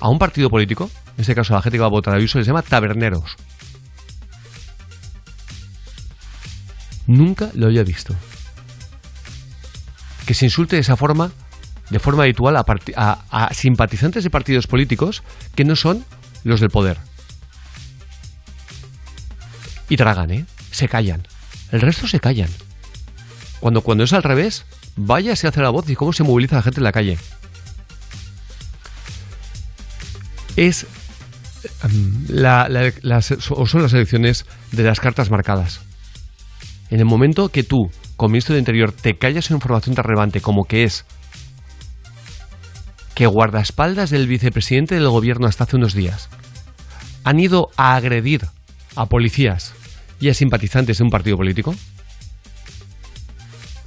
a un partido político, en este caso a la gente que va a votar a Ayuso, les llama taberneros. Nunca lo había visto. Que se insulte de esa forma, de forma habitual, a, a- simpatizantes de partidos políticos que no son los del poder. Y tragan, ¿eh? Se callan. El resto se callan. Cuando, cuando es al revés, vaya se hace la voz y cómo se moviliza la gente en la calle. Es las, o son las elecciones de las cartas marcadas. En el momento que tú, como ministro de Interior, te callas una información tan relevante como que es que guardaespaldas del vicepresidente del gobierno hasta hace unos días han ido a agredir a policías y a simpatizantes de un partido político?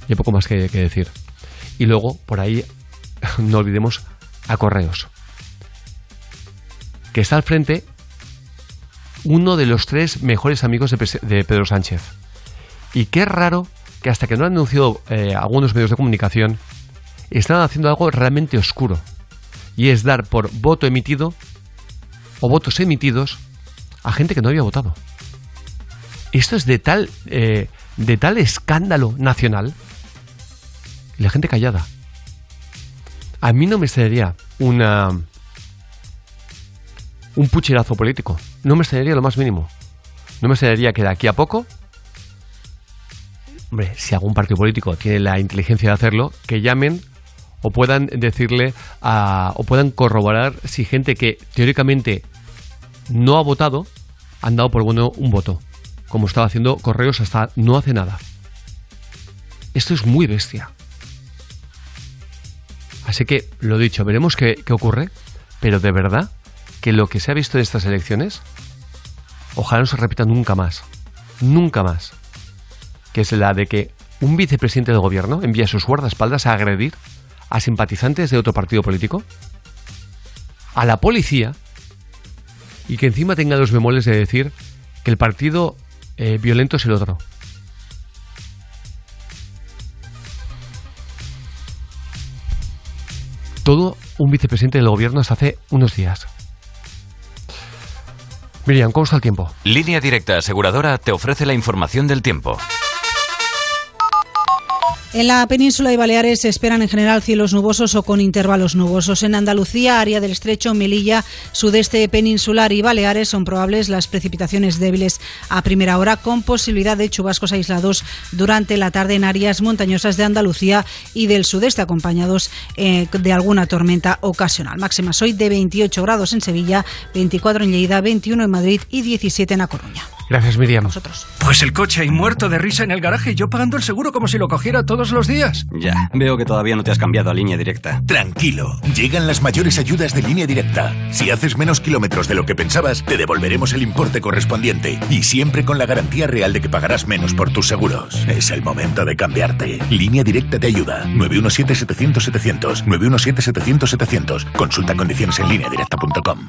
Y hay poco más que, decir. Y luego, por ahí, no olvidemos a Correos, que está al frente uno de los tres mejores amigos de Pedro Sánchez. Y qué raro que hasta que no han anunciado eh, algunos medios de comunicación, están haciendo algo realmente oscuro. Y es dar por voto emitido o votos emitidos a gente que no había votado. Esto es de tal, eh, de tal escándalo nacional y la gente callada. A mí no me extrañaría un pucherazo político. No me extrañaría lo más mínimo. No me extrañaría que de aquí a poco, hombre, si algún partido político tiene la inteligencia de hacerlo, que llamen o puedan decirle a, o puedan corroborar si gente que teóricamente no ha votado han dado por bueno un voto, como estaba haciendo Correos hasta no hace nada. Esto es muy bestia. Así que, lo dicho, veremos qué, qué ocurre, pero de verdad que lo que se ha visto en estas elecciones, ojalá no se repita nunca más. Nunca más. Que es la de que un vicepresidente del gobierno envía a sus guardaespaldas a agredir a simpatizantes de otro partido político, a la policía, y que encima tenga los bemoles de decir que el partido eh, violento es el otro. Todo un vicepresidente del gobierno hasta hace unos días. Miriam, ¿cómo está el tiempo? Línea Directa Aseguradora te ofrece la información del tiempo. En la península y Baleares se esperan en general cielos nubosos o con intervalos nubosos. En Andalucía, área del estrecho, Melilla, sudeste peninsular y Baleares son probables las precipitaciones débiles a primera hora con posibilidad de chubascos aislados durante la tarde en áreas montañosas de Andalucía y del sudeste acompañados eh, de alguna tormenta ocasional. Máximas hoy de 28 grados en Sevilla, 24 en Lleida, 21 en Madrid y 17 en A Coruña. Gracias, Miriam. Pues el coche ahí muerto de risa en el garaje y yo pagando el seguro como si lo cogiera todos los días. Ya, veo que todavía no te has cambiado a línea directa. Tranquilo, llegan las mayores ayudas de línea directa. Si haces menos kilómetros de lo que pensabas, te devolveremos el importe correspondiente y siempre con la garantía real de que pagarás menos por tus seguros. Es el momento de cambiarte. Línea directa te ayuda. 917-700-700. 917-700-700. Consulta condiciones en lineadirecta.com.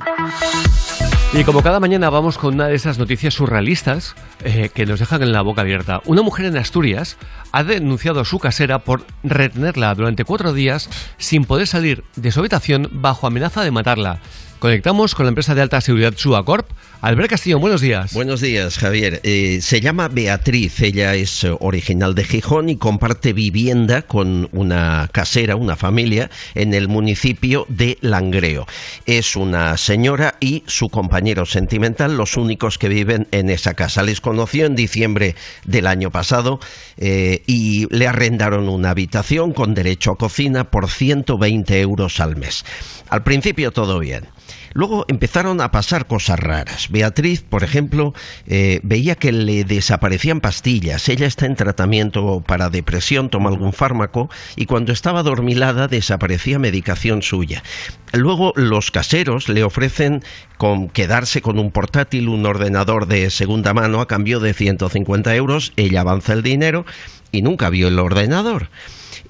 Y como cada mañana vamos con una de esas noticias surrealistas eh, que nos dejan en la boca abierta. Una mujer en Asturias ha denunciado a su casera por retenerla durante cuatro días sin poder salir de su habitación bajo amenaza de matarla. Conectamos con la empresa de alta seguridad Suacorp. Albert Castillo, buenos días. Buenos días, Javier. Eh, se llama Beatriz, ella es eh, original de Gijón y comparte vivienda con una casera, una familia, en el municipio de Langreo. Es una señora y su compañero sentimental, los únicos que viven en esa casa. Les conoció en diciembre del año pasado eh, y le arrendaron una habitación con derecho a cocina por 120 euros al mes. Al principio todo bien. Luego empezaron a pasar cosas raras. Beatriz, por ejemplo, eh, veía que le desaparecían pastillas. Ella está en tratamiento para depresión, toma algún fármaco y cuando estaba dormilada desaparecía medicación suya. Luego los caseros le ofrecen con quedarse con un portátil, un ordenador de segunda mano a cambio de 150 euros. Ella avanza el dinero y nunca vio el ordenador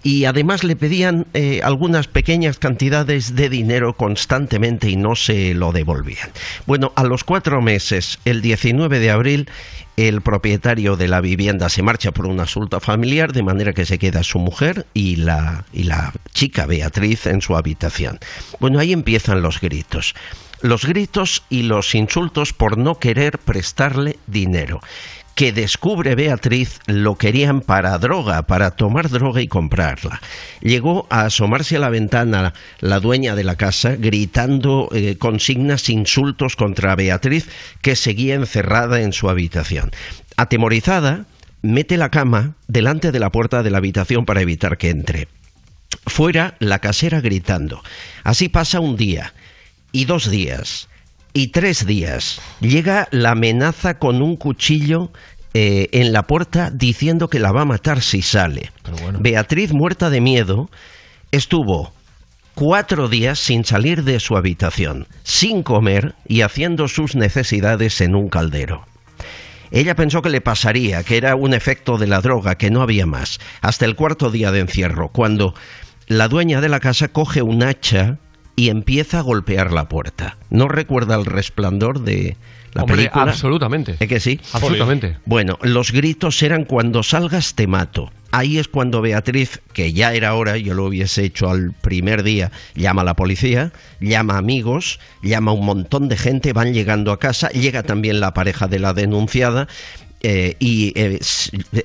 y además le pedían eh, algunas pequeñas cantidades de dinero constantemente y no se lo devolvían. Bueno, a los cuatro meses, el 19 de abril, el propietario de la vivienda se marcha por un asunto familiar, de manera que se queda su mujer y la, y la chica Beatriz en su habitación. Bueno, ahí empiezan los gritos. Los gritos y los insultos por no querer prestarle dinero que descubre Beatriz lo querían para droga, para tomar droga y comprarla. Llegó a asomarse a la ventana la dueña de la casa gritando eh, consignas, insultos contra Beatriz que seguía encerrada en su habitación. Atemorizada, mete la cama delante de la puerta de la habitación para evitar que entre. Fuera, la casera gritando. Así pasa un día y dos días y tres días llega la amenaza con un cuchillo eh, en la puerta diciendo que la va a matar si sale. Beatriz, muerta de miedo, estuvo cuatro días sin salir de su habitación, sin comer y haciendo sus necesidades en un caldero. Ella pensó que le pasaría, que era un efecto de la droga, que no había más, hasta el cuarto día de encierro, cuando la dueña de la casa coge un hacha y empieza a golpear la puerta. ¿No recuerda el resplandor de la Hombre, película? absolutamente. ¿Es que sí? Absolutamente. Bueno, los gritos eran cuando salgas te mato. Ahí es cuando Beatriz, que ya era hora, yo lo hubiese hecho al primer día, llama a la policía, llama a amigos, llama a un montón de gente, van llegando a casa, llega también la pareja de la denunciada eh, y eh,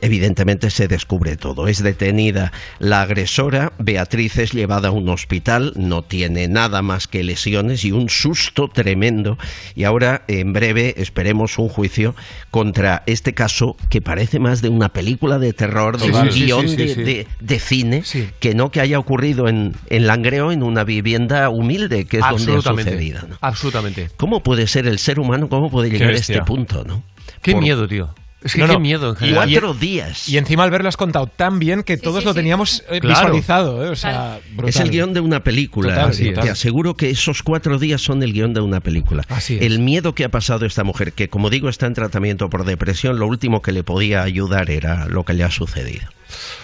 evidentemente se descubre todo. Es detenida la agresora, Beatriz es llevada a un hospital, no tiene nada más que lesiones y un susto tremendo. Y ahora, en breve, esperemos un juicio contra este caso que parece más de una película de terror, de Sí, un sí, guion sí, de, de- de cine, que no que haya ocurrido en, en Langreo, en una vivienda humilde, que es donde ha sucedido. ¿no? Absolutamente. ¿Cómo puede ser el ser humano? ¿Cómo puede llegar a este punto? ¿no? Qué Por- miedo, tío. Es que No, qué no. miedo en. Cuatro días. Y encima al verlo has contado tan bien que todos lo teníamos eh, Claro. visualizado. eh, O sea. Es el guion de una película. Total, total. Te aseguro que esos cuatro días son el guion de una película. El miedo que ha pasado esta mujer, que como digo está en tratamiento por depresión, lo último que le podía ayudar era lo que le ha sucedido.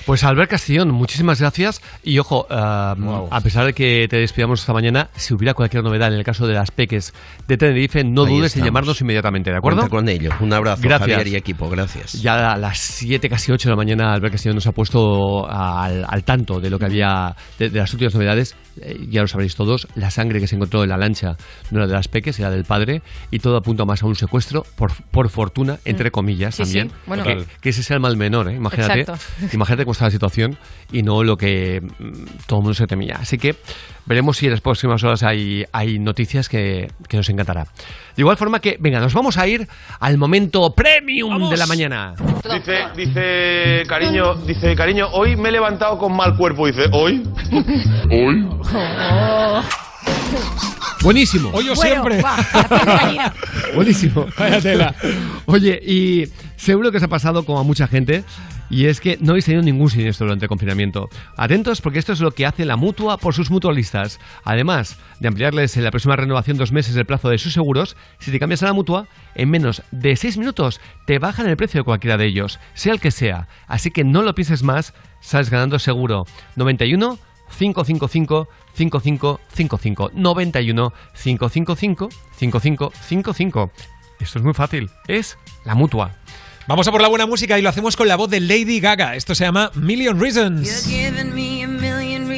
Pues Albert Castellón, muchísimas gracias. Y ojo, ah, a pesar de que te despidamos esta mañana, si hubiera cualquier novedad en el caso de las peques de Tenerife, no Ahí dudes en llamarnos inmediatamente, ¿de acuerdo? Cuenta con ello. Un abrazo, Gracias. Javier y equipo. Gracias. Ya a las 7, casi 8 de la mañana, Albert Castillo nos ha puesto al, al tanto de lo que había, de, de las últimas novedades. Eh, ya lo sabréis todos, la sangre que se encontró en la lancha no era de las peques, era del padre, y todo apunta más a un secuestro, por, por fortuna, entre comillas Sí, también. sí, bueno. que, que ese sea el mal menor, ¿eh? imagínate. Exacto. Imagínate cómo está la situación y no lo que mm, todo el mundo se temía. Así que veremos si en las próximas horas hay, hay noticias que, que nos encantará. De igual forma que, venga, nos vamos a ir al momento premium de la mañana. Dice, dice, cariño, dice, cariño, hoy me he levantado con mal cuerpo. Dice, ¿hoy? ¿Hoy? Buenísimo. Hoy o siempre. Buenísimo. Vaya tela. Oye, y seguro que os ha pasado como a mucha gente, y es que no habéis tenido ningún siniestro durante el confinamiento. Atentos porque esto es lo que hace la mutua por sus mutualistas. Además de ampliarles en la próxima renovación dos meses el plazo de sus seguros, si te cambias a la mutua, en menos de seis minutos te bajan el precio de cualquiera de ellos, sea el que sea. Así que no lo pienses más, sales ganando seguro. 91 555 5555 91 555 5555 Esto es muy fácil, es la mutua. Vamos a por la buena música y lo hacemos con la voz de Lady Gaga. Esto se llama Million Reasons.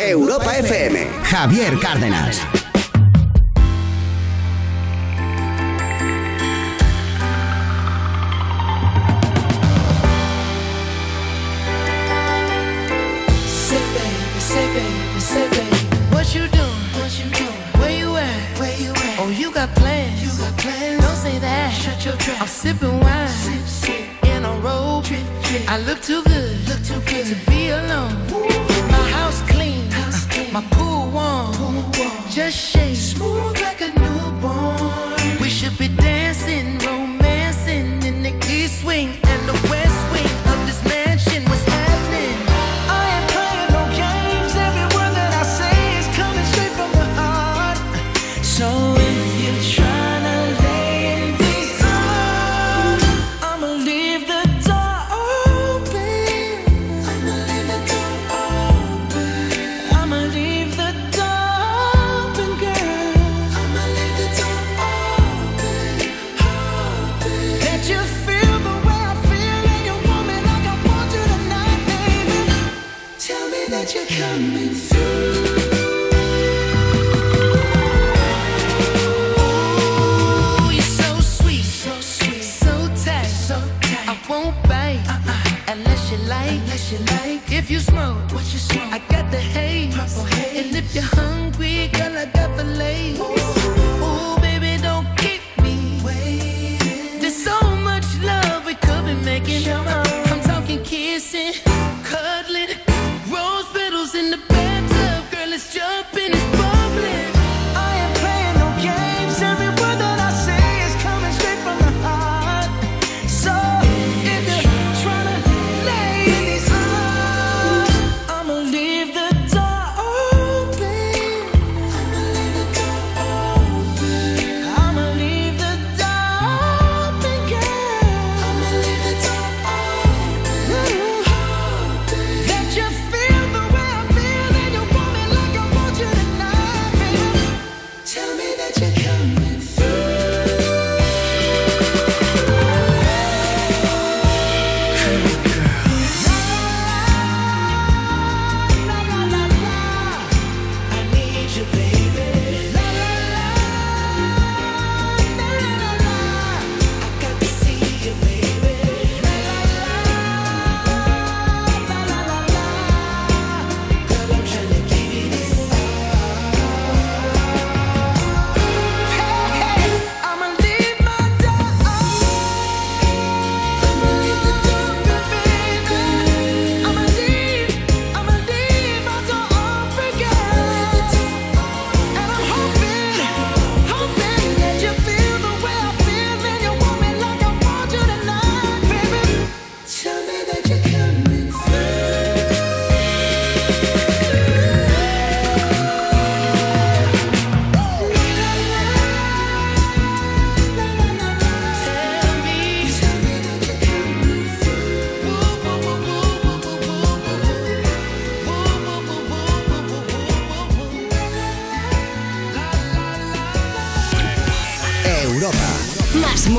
Europa FM. Javier Cárdenas.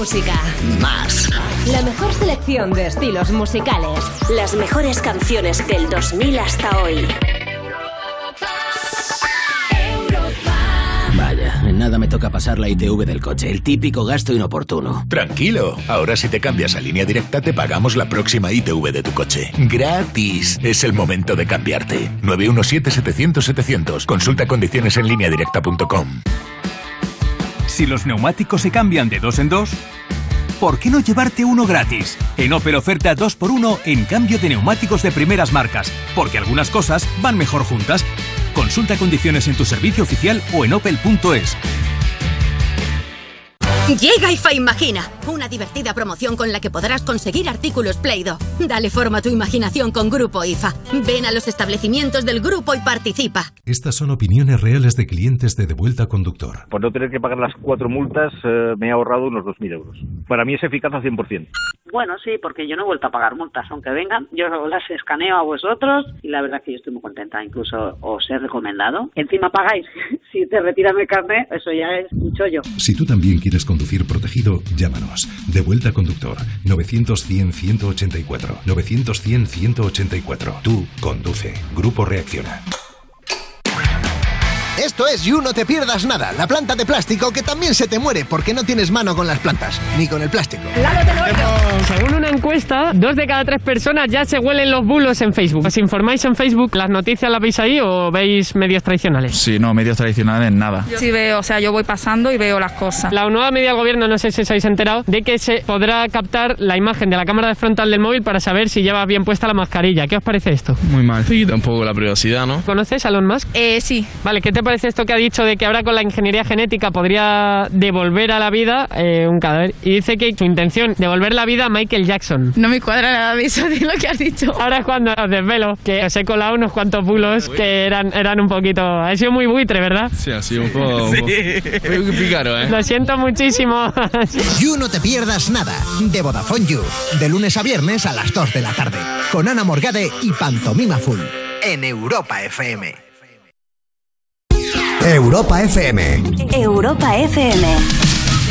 música. Más. La mejor selección de estilos musicales. Las mejores canciones del 2000 hasta hoy. Europa, Vaya, en nada me toca pasar la ITV del coche, el típico gasto inoportuno. Tranquilo, ahora si te cambias a línea directa te pagamos la próxima ITV de tu coche. Gratis, es el momento de cambiarte. 917-700-700, consulta condiciones en línea directa.com. Si los neumáticos se cambian de dos en dos, ¿por qué no llevarte uno gratis? En Opel oferta 2x1 en cambio de neumáticos de primeras marcas, porque algunas cosas van mejor juntas. Consulta condiciones en tu servicio oficial o en opel.es. Llega IFA Imagina, una divertida promoción con la que podrás conseguir artículos Play-Doh. Dale forma a tu imaginación con Grupo IFA. Ven a los establecimientos del grupo y participa. Estas son opiniones reales de clientes de Devuelta Conductor. Por no tener que pagar las cuatro multas, eh, me he ahorrado unos 2.000 euros. Para mí es eficaz al 100%. Bueno, sí, porque yo no he vuelto a pagar multas, aunque vengan, yo las escaneo a vosotros y la verdad que yo estoy muy contenta, incluso os he recomendado. Encima pagáis, si te retiran el carnet, eso ya es un chollo. Si tú también quieres conducir protegido, llámanos. Devuelta Conductor 900-100-184. 900-100-184. Tú conduce. Grupo Reacciona. Esto es You No Te Pierdas Nada, la planta de plástico que también se te muere porque no tienes mano con las plantas, ni con el plástico. Según una encuesta, dos de cada tres personas ya se huelen los bulos en Facebook. ¿Os informáis en Facebook? ¿Las noticias las veis ahí o veis medios tradicionales? Sí, no, medios tradicionales nada. Sí veo, o sea, yo voy pasando y veo las cosas. La nueva medida del gobierno, no sé si os habéis enterado, de que se podrá captar la imagen de la cámara de frontal del móvil para saber si lleva bien puesta la mascarilla. ¿Qué os parece esto? Muy mal. Sí, tampoco la privacidad, ¿no? ¿Conoces a Elon Musk? Eh, sí. Vale, ¿qué te parece esto que ha dicho de que ahora con la ingeniería genética podría devolver a la vida eh, un cadáver? Y dice que su intención, devolver la vida a Michael Jackson. No me cuadra nada de eso de lo que has dicho. Ahora es cuando os desvelo, que os he colado unos cuantos bulos que eran, eran un poquito... Ha sido muy buitre, ¿verdad? Sí, ha sido un poco... un poco- Muy pícaro, ¿eh? Lo siento muchísimo. You No Te Pierdas Nada, de Vodafone You, de lunes a viernes a las 2 de la tarde, con Ana Morgade y Pantomima Full, en Europa FM. Europa FM. Europa FM.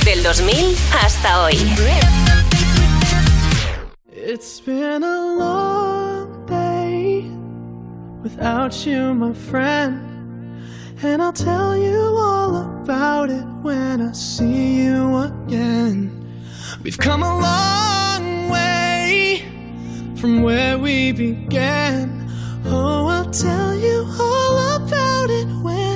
Del 2000 hasta hoy. It's been a long day without you, my friend. And I'll tell you all about it when I see you again. We've come a long way from where we began. Oh, I'll tell you all about it when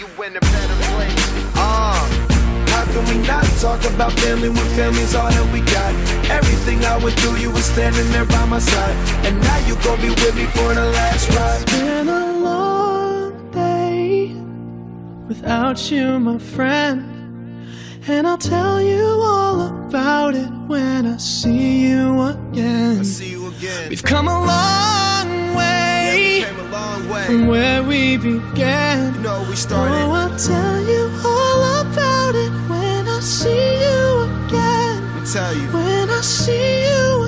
See in a better place. Uh, how can we not talk about family when family's all that we got? Everything I went through, you were standing there by my side. And now you gon' be with me for the last ride. It's been a long day without you, my friend. And I'll tell you all about it when I see you again. We've come a long way, from where we began. You know, we started. Oh, I'll tell you all about it when I see you again. Let me tell you. When I see you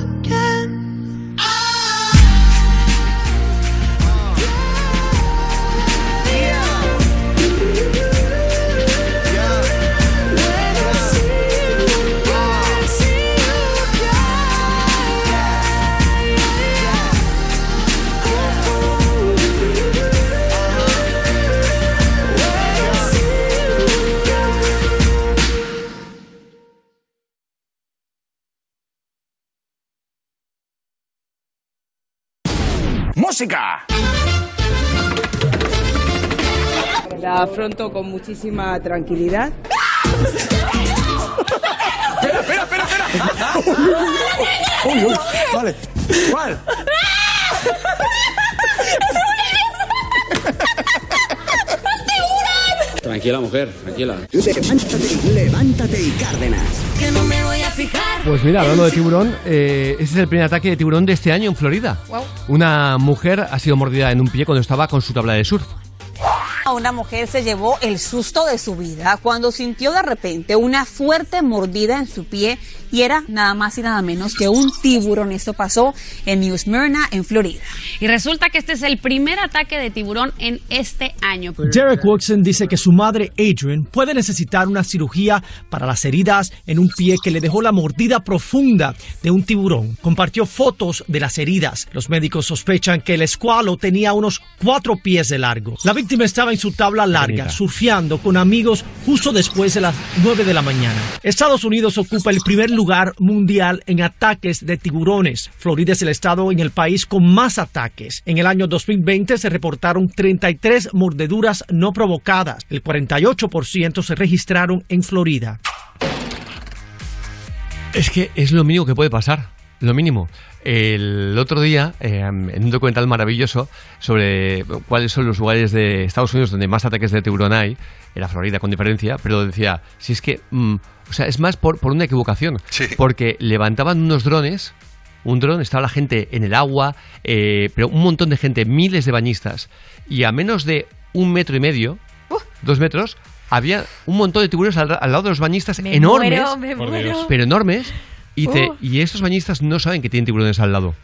¡Música! La afronto con muchísima tranquilidad. ¡Espera, espera, espera! espera. Uy, uy, Vale. ¿Cuál? Tranquila, mujer, tranquila. Levántate, levántate y Cárdenas. Que no me voy a fijar. Pues mira, hablando de tiburón, eh, ese es el primer ataque de tiburón de este año en Florida. Guau. Una mujer ha sido mordida en un pie cuando estaba con su tabla de surf. Una mujer se llevó el susto de su vida cuando sintió de repente una fuerte mordida en su pie y era nada más y nada menos que un tiburón. Esto pasó en New Smyrna, en Florida. Y resulta que este es el primer ataque de tiburón en este año. Derek Watson dice que su madre Adrian puede necesitar una cirugía para las heridas en un pie que le dejó la mordida profunda de un tiburón. Compartió fotos de las heridas. Los médicos sospechan que el escualo tenía unos cuatro pies de largo. La víctima estaba en su tabla larga, surfeando con amigos justo después de las 9 de la mañana. Estados Unidos ocupa el primer lugar mundial en ataques de tiburones. Florida es el estado en el país con más ataques. En el año 2020 se reportaron 33 mordeduras no provocadas. El 48% se registraron en Florida. Es que es lo mínimo que puede pasar, lo mínimo. El otro día, eh, en un documental maravilloso sobre cuáles son los lugares de Estados Unidos donde más ataques de tiburón hay, era Florida con diferencia, pero decía, si es que, mm, o sea, es más por, por una equivocación, porque levantaban unos drones, un dron, estaba la gente en el agua, eh, pero un montón de gente, miles de bañistas, y a menos de un metro y medio, dos metros, había un montón de tiburones al, al lado de los bañistas Me enormes, muero, me muero. Pero enormes, y, te- y esos bañistas no saben que tienen tiburones al lado.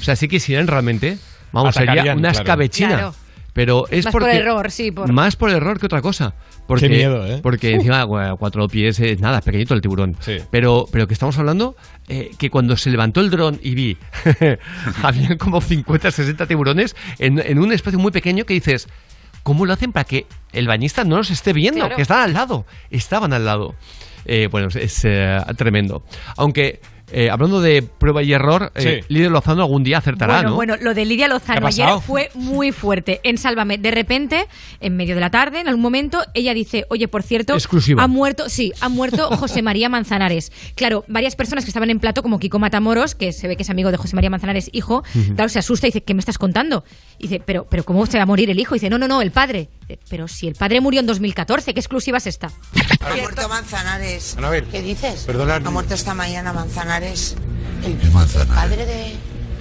O sea, sí que si eran realmente, vamos, sería una claro. escabechina. Claro. Pero es Más porque, por error, sí, por- Más por error que otra cosa. Porque, Qué miedo, ¿eh? Porque Uh. encima, cuatro pies, es nada, es pequeñito el tiburón. Pero, pero que estamos hablando, eh, que cuando se levantó el dron y vi, había como 50, 60 tiburones en, en un espacio muy pequeño que dices, ¿cómo lo hacen para que el bañista no los esté viendo? Claro. Que están al lado, estaban al lado. Eh, bueno, es, eh, tremendo. Aunque, eh, hablando de prueba y error, eh, Sí. Líder Lozano algún día acertará, Bueno, ¿no? bueno, lo de Lidia ¿Qué Lozano ayer fue muy fuerte. En Sálvame, de repente, en medio de la tarde, en algún momento, ella dice, oye, por cierto, Exclusiva. ha muerto, sí, ha muerto José María Manzanares. Claro, varias personas que estaban en plato, como Kiko Matamoros, que se ve que es amigo de José María Manzanares, hijo, claro, se asusta y dice, ¿qué me estás contando? Y dice, pero, pero ¿cómo se va a morir el hijo? Y dice, no, no, no, el padre. Dice, Pero si el padre murió en 2014, ¿qué exclusiva es esta? Ha muerto Manzanares. Anabel, ¿Qué dices? perdona. Ha muerto esta mañana Manzanares. El Manzanares? padre de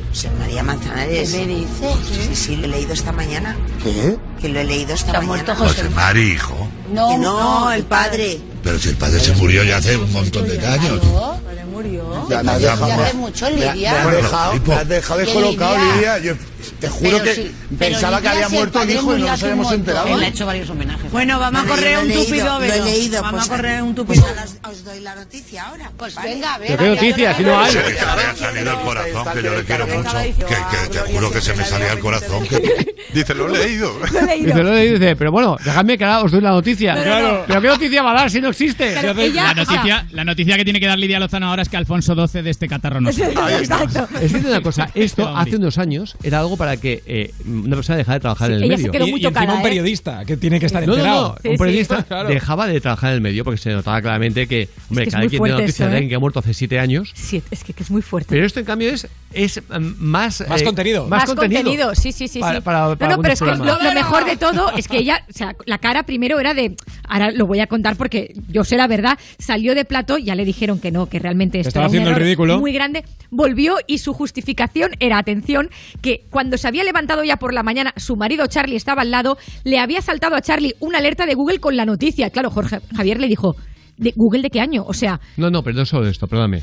José María Manzanares. ¿Qué me dices? Sí, sí, lo he leído esta mañana. ¿Qué? Que lo he leído esta ¿Se ha mañana. muerto José José Mari, hijo. No, No, no, no, el padre. Pero si el padre se murió ya hace un montón de años. padre murió. Ya me has Ya dejado- hace mucho, Lidia. me has dejado- me has dejado ¿Qué descolocado, Lidia? Lidia. Yo te juro Pero que si- pensaba que había muerto el hijo y no nos habíamos enterado. Él ha hecho varios homenajes. Bueno, vamos a Vale, correr un he leído, tupido Lo he leído. Vamos pues, a correr un pues tupido. ahora os, os doy la noticia ahora. Pues venga, a ver. Qué noticias, si no hay. Se me ha salido el corazón, que yo le quiero mucho. Que, que te juro que se me salía el corazón. Dice, lo he leído. Dice, lo leí, dice, pero bueno, dejadme que ahora os doy la noticia. No, no, no. Pero ¿qué noticia va a dar si no existe? la, noticia, la noticia que tiene que dar Lidia Lozano ahora es que Alfonso XII de este catarro no sale. Es que una cosa, esto hace unos años era algo para que eh, una persona dejara de trabajar en el ella medio. se quedó muy Y- y encima un ¿eh? periodista que tiene que estar no, no, enterado. No, un periodista dejaba de trabajar en el medio porque se notaba claramente que, hombre, que es cada muy quien tiene noticia eso, de ¿eh? alguien que ha muerto hace siete años. Sí, es que, que es muy fuerte. Pero esto, en cambio, es, es mm, más... Más eh, contenido. Más, contenido. sí, sí, sí. Para- sí. para- para no, no, pero es que lo, lo mejor de todo es que ella, o sea, la cara primero era de, ahora lo voy a contar porque yo sé la verdad, salió de plato, ya le dijeron que no, que realmente esto estaba era un haciendo el ridículo. muy grande, volvió y su justificación era, atención, que cuando se había levantado ya por la mañana, su marido Charlie estaba al lado, le había saltado a Charlie una alerta de Google con la noticia. Claro, Jorge Javier le dijo, ¿de Google de qué año? O sea, No, no, pero no solo esto, perdóname.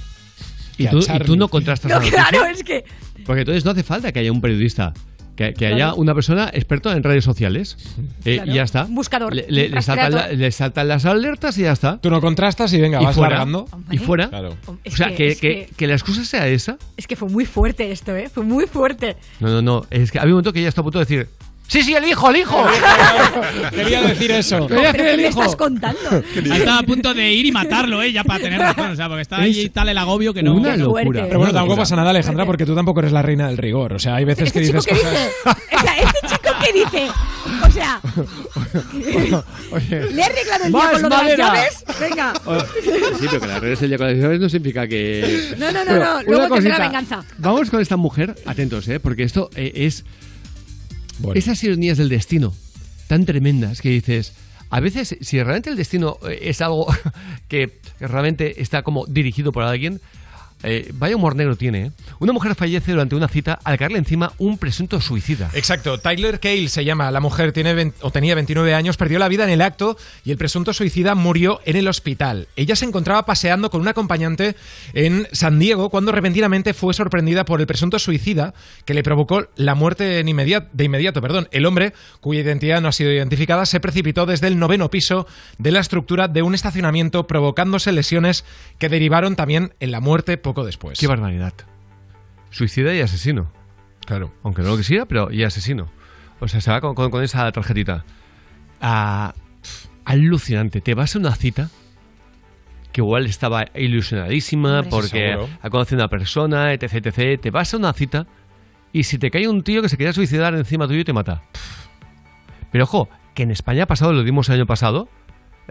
Y tú, y Charlie. tú no contrastas no, la noticia. claro, es que... Porque entonces no hace falta que haya un periodista. Que, que haya una persona experta en redes sociales. Eh, Claro. Y ya está. Un buscador, Le, le- un le saltan rastreador. la- le saltan las alertas y ya está. Tú no contrastas y venga, y vas fuera. largando. Y fuera. Claro. Es o sea, que- que, es que- que- que la excusa sea esa. Es que fue muy fuerte esto, ¿eh? Fue muy fuerte. No, no, no. Es que había un momento que ella está a punto de decir: ¡Sí, sí, el hijo, el hijo! Quería decir eso. Quería ¿Pero decir qué el me hijo. estás contando? Estaba a punto de ir y matarlo ella para tener razón, o sea, porque está ahí tal el agobio que no. Una locura. Pero bueno, tampoco pasa nada, Alejandra, porque tú tampoco eres la reina del rigor. O sea, hay veces que ¿Este chico dices qué cosas. dice? O sea, ¿este chico qué dice? O sea, ¿le he arreglado el día ¡Más con lo de las llaves? Venga. Sí, pero que las redes del día con las llaves no significa que. No, no, no, Bueno, no. Luego tendrá venganza. Vamos con esta mujer, atentos, ¿eh? Porque esto eh, es. Esas ironías del destino tan tremendas que dices. A veces, si realmente el destino eh, es algo que realmente está como dirigido por alguien, eh, vaya humor negro tiene. ¿eh? Una mujer fallece durante una cita al caerle encima un presunto suicida. Exacto, Tyler Cale se llama, la mujer tiene 20 o tenía 29 años, perdió la vida en el acto y el presunto suicida murió en el hospital. Ella se encontraba paseando con un acompañante en San Diego cuando repentinamente fue sorprendida por el presunto suicida que le provocó la muerte en inmediato, de inmediato. Perdón. El hombre, cuya identidad no ha sido identificada, se precipitó desde el noveno piso de la estructura de un estacionamiento provocándose lesiones que derivaron también en la muerte poco después. Qué barbaridad. Suicida y asesino. Claro. Aunque no lo quisiera, pero y asesino. O sea, se va con, con- con esa tarjetita. ah, alucinante. Te vas a una cita que igual estaba ilusionadísima Hombre, porque ha conocido a una persona, etc, etc. Te vas a una cita y si te cae un tío que se quería suicidar encima tuyo y te mata. Pero ojo, que en España ha pasado, lo dimos el año pasado,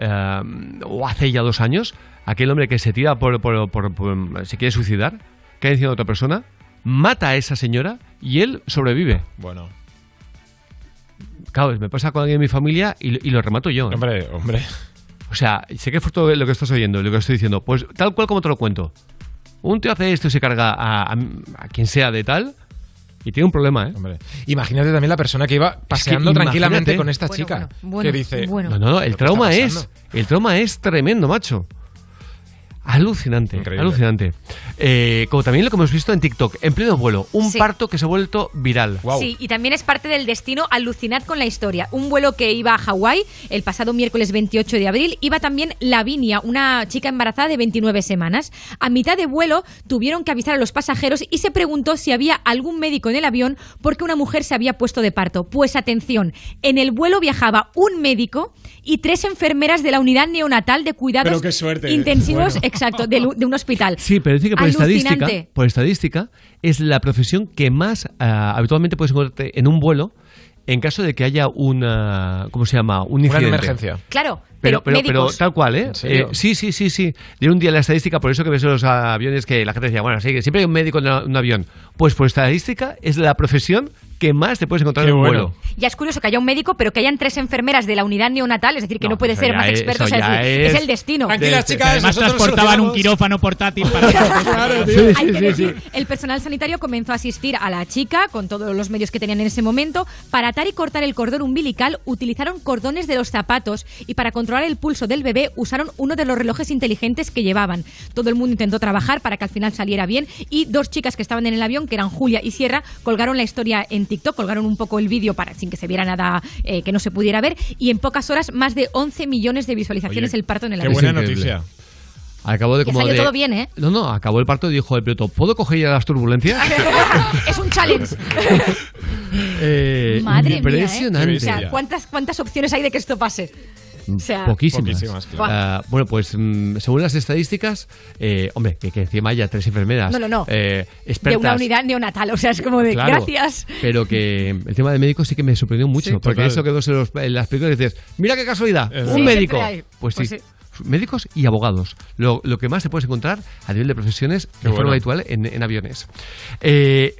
eh, o hace ya dos años, aquel hombre que se tira por, por- por- por- se quiere suicidar, cae encima de otra persona, mata a esa señora y él sobrevive. Bueno. Claro, me pasa con alguien de mi familia y, y lo remato yo. ¿eh? Hombre, hombre. O sea, sé que es fuerte lo que estás oyendo, lo que estoy diciendo. Pues tal cual como te lo cuento. Un tío hace esto y se carga a, a- a quien sea de tal y tiene un problema, ¿eh? Hombre. Imagínate también la persona que iba paseando tranquilamente con esta Bueno, chica. bueno, que dice. No, no, no, el "¿Lo que trauma es. pasando?". El trauma es tremendo, macho. Alucinante, Increíble. alucinante. Eh, como también lo que hemos visto en TikTok, en pleno vuelo, un Sí. parto que se ha vuelto viral. Sí, y también es parte del destino. Alucinad con la historia. Un vuelo que iba a Hawái el pasado miércoles 28 de abril. Iba también Lavinia, una chica embarazada de 29 semanas. A mitad de vuelo tuvieron que avisar a los pasajeros y se preguntó si había algún médico en el avión porque una mujer se había puesto de parto. Pues atención, en el vuelo viajaba un médico y tres enfermeras de la unidad neonatal de cuidados Pero qué suerte. intensivos, Bueno. Exacto, del- de, un hospital. Sí, pero dice que por estadística, por estadística, es la profesión que más ah, habitualmente puedes encontrarte en un vuelo en caso de que haya una, ¿cómo se llama? Un Una emergencia. Claro, Pero, pero, pero, tal cual, ¿eh? Eh, sí, sí, sí, sí. De un día la estadística, por eso que ves los aviones que la gente decía, bueno, sí, que siempre hay un médico en un avión. Pues por estadística es la profesión que más te puedes encontrar Qué en un bueno. vuelo. Ya es curioso que haya un médico, pero que hayan tres enfermeras de la unidad neonatal, es decir, que no, puede eso ser más es- expertos, eso es, es- es el destino. Tranquilas, chicas. además transportaban un quirófano portátil para... Hay que decir, El personal sanitario comenzó a asistir a la chica con todos los medios que tenían en ese momento. Para atar y cortar el cordón umbilical utilizaron cordones de los zapatos y para controlar el pulso del bebé usaron uno de los relojes inteligentes que llevaban. Todo el mundo intentó trabajar para que al final saliera bien y dos chicas que estaban en el avión, que eran Julia y Sierra, colgaron la historia en TikTok, colgaron un poco el vídeo para sin que se viera nada eh, que no se pudiera ver y en pocas horas más de 11 millones de visualizaciones Oye, el parto en el Qué buena noticia. Acabó de Que como salió de- todo bien, ¿eh? No, no, acabó el parto y dijo el piloto, ¿puedo coger ya las turbulencias? es un challenge. Eh, Madre impresionante. mía, ¿eh? O sea, ¿cuántas, ¿cuántas opciones hay de que esto pase? O sea, Poquísimas. Poquísimas, claro. Ah, bueno, pues mm, según las estadísticas, eh, hombre, que, que encima haya tres enfermeras No, no, no. eh, de una unidad neonatal. O sea, es como de Claro, gracias. Pero que el tema de médicos sí que me sorprendió mucho. Sí, porque total. eso que ves en, los- en las películas y dices, mira qué casualidad, Es un. Sí, médico. hay. Pues sí. Pues Médicos y abogados. Lo, lo que más te puedes encontrar a nivel de profesiones de bueno. forma habitual en, en aviones. Eh,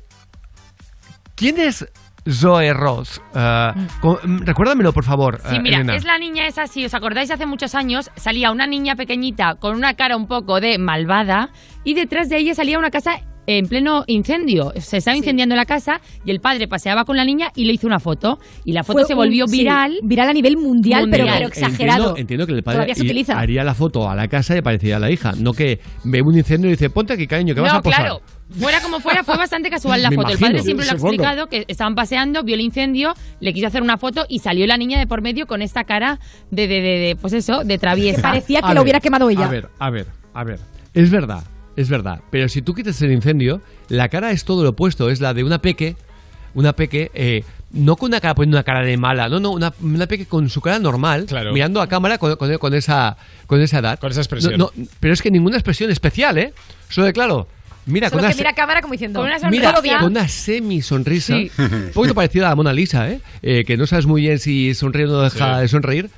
¿Quién es Zoe Ross? Ah, con- mm, recuérdamelo, por favor. Sí, ah, mira, Elena. es la niña esa, si os acordáis, hace muchos años salía una niña pequeñita con una cara un poco de malvada y detrás de ella salía una casa en pleno incendio. Se estaba incendiando la casa y el padre paseaba con la niña y le hizo una foto. Y la foto Fue se un- volvió sí, viral. viral a nivel mundial, pero, Mundial. pero exagerado. Entiendo, entiendo que el padre se haría la foto a la casa y parecía a la hija. No que ve un incendio y dice, ponte aquí, cariño, que vas no, a posar. claro. Fuera como fuera, fue bastante casual la Me foto. el imagino, padre siempre lo ha explicado, que estaban paseando, vio el incendio, le quiso hacer una foto y salió la niña de por medio con esta cara de, de, de, de, pues eso, de traviesa. Parecía que A lo ver, hubiera quemado ella. A ver, a ver, a ver. Es verdad, es verdad. Pero si tú quitas el incendio, la cara es todo lo opuesto. Es la de una peque, una peque, eh, no con una cara poniendo una cara de mala, no, no, una, una peque con su cara normal, Claro. mirando a cámara con, con- con esa, con esa edad. Con esa expresión. No, no, pero es que ninguna expresión especial, ¿eh? Solo de claro. Mira, Solo con que una, mira a cámara como diciendo, Con una sonrisa. Mira, con una semi-sonrisa, Sí. un poquito parecida a la Mona Lisa, ¿eh? Eh, Que no sabes muy bien si sonríe o no deja Sí. de sonreír.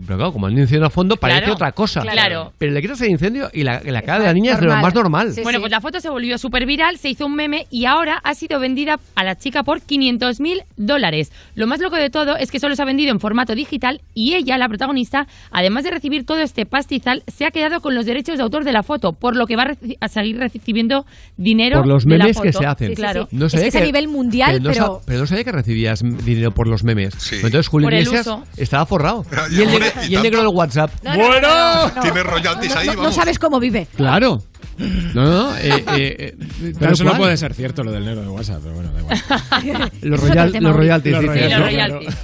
Pero claro, como el incendio a fondo, parece Claro, otra cosa. claro. Pero le quitas el incendio y la, la cara de la niña es de lo más normal. Sí, Bueno, sí. pues la foto se volvió súper viral, se hizo un meme y ahora ha sido vendida a la chica por 500 mil dólares. Lo más loco de todo es que solo se ha vendido en formato digital y ella, la protagonista, además de recibir todo este pastizal, se ha quedado con los derechos de autor de la foto, por lo que va a, reci- a seguir recibiendo dinero Por los de la memes que se hacen. Sí, Claro. sí. No Es que es a nivel mundial, no pero- pero no sabía que recibías dinero por los memes. Sí. Entonces Julio Iglesias estaba forrado. Y y y el negro del WhatsApp. No, no, no, no, no, no. Tiene royalties ahí, No- no vamos. sabes cómo vive. Claro. No, no, eh, eh, eh, Pero eso no puede ser cierto, lo del negro de WhatsApp, pero bueno, da igual. Los, royal- los royalties. Los dices, los ¿no? royalties.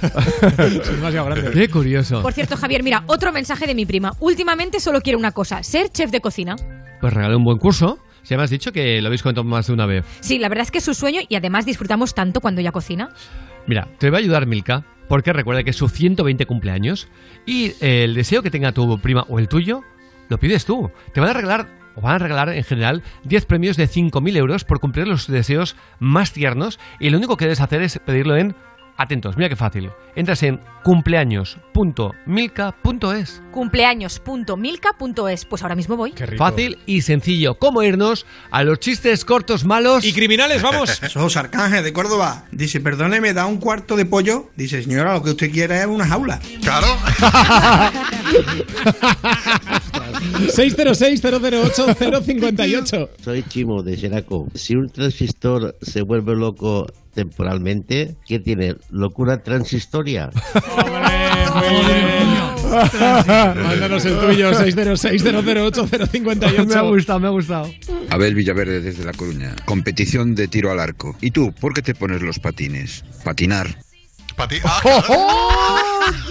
Es demasiado grande. Qué curioso. Por cierto, Javier, mira, otro mensaje de mi prima. Últimamente solo quiero una cosa, ser chef de cocina. Pues regalé un buen curso. Si me has dicho que lo habéis contado más de una vez. Sí, la verdad es que es su sueño y además disfrutamos tanto cuando ella cocina. Mira, te va a ayudar Milka, porque recuerda que es su 120 cumpleaños y el deseo que tenga tu prima o el tuyo, lo pides tú. Te van a regalar, o van a regalar en general, 10 premios de 5.000 euros por cumplir los deseos más tiernos y lo único que debes hacer es pedirlo en Atentos, mira qué fácil. Entras en cumpleaños.milka.es. Cumpleaños.milka.es. Pues ahora mismo voy. Fácil y sencillo. ¿Cómo irnos a los chistes cortos malos? Y criminales, vamos. Sos Arcángel de Córdoba. Dice, perdóneme, da un cuarto de pollo. Dice, señora, lo que usted quiere es una jaula. Claro. 606-008-058. Soy Chimo de Xeraco. Si un transistor se vuelve loco temporalmente, ¿qué tiene? ¿Locura transistoria? Mándanos el tuyo, 606-008-058. Me ha gustado, me ha gustado. Abel Villaverde desde La Coruña. Competición de tiro al arco. ¿Y tú, por qué te pones los patines? Patinar. ¡Oh,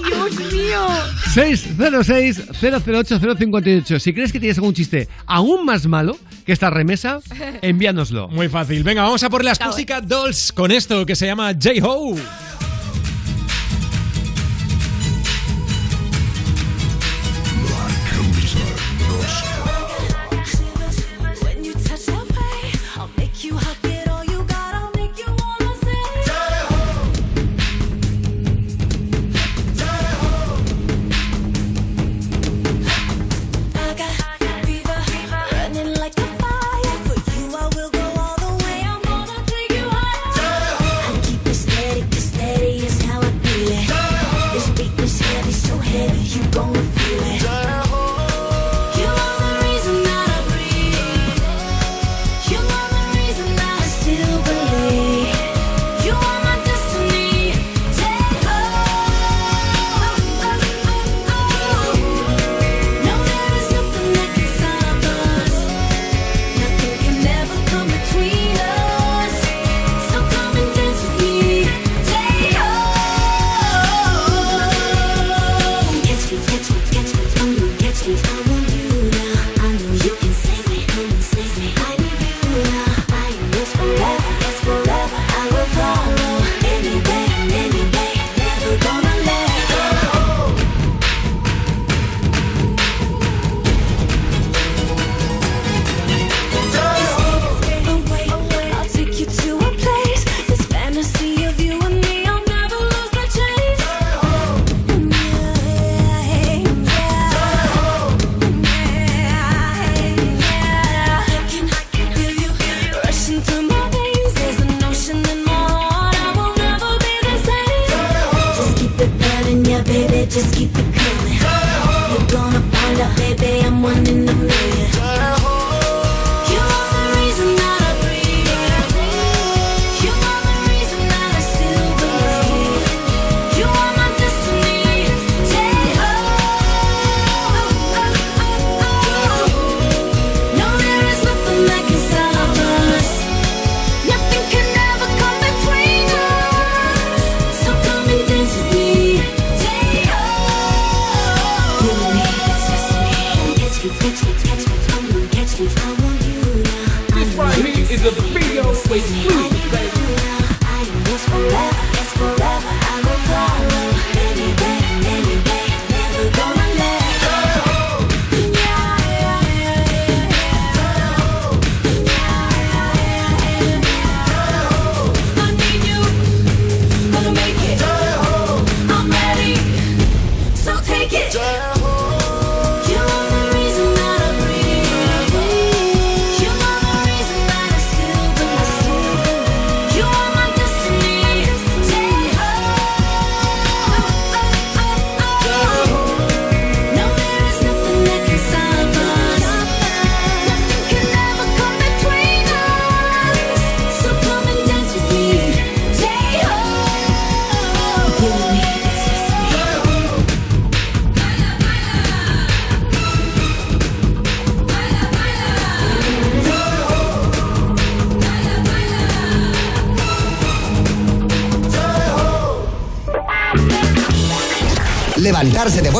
Dios mío! 606-008-058. Si crees que tienes algún chiste aún más malo que esta remesa, envíanoslo. Muy fácil. Venga, vamos a por las Pussycat Dolls con esto que se llama J-Ho.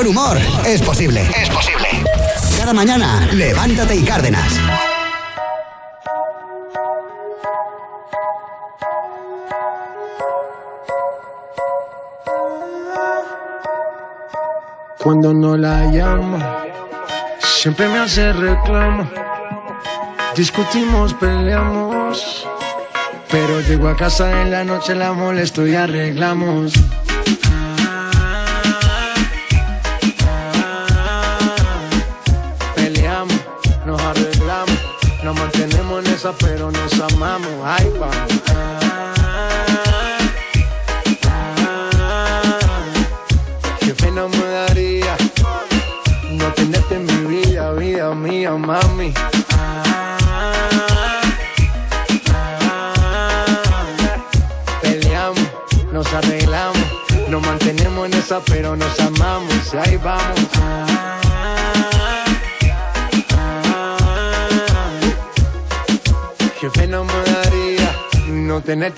Buen humor es posible. Es posible. Cada mañana, levántate y Cárdenas. cuando no la llamo. Siempre me hace reclamo. Discutimos, peleamos. Pero llego a casa en la noche, la molesto y arreglamos.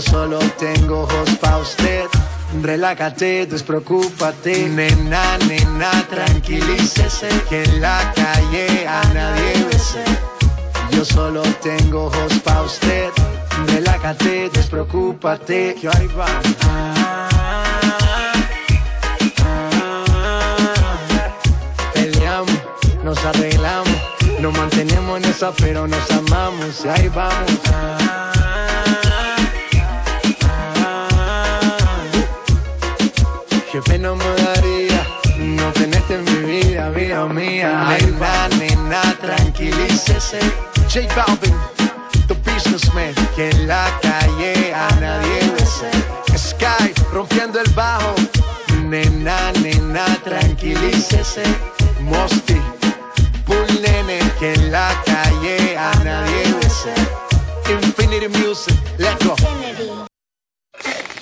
Yo solo tengo ojos pa' usted. Relájate, despreocúpate. Nena, nena, tranquilícese. Que en la calle a nadie bese. Yo solo tengo ojos pa' usted. Relájate, despreocúpate. Que ahí va. Peleamos, nos arreglamos, nos mantenemos en esa, pero nos amamos. Y ahí vamos. Qué pena me daría no tenerte en mi vida, vida mía. Nena, nena, tranquilícese. J Balvin, the businessman. Que en la calle a nadie bese. Sky, rompiendo el bajo. Nena, nena, tranquilícese. Mosty, Bull Nene. Que en la calle a nadie bese. Infinity Music, let's go.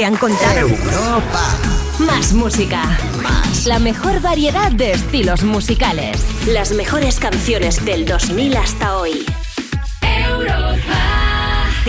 ¿Te han contado? Europa. Más música. Más. La mejor variedad de estilos musicales. Las mejores canciones del 2000 hasta hoy.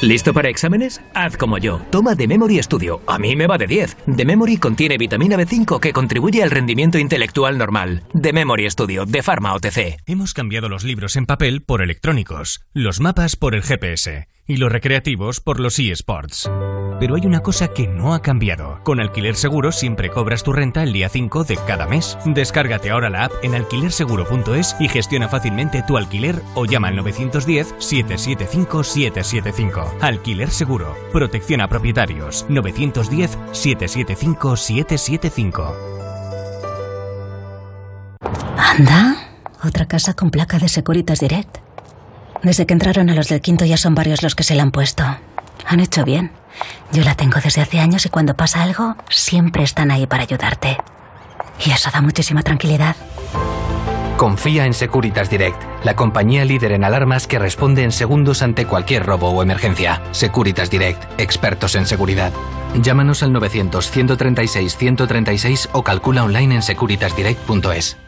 ¿Listo para exámenes? Haz como yo. Toma The Memory Studio. A mí me va de 10. The Memory contiene vitamina B5 que contribuye al rendimiento intelectual normal. The Memory Studio, de Pharma OTC. Hemos cambiado los libros en papel por electrónicos, los mapas por el GPS y los recreativos por los eSports. Pero hay una cosa que no ha cambiado. Con Alquiler Seguro siempre cobras tu renta el día 5 de cada mes. Descárgate ahora la app en alquilerseguro.es y gestiona fácilmente tu alquiler o llama al 910-775-775. Alquiler Seguro. Protección a propietarios. 910-775-775. Anda, otra casa con placa de Securitas Direct. Desde que entraron a los del quinto ya son varios los que se la han puesto. Han hecho bien. Yo la tengo desde hace años y cuando pasa algo, siempre están ahí para ayudarte. Y eso da muchísima tranquilidad. Confía en Securitas Direct, la compañía líder en alarmas que responde en segundos ante cualquier robo o emergencia. Securitas Direct, expertos en seguridad. Llámanos al 900-136-136 o calcula online en securitasdirect.es.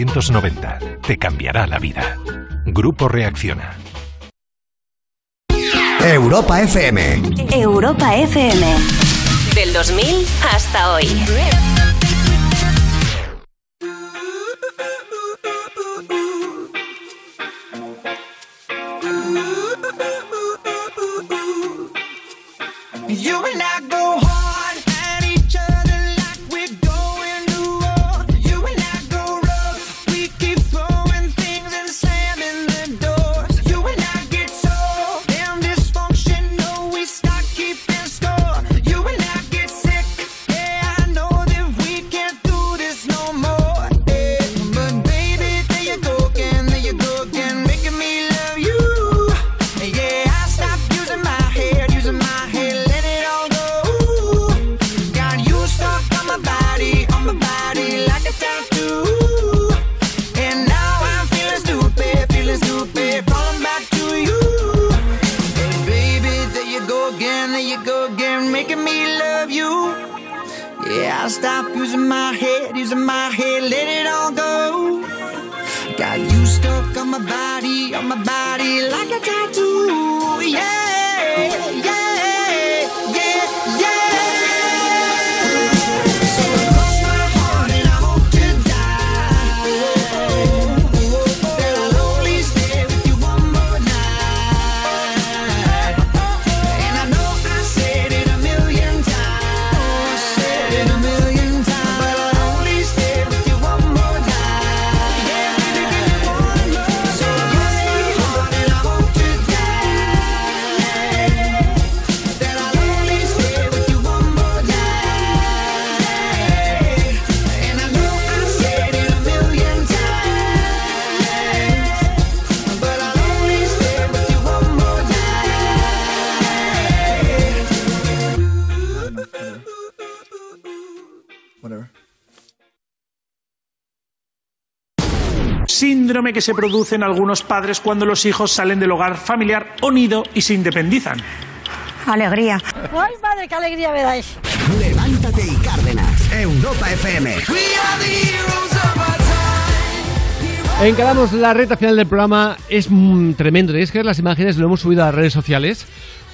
Te cambiará la vida. Grupo Reacciona. Europa FM. Europa FM. Del 2000 hasta hoy. You and I go Stopped using my head, using my head, let it all go. Got you stuck on my body, on my body like a tattoo. Yeah, Whatever. Síndrome que se produce en algunos padres cuando los hijos salen del hogar familiar o nido y se independizan. Alegría. ¡Ay, madre, qué alegría me dais! Levántate y Cárdenas. Europa FM. Encaramos la recta final del programa. Es mm, tremendo. Tenéis que ver las imágenes, lo hemos subido a las redes sociales.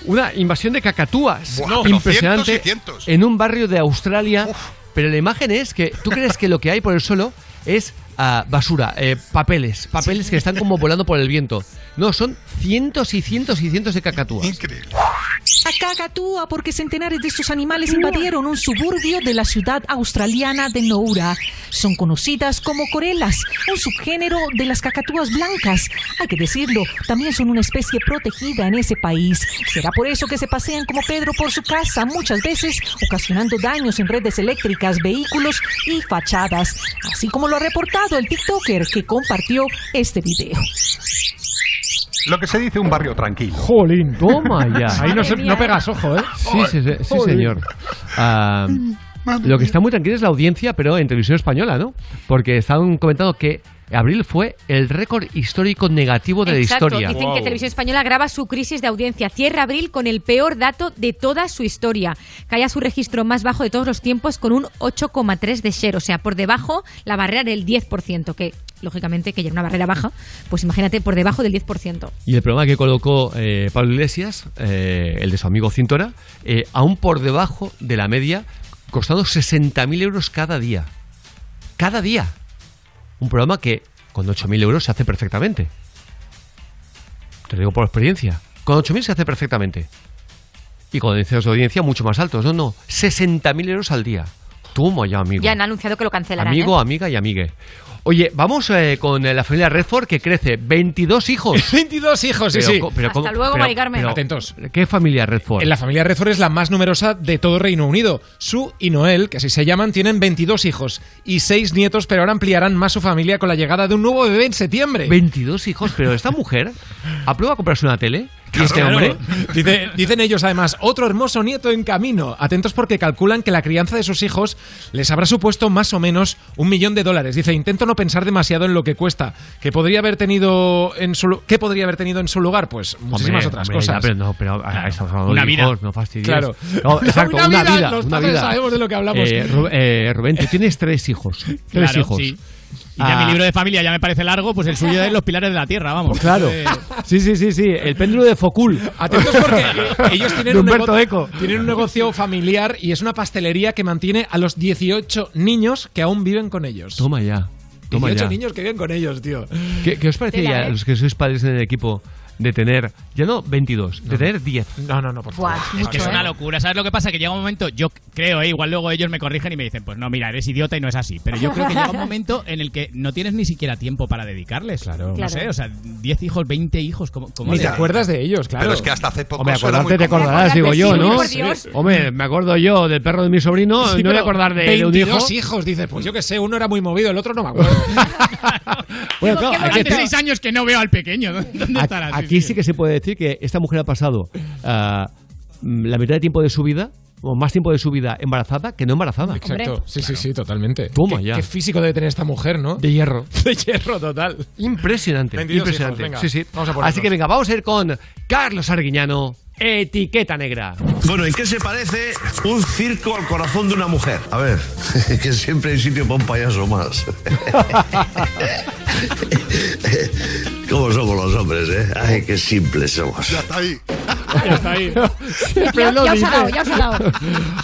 Una invasión de cacatúas Buah, pero impresionante cientos y cientos. en un barrio de Australia. Pero la imagen es que tú crees que lo que hay por el suelo es ah, basura, eh, papeles, papeles que están como volando por el viento. No, son cientos y cientos y cientos de cacatúas. A Cacatúa porque centenares de estos animales invadieron un suburbio de la ciudad australiana de Noura. Son conocidas como corelas, un subgénero de las cacatúas blancas. Hay que decirlo, también son una especie protegida en ese país. Será por eso que se pasean como Pedro por su casa, muchas veces ocasionando daños en redes eléctricas, vehículos y fachadas. Así como lo ha reportado el TikToker que compartió este video. Lo que se dice un barrio tranquilo. Jolín, toma ya. Ahí no, se- no pegas ojo, ¿eh? Sí, sí, sí, señor. Ah, lo que está muy tranquilo es la audiencia, pero en televisión española, ¿no? Porque estaban comentando que abril fue el récord histórico negativo de Exacto, la historia. dicen que Televisión Española graba su crisis de audiencia. Cierra abril con el peor dato de toda su historia. Cae a su registro más bajo de todos los tiempos con un 8,3 de share. O sea, por debajo la barrera del 10%, que lógicamente que ya era una barrera baja, pues imagínate por debajo del 10%. Y el programa que colocó eh, Pablo Iglesias, eh, el de su amigo Cintora, eh, aún por debajo de la media, costando 60.000 euros cada día. Cada día. Un programa que con 8.000 euros se hace perfectamente. Te lo digo por experiencia. Con 8.000 se hace perfectamente. Y con índices de audiencia mucho más altos. No, no. 60.000 euros al día. Toma ya, amigo. Ya han anunciado que lo cancelarán. Amigo, ¿eh? amiga y amigue. Oye, vamos eh, con eh, la familia Redford que crece. 22 hijos. 22 hijos, sí, Pero sí. pero Hasta cómo- luego, pero- Mari Carmen. pero- Atentos. ¿Qué familia Redford? La familia Redford es la más numerosa de todo Reino Unido. Sue y Noel, que así se llaman, tienen 22 hijos y 6 nietos, pero ahora ampliarán más su familia con la llegada de un nuevo bebé en septiembre. 22 hijos, pero esta mujer aprueba a comprarse una tele. ¿Y este hombre? Dice- dicen ellos además, otro hermoso nieto en camino. Atentos porque calculan que la crianza de sus hijos les habrá supuesto más o menos un millón de dólares. Dice, intento no pensar demasiado en lo que cuesta. ¿Qué podría haber tenido en su, ¿qué podría haber tenido en su lugar? Pues muchísimas Hombre, otras hombre, cosas. ya, pero no, pero ah, estamos hablando Una de vida. hijos, no fastidies. Claro. No, exacto, Una una, vida, vida. los una padres vida. sabemos de lo que hablamos. Eh, Ru- eh, Rubén, tú tienes tres hijos. Tres Claro, hijos. sí. Y ya Ah. mi libro de familia ya me parece largo, pues el suyo es Los Pilares de la Tierra, vamos. Claro. Eh, Sí, sí, sí, sí. El péndulo de Focul. Atentos porque ellos tienen un, Eco. tienen un negocio familiar y es una pastelería que mantiene a los 18 niños que aún viven con ellos. Toma ya. Toma 18 ya. niños que viven con ellos, tío. ¿Qué, qué os parece Tela, ya, los que sois padres en el equipo, de tener, ya no 22, de tener 10? No, no, no, por Buah, es que es una ¿eh? locura. ¿Sabes lo que pasa? Que llega un momento, yo creo, ¿eh? igual luego ellos me corrigen y me dicen, pues no, mira, eres idiota y no es así. Pero yo creo que llega un momento en el que no tienes ni siquiera tiempo para dedicarles. Claro. No Claro. sé, o sea, 10 hijos, 20 hijos, ¿cómo, cómo Ni te acuerdas de ellos, claro. Pero es que hasta hace poco Hombre, acordarte te acordarás, digo yo, Sí, ¿no? Hombre, me acuerdo yo del perro de mi sobrino, Sí, no voy a acordar de, de un hijo. 22 hijos, dice, pues yo qué sé, uno era muy movido, el otro no me acuerdo. Bueno, claro, Hace aquí, seis años que no veo al pequeño. ¿Dónde estará? Aquí- sí que se puede decir que esta mujer ha pasado mm, la mitad de tiempo de su vida, o más tiempo de su vida embarazada que no embarazada. Exacto, sí, sí, sí, totalmente. Toma ¿Qué, ya. Qué físico debe tener esta mujer, ¿no? De hierro. De hierro total. Impresionante, 22 impresionante. hijos, venga, sí, sí. vamos a ponernos. Así que venga, vamos a ir con Carlos Arguiñano, etiqueta negra. Bueno, ¿en qué se parece un circo al corazón de una mujer? A ver, que siempre hay sitio para un payaso más. ¿Cómo somos los hombres, eh? Ay, qué simples somos. Ya está ahí. Ya está ahí. Siempre Ya, lo ya os ha dice. dado, ya os ha dado.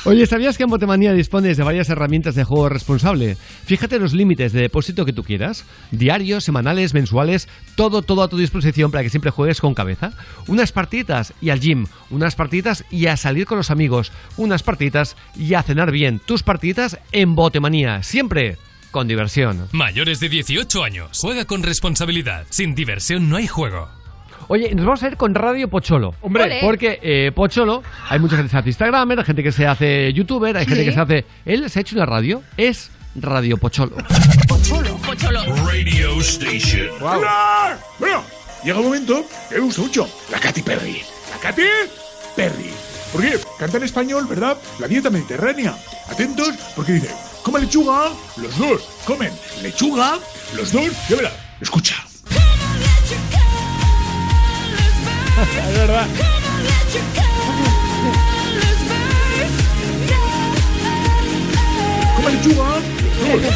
Oye, ¿sabías que en Botemanía dispones de varias herramientas de juego responsable? Fíjate los límites de depósito que tú quieras. Diarios, semanales, mensuales, todo, todo a tu disposición para que siempre juegues con cabeza. Unas partiditas y al gym, unas partiditas y a salir con los amigos, unas partiditas y a cenar bien. Tus partiditas en Botemanía, siempre con diversión. Mayores de 18 años. Juega con responsabilidad. Sin diversión no hay juego. Oye, nos vamos a ir con Radio Pocholo. Hombre. Ole. Porque eh, Pocholo, hay mucha gente que se hace Instagramer, hay gente que se hace YouTuber, hay gente que se hace. Él se ha hecho una radio, es Radio Pocholo. Radio Station. ¡Hola! Bueno, llega un momento que me gusta mucho. La Katy Perry. ¿La Katy Perry? ¿Por qué? Canta en español, ¿verdad? La dieta mediterránea. Atentos, porque dice, come lechuga, los dos. Comen lechuga, los dos. Ya verás, escucha. Es verdad. Come lechuga, los dos.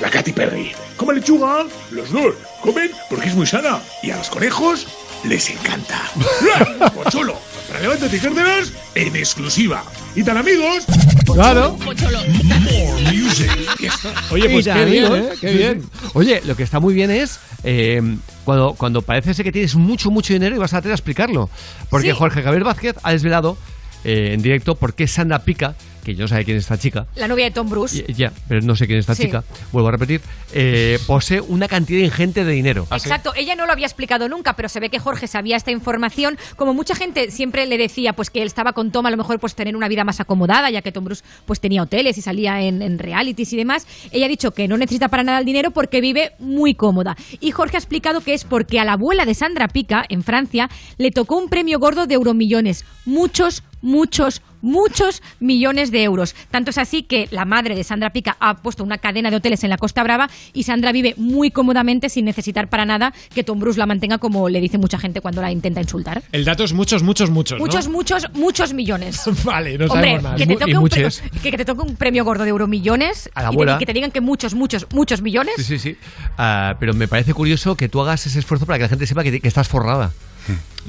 La Katy Perry. Come lechuga, los dos. Comen porque es muy sana. Y a los conejos les encanta. Pocholo, para Levántate y Cárdenas en exclusiva. Y tan amigos. Claro. More music. Oye, pues qué bien, ¿eh? Qué bien. Oye, lo que está muy bien es eh, cuando, cuando parece ser que tienes mucho, mucho dinero y vas a tener a explicarlo. Porque Sí. Jorge Gabriel Vázquez ha desvelado eh, en directo por qué Sandra Pica, que yo no sé quién es esta chica, La novia de Tom Bruce. ya, pero no sé quién es esta Sí. chica, vuelvo a repetir, eh, posee una cantidad ingente de dinero. Exacto, ella no lo había explicado nunca, pero se ve que Jorge sabía esta información. Como mucha gente siempre le decía, pues que él estaba con Tom, a lo mejor pues tener una vida más acomodada, ya que Tom Bruce pues tenía hoteles y salía en, en realities y demás. Ella ha dicho que no necesita para nada el dinero porque vive muy cómoda. Y Jorge ha explicado que es porque a la abuela de Sandra Pica, en Francia, le tocó un premio gordo de euromillones. Muchos, muchos, muchos millones de euros. Tanto es así que la madre de Sandra Pica ha puesto una cadena de hoteles en la Costa Brava y Sandra vive muy cómodamente sin necesitar para nada que Tom Bruce la mantenga como le dice mucha gente cuando la intenta insultar. El dato es muchos, muchos, muchos. ¿no? Muchos, muchos, muchos millones. Vale, no Hombre, sabemos más. que te, Y toque un pre- muchos. que, que te toque un premio gordo de euromillones A la y te- que te digan que muchos, muchos, muchos millones. Sí, sí, sí. Ah, pero me parece curioso que tú hagas ese esfuerzo para que la gente sepa que, que estás forrada.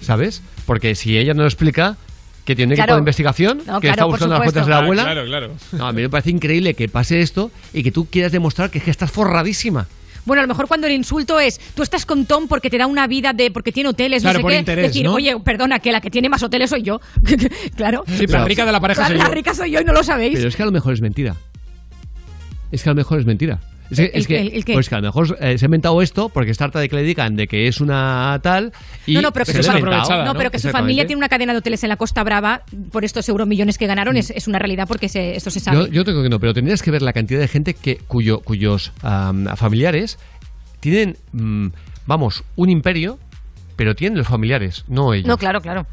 ¿Sabes? Porque si ella no lo explica, que tiene un equipo Claro. de investigación, No, que claro, está buscando las cuentas de la abuela. claro, claro. No, a mí me parece increíble que pase esto y que tú quieras demostrar que, es que estás forradísima. Bueno, a lo mejor cuando el insulto es, tú estás con Tom porque te da una vida de, porque tiene hoteles, Claro, no sé por qué. interés, decir, ¿no? oye, perdona, que la que tiene más hoteles soy yo. claro. Sí, la rica de la pareja La, soy la yo. rica soy yo y no lo sabéis. Pero es que a lo mejor es mentira. es que a lo mejor es mentira. Es que, ¿El- es que- el- el qué? pues que a lo mejor eh, se ha inventado esto porque está harta de que le digan de que es una tal y no, no, pero que, se inventado. no, pero que su familia tiene una cadena de hoteles en la Costa Brava por estos euromillones que ganaron. Es, es una realidad porque se- esto se sabe. Yo, yo tengo que no, pero tendrías que ver la cantidad de gente que cuyo, cuyos am, familiares tienen, mm, vamos, un imperio, pero tienen los familiares, no ellos. no, claro, claro.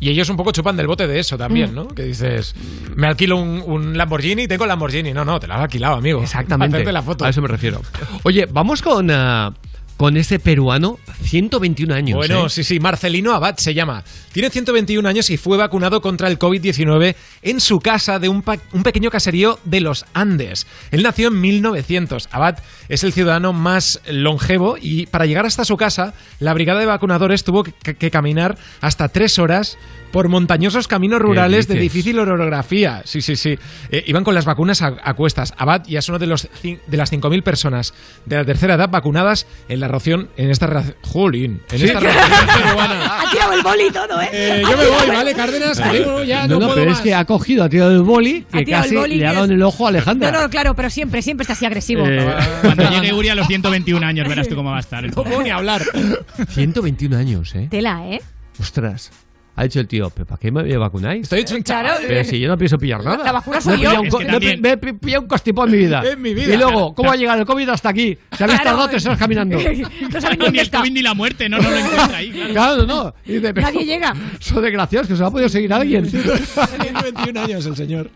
Y ellos un poco chupan del bote de eso también, Mm. ¿no? Que dices, me alquilo un, un Lamborghini y tengo el Lamborghini. No, no, te lo has alquilado, amigo. Exactamente. Hacerte la foto. A eso me refiero. Oye, vamos con, ah, con ese peruano, 121 años. Bueno, ¿eh? sí, sí, Marcelino Abad se llama. Tiene 121 años y fue vacunado contra el COVID-19 en su casa de un, pequeño caserío de los Andes. Él nació en 1900. Abad es el ciudadano más longevo y para llegar hasta su casa, la brigada de vacunadores tuvo que, que caminar hasta tres horas por montañosos caminos rurales de difícil orografía. Sí, sí, sí. Eh, iban con las vacunas a, a cuestas. Abad ya es uno de, los, de las 5.000 personas de la tercera edad vacunadas en la ración, en esta. Jolín, en esta ración peruana. Ha tirado el boli y todo, ¿eh? Eh, yo me voy, ¿vale, Cárdenas? Que tengo ya, no, no, no, puedo pero más. es que ha cogido, ha tirado el boli, Ha que tirado el casi boli le ha dado en el ojo a Alejandra. No, no, claro, pero siempre, siempre está así agresivo. Eh, Cuando llegue Uri a los 121 años, verás tú cómo va a estar. No puedo ni hablar. 121 años, ¿eh? Tela, ¿eh? Ostras. Ha dicho el tío, ¿pero ¿para qué me vacunáis? Estoy hecho un Claro. chaval. Pero si yo no pienso pillar nada. La vacuna soy he pillado yo. un Es que me he también- me he pi- pillado un constipado en mi vida. En mi vida. Y luego, ¿cómo ha llegado el COVID hasta aquí? Se habéis Claro. tardado tres horas caminando. no saben ni dónde el está. COVID ni la muerte, no, no lo encuentra ahí. claro. Claro, no. Y dice, pero- Nadie llega. Son desgraciados que se lo ha podido seguir alguien. Tiene 21 años el señor.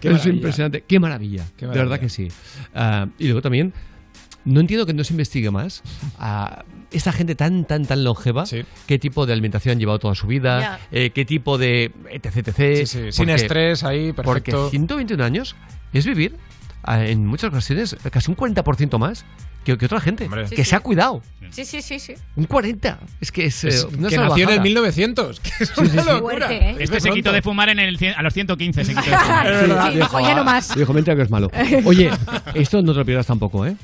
Qué es maravilla. impresionante. Qué maravilla. Qué De maravilla. verdad que sí. Ah, y luego también, no entiendo que no se investigue más a esta gente tan, tan, tan longeva, Sí. qué tipo de alimentación han llevado toda su vida, Ya. eh, qué tipo de etc, etc. Sí, sí, Sin porque- estrés ahí, Porque perfecto. 121 años es vivir ah, en muchas ocasiones casi un 40% más que, que otra gente, Hombre. que Sí, se sí. ha cuidado. Sí, sí, sí, sí. Un 40. Es que es, Es eh, una que nació en el salvajada. 1900. Que es una sí, sí. locura. Fuerte, ¿eh? Este se quitó de fumar en el, cien- a los 115. Se quitó de fumar. Es verdad. Sí, dijo, ya no más. Dijo, mentira que es malo. Oye, esto no te lo pierdas tampoco, ¿eh?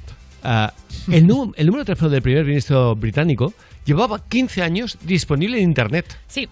Ah, el, el número de teléfono del primer ministro británico llevaba 15 años disponible en Internet. Sí.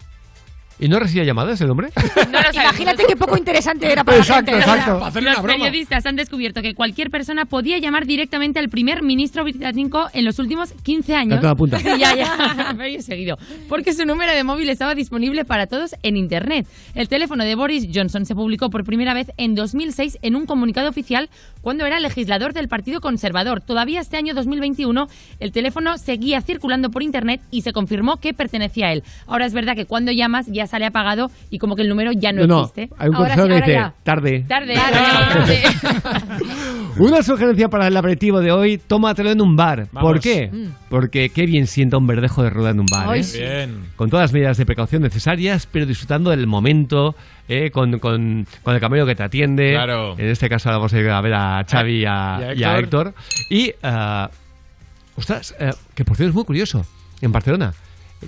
¿Y no recibía llamadas el hombre? No lo. Imagínate qué poco interesante era para Exacto, la gente. exacto. Para hacerle Los periodistas han descubierto que cualquier persona podía llamar directamente al primer ministro británico en los últimos 15 años. La punta. Sí, ya, ya, medio seguido. Porque su número de móvil estaba disponible para todos en Internet. El teléfono de Boris Johnson se publicó por primera vez en 2006 en un comunicado oficial cuando era legislador del Partido Conservador. Todavía este año 2021 el teléfono seguía circulando por Internet y se confirmó que pertenecía a él. Ahora es verdad que cuando llamas ya sale apagado y como que el número ya no, No, no, existe. hay un ahora sí, que ahora dice, ya. tarde. Tarde, tarde, tarde. Una sugerencia para el aperitivo de hoy, tómatelo en un bar. Vamos. ¿Por qué? Mm. Porque qué bien sienta un verdejo de rueda en un bar. Ay, ¿eh? sí. Bien. Con todas las medidas de precaución necesarias, pero disfrutando del momento, ¿eh? con, con- con el camello que te atiende. Claro. En este caso vamos a ir a ver a Xavi y a, Y a y a Héctor. Héctor. Y, ah, ostras, eh, que por cierto es muy curioso, en Barcelona,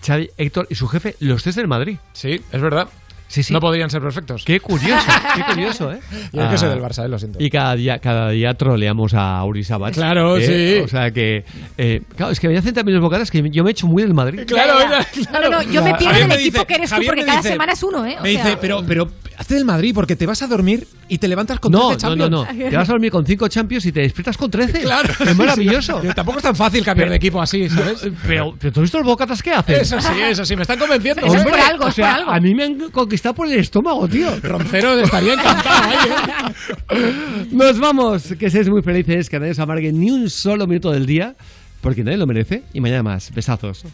Xavi, Héctor y su jefe, los tres del Madrid. Sí, es verdad. Sí, sí. No podrían ser perfectos. Qué curioso, qué curioso, ¿eh? Yo es que soy Ah, del Barça, eh, lo siento. Y cada día, cada día troleamos a Uri Sabat. Claro, ¿eh? sí. O sea que, eh, claro, es que me hacen también los bocadas que yo me he hecho muy del Madrid. Claro, era- claro. No, no, yo me pierdo Javier del me equipo dice- que eres tú Javier porque me cada dice- semana es uno, ¿eh? O Me sea, dice, pero, pero hazte del Madrid porque te vas a dormir y te levantas con No, 13 no, no, Champions. no. Te vas a dormir con cinco champions y te despiertas con 13. Claro. Es maravilloso. Pero tampoco es tan fácil cambiar de equipo así, ¿sabes? Pero, pero ¿tú has visto los bocatas que hacen? Eso sí, eso sí, me están convenciendo. Eso es por algo, o es sea, por algo. a mí me han conquistado por el estómago, tío. Roncero estaría encantado ahí, ¿eh? Nos vamos. Que seáis muy felices, que nadie os amargue ni un solo minuto del día, porque nadie lo merece. Y mañana más. Besazos.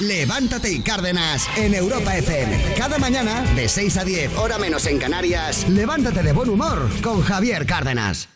Levántate y Cárdenas en Europa FM. Cada mañana, de 6 a 10, hora menos en Canarias, levántate de buen humor con Javier Cárdenas.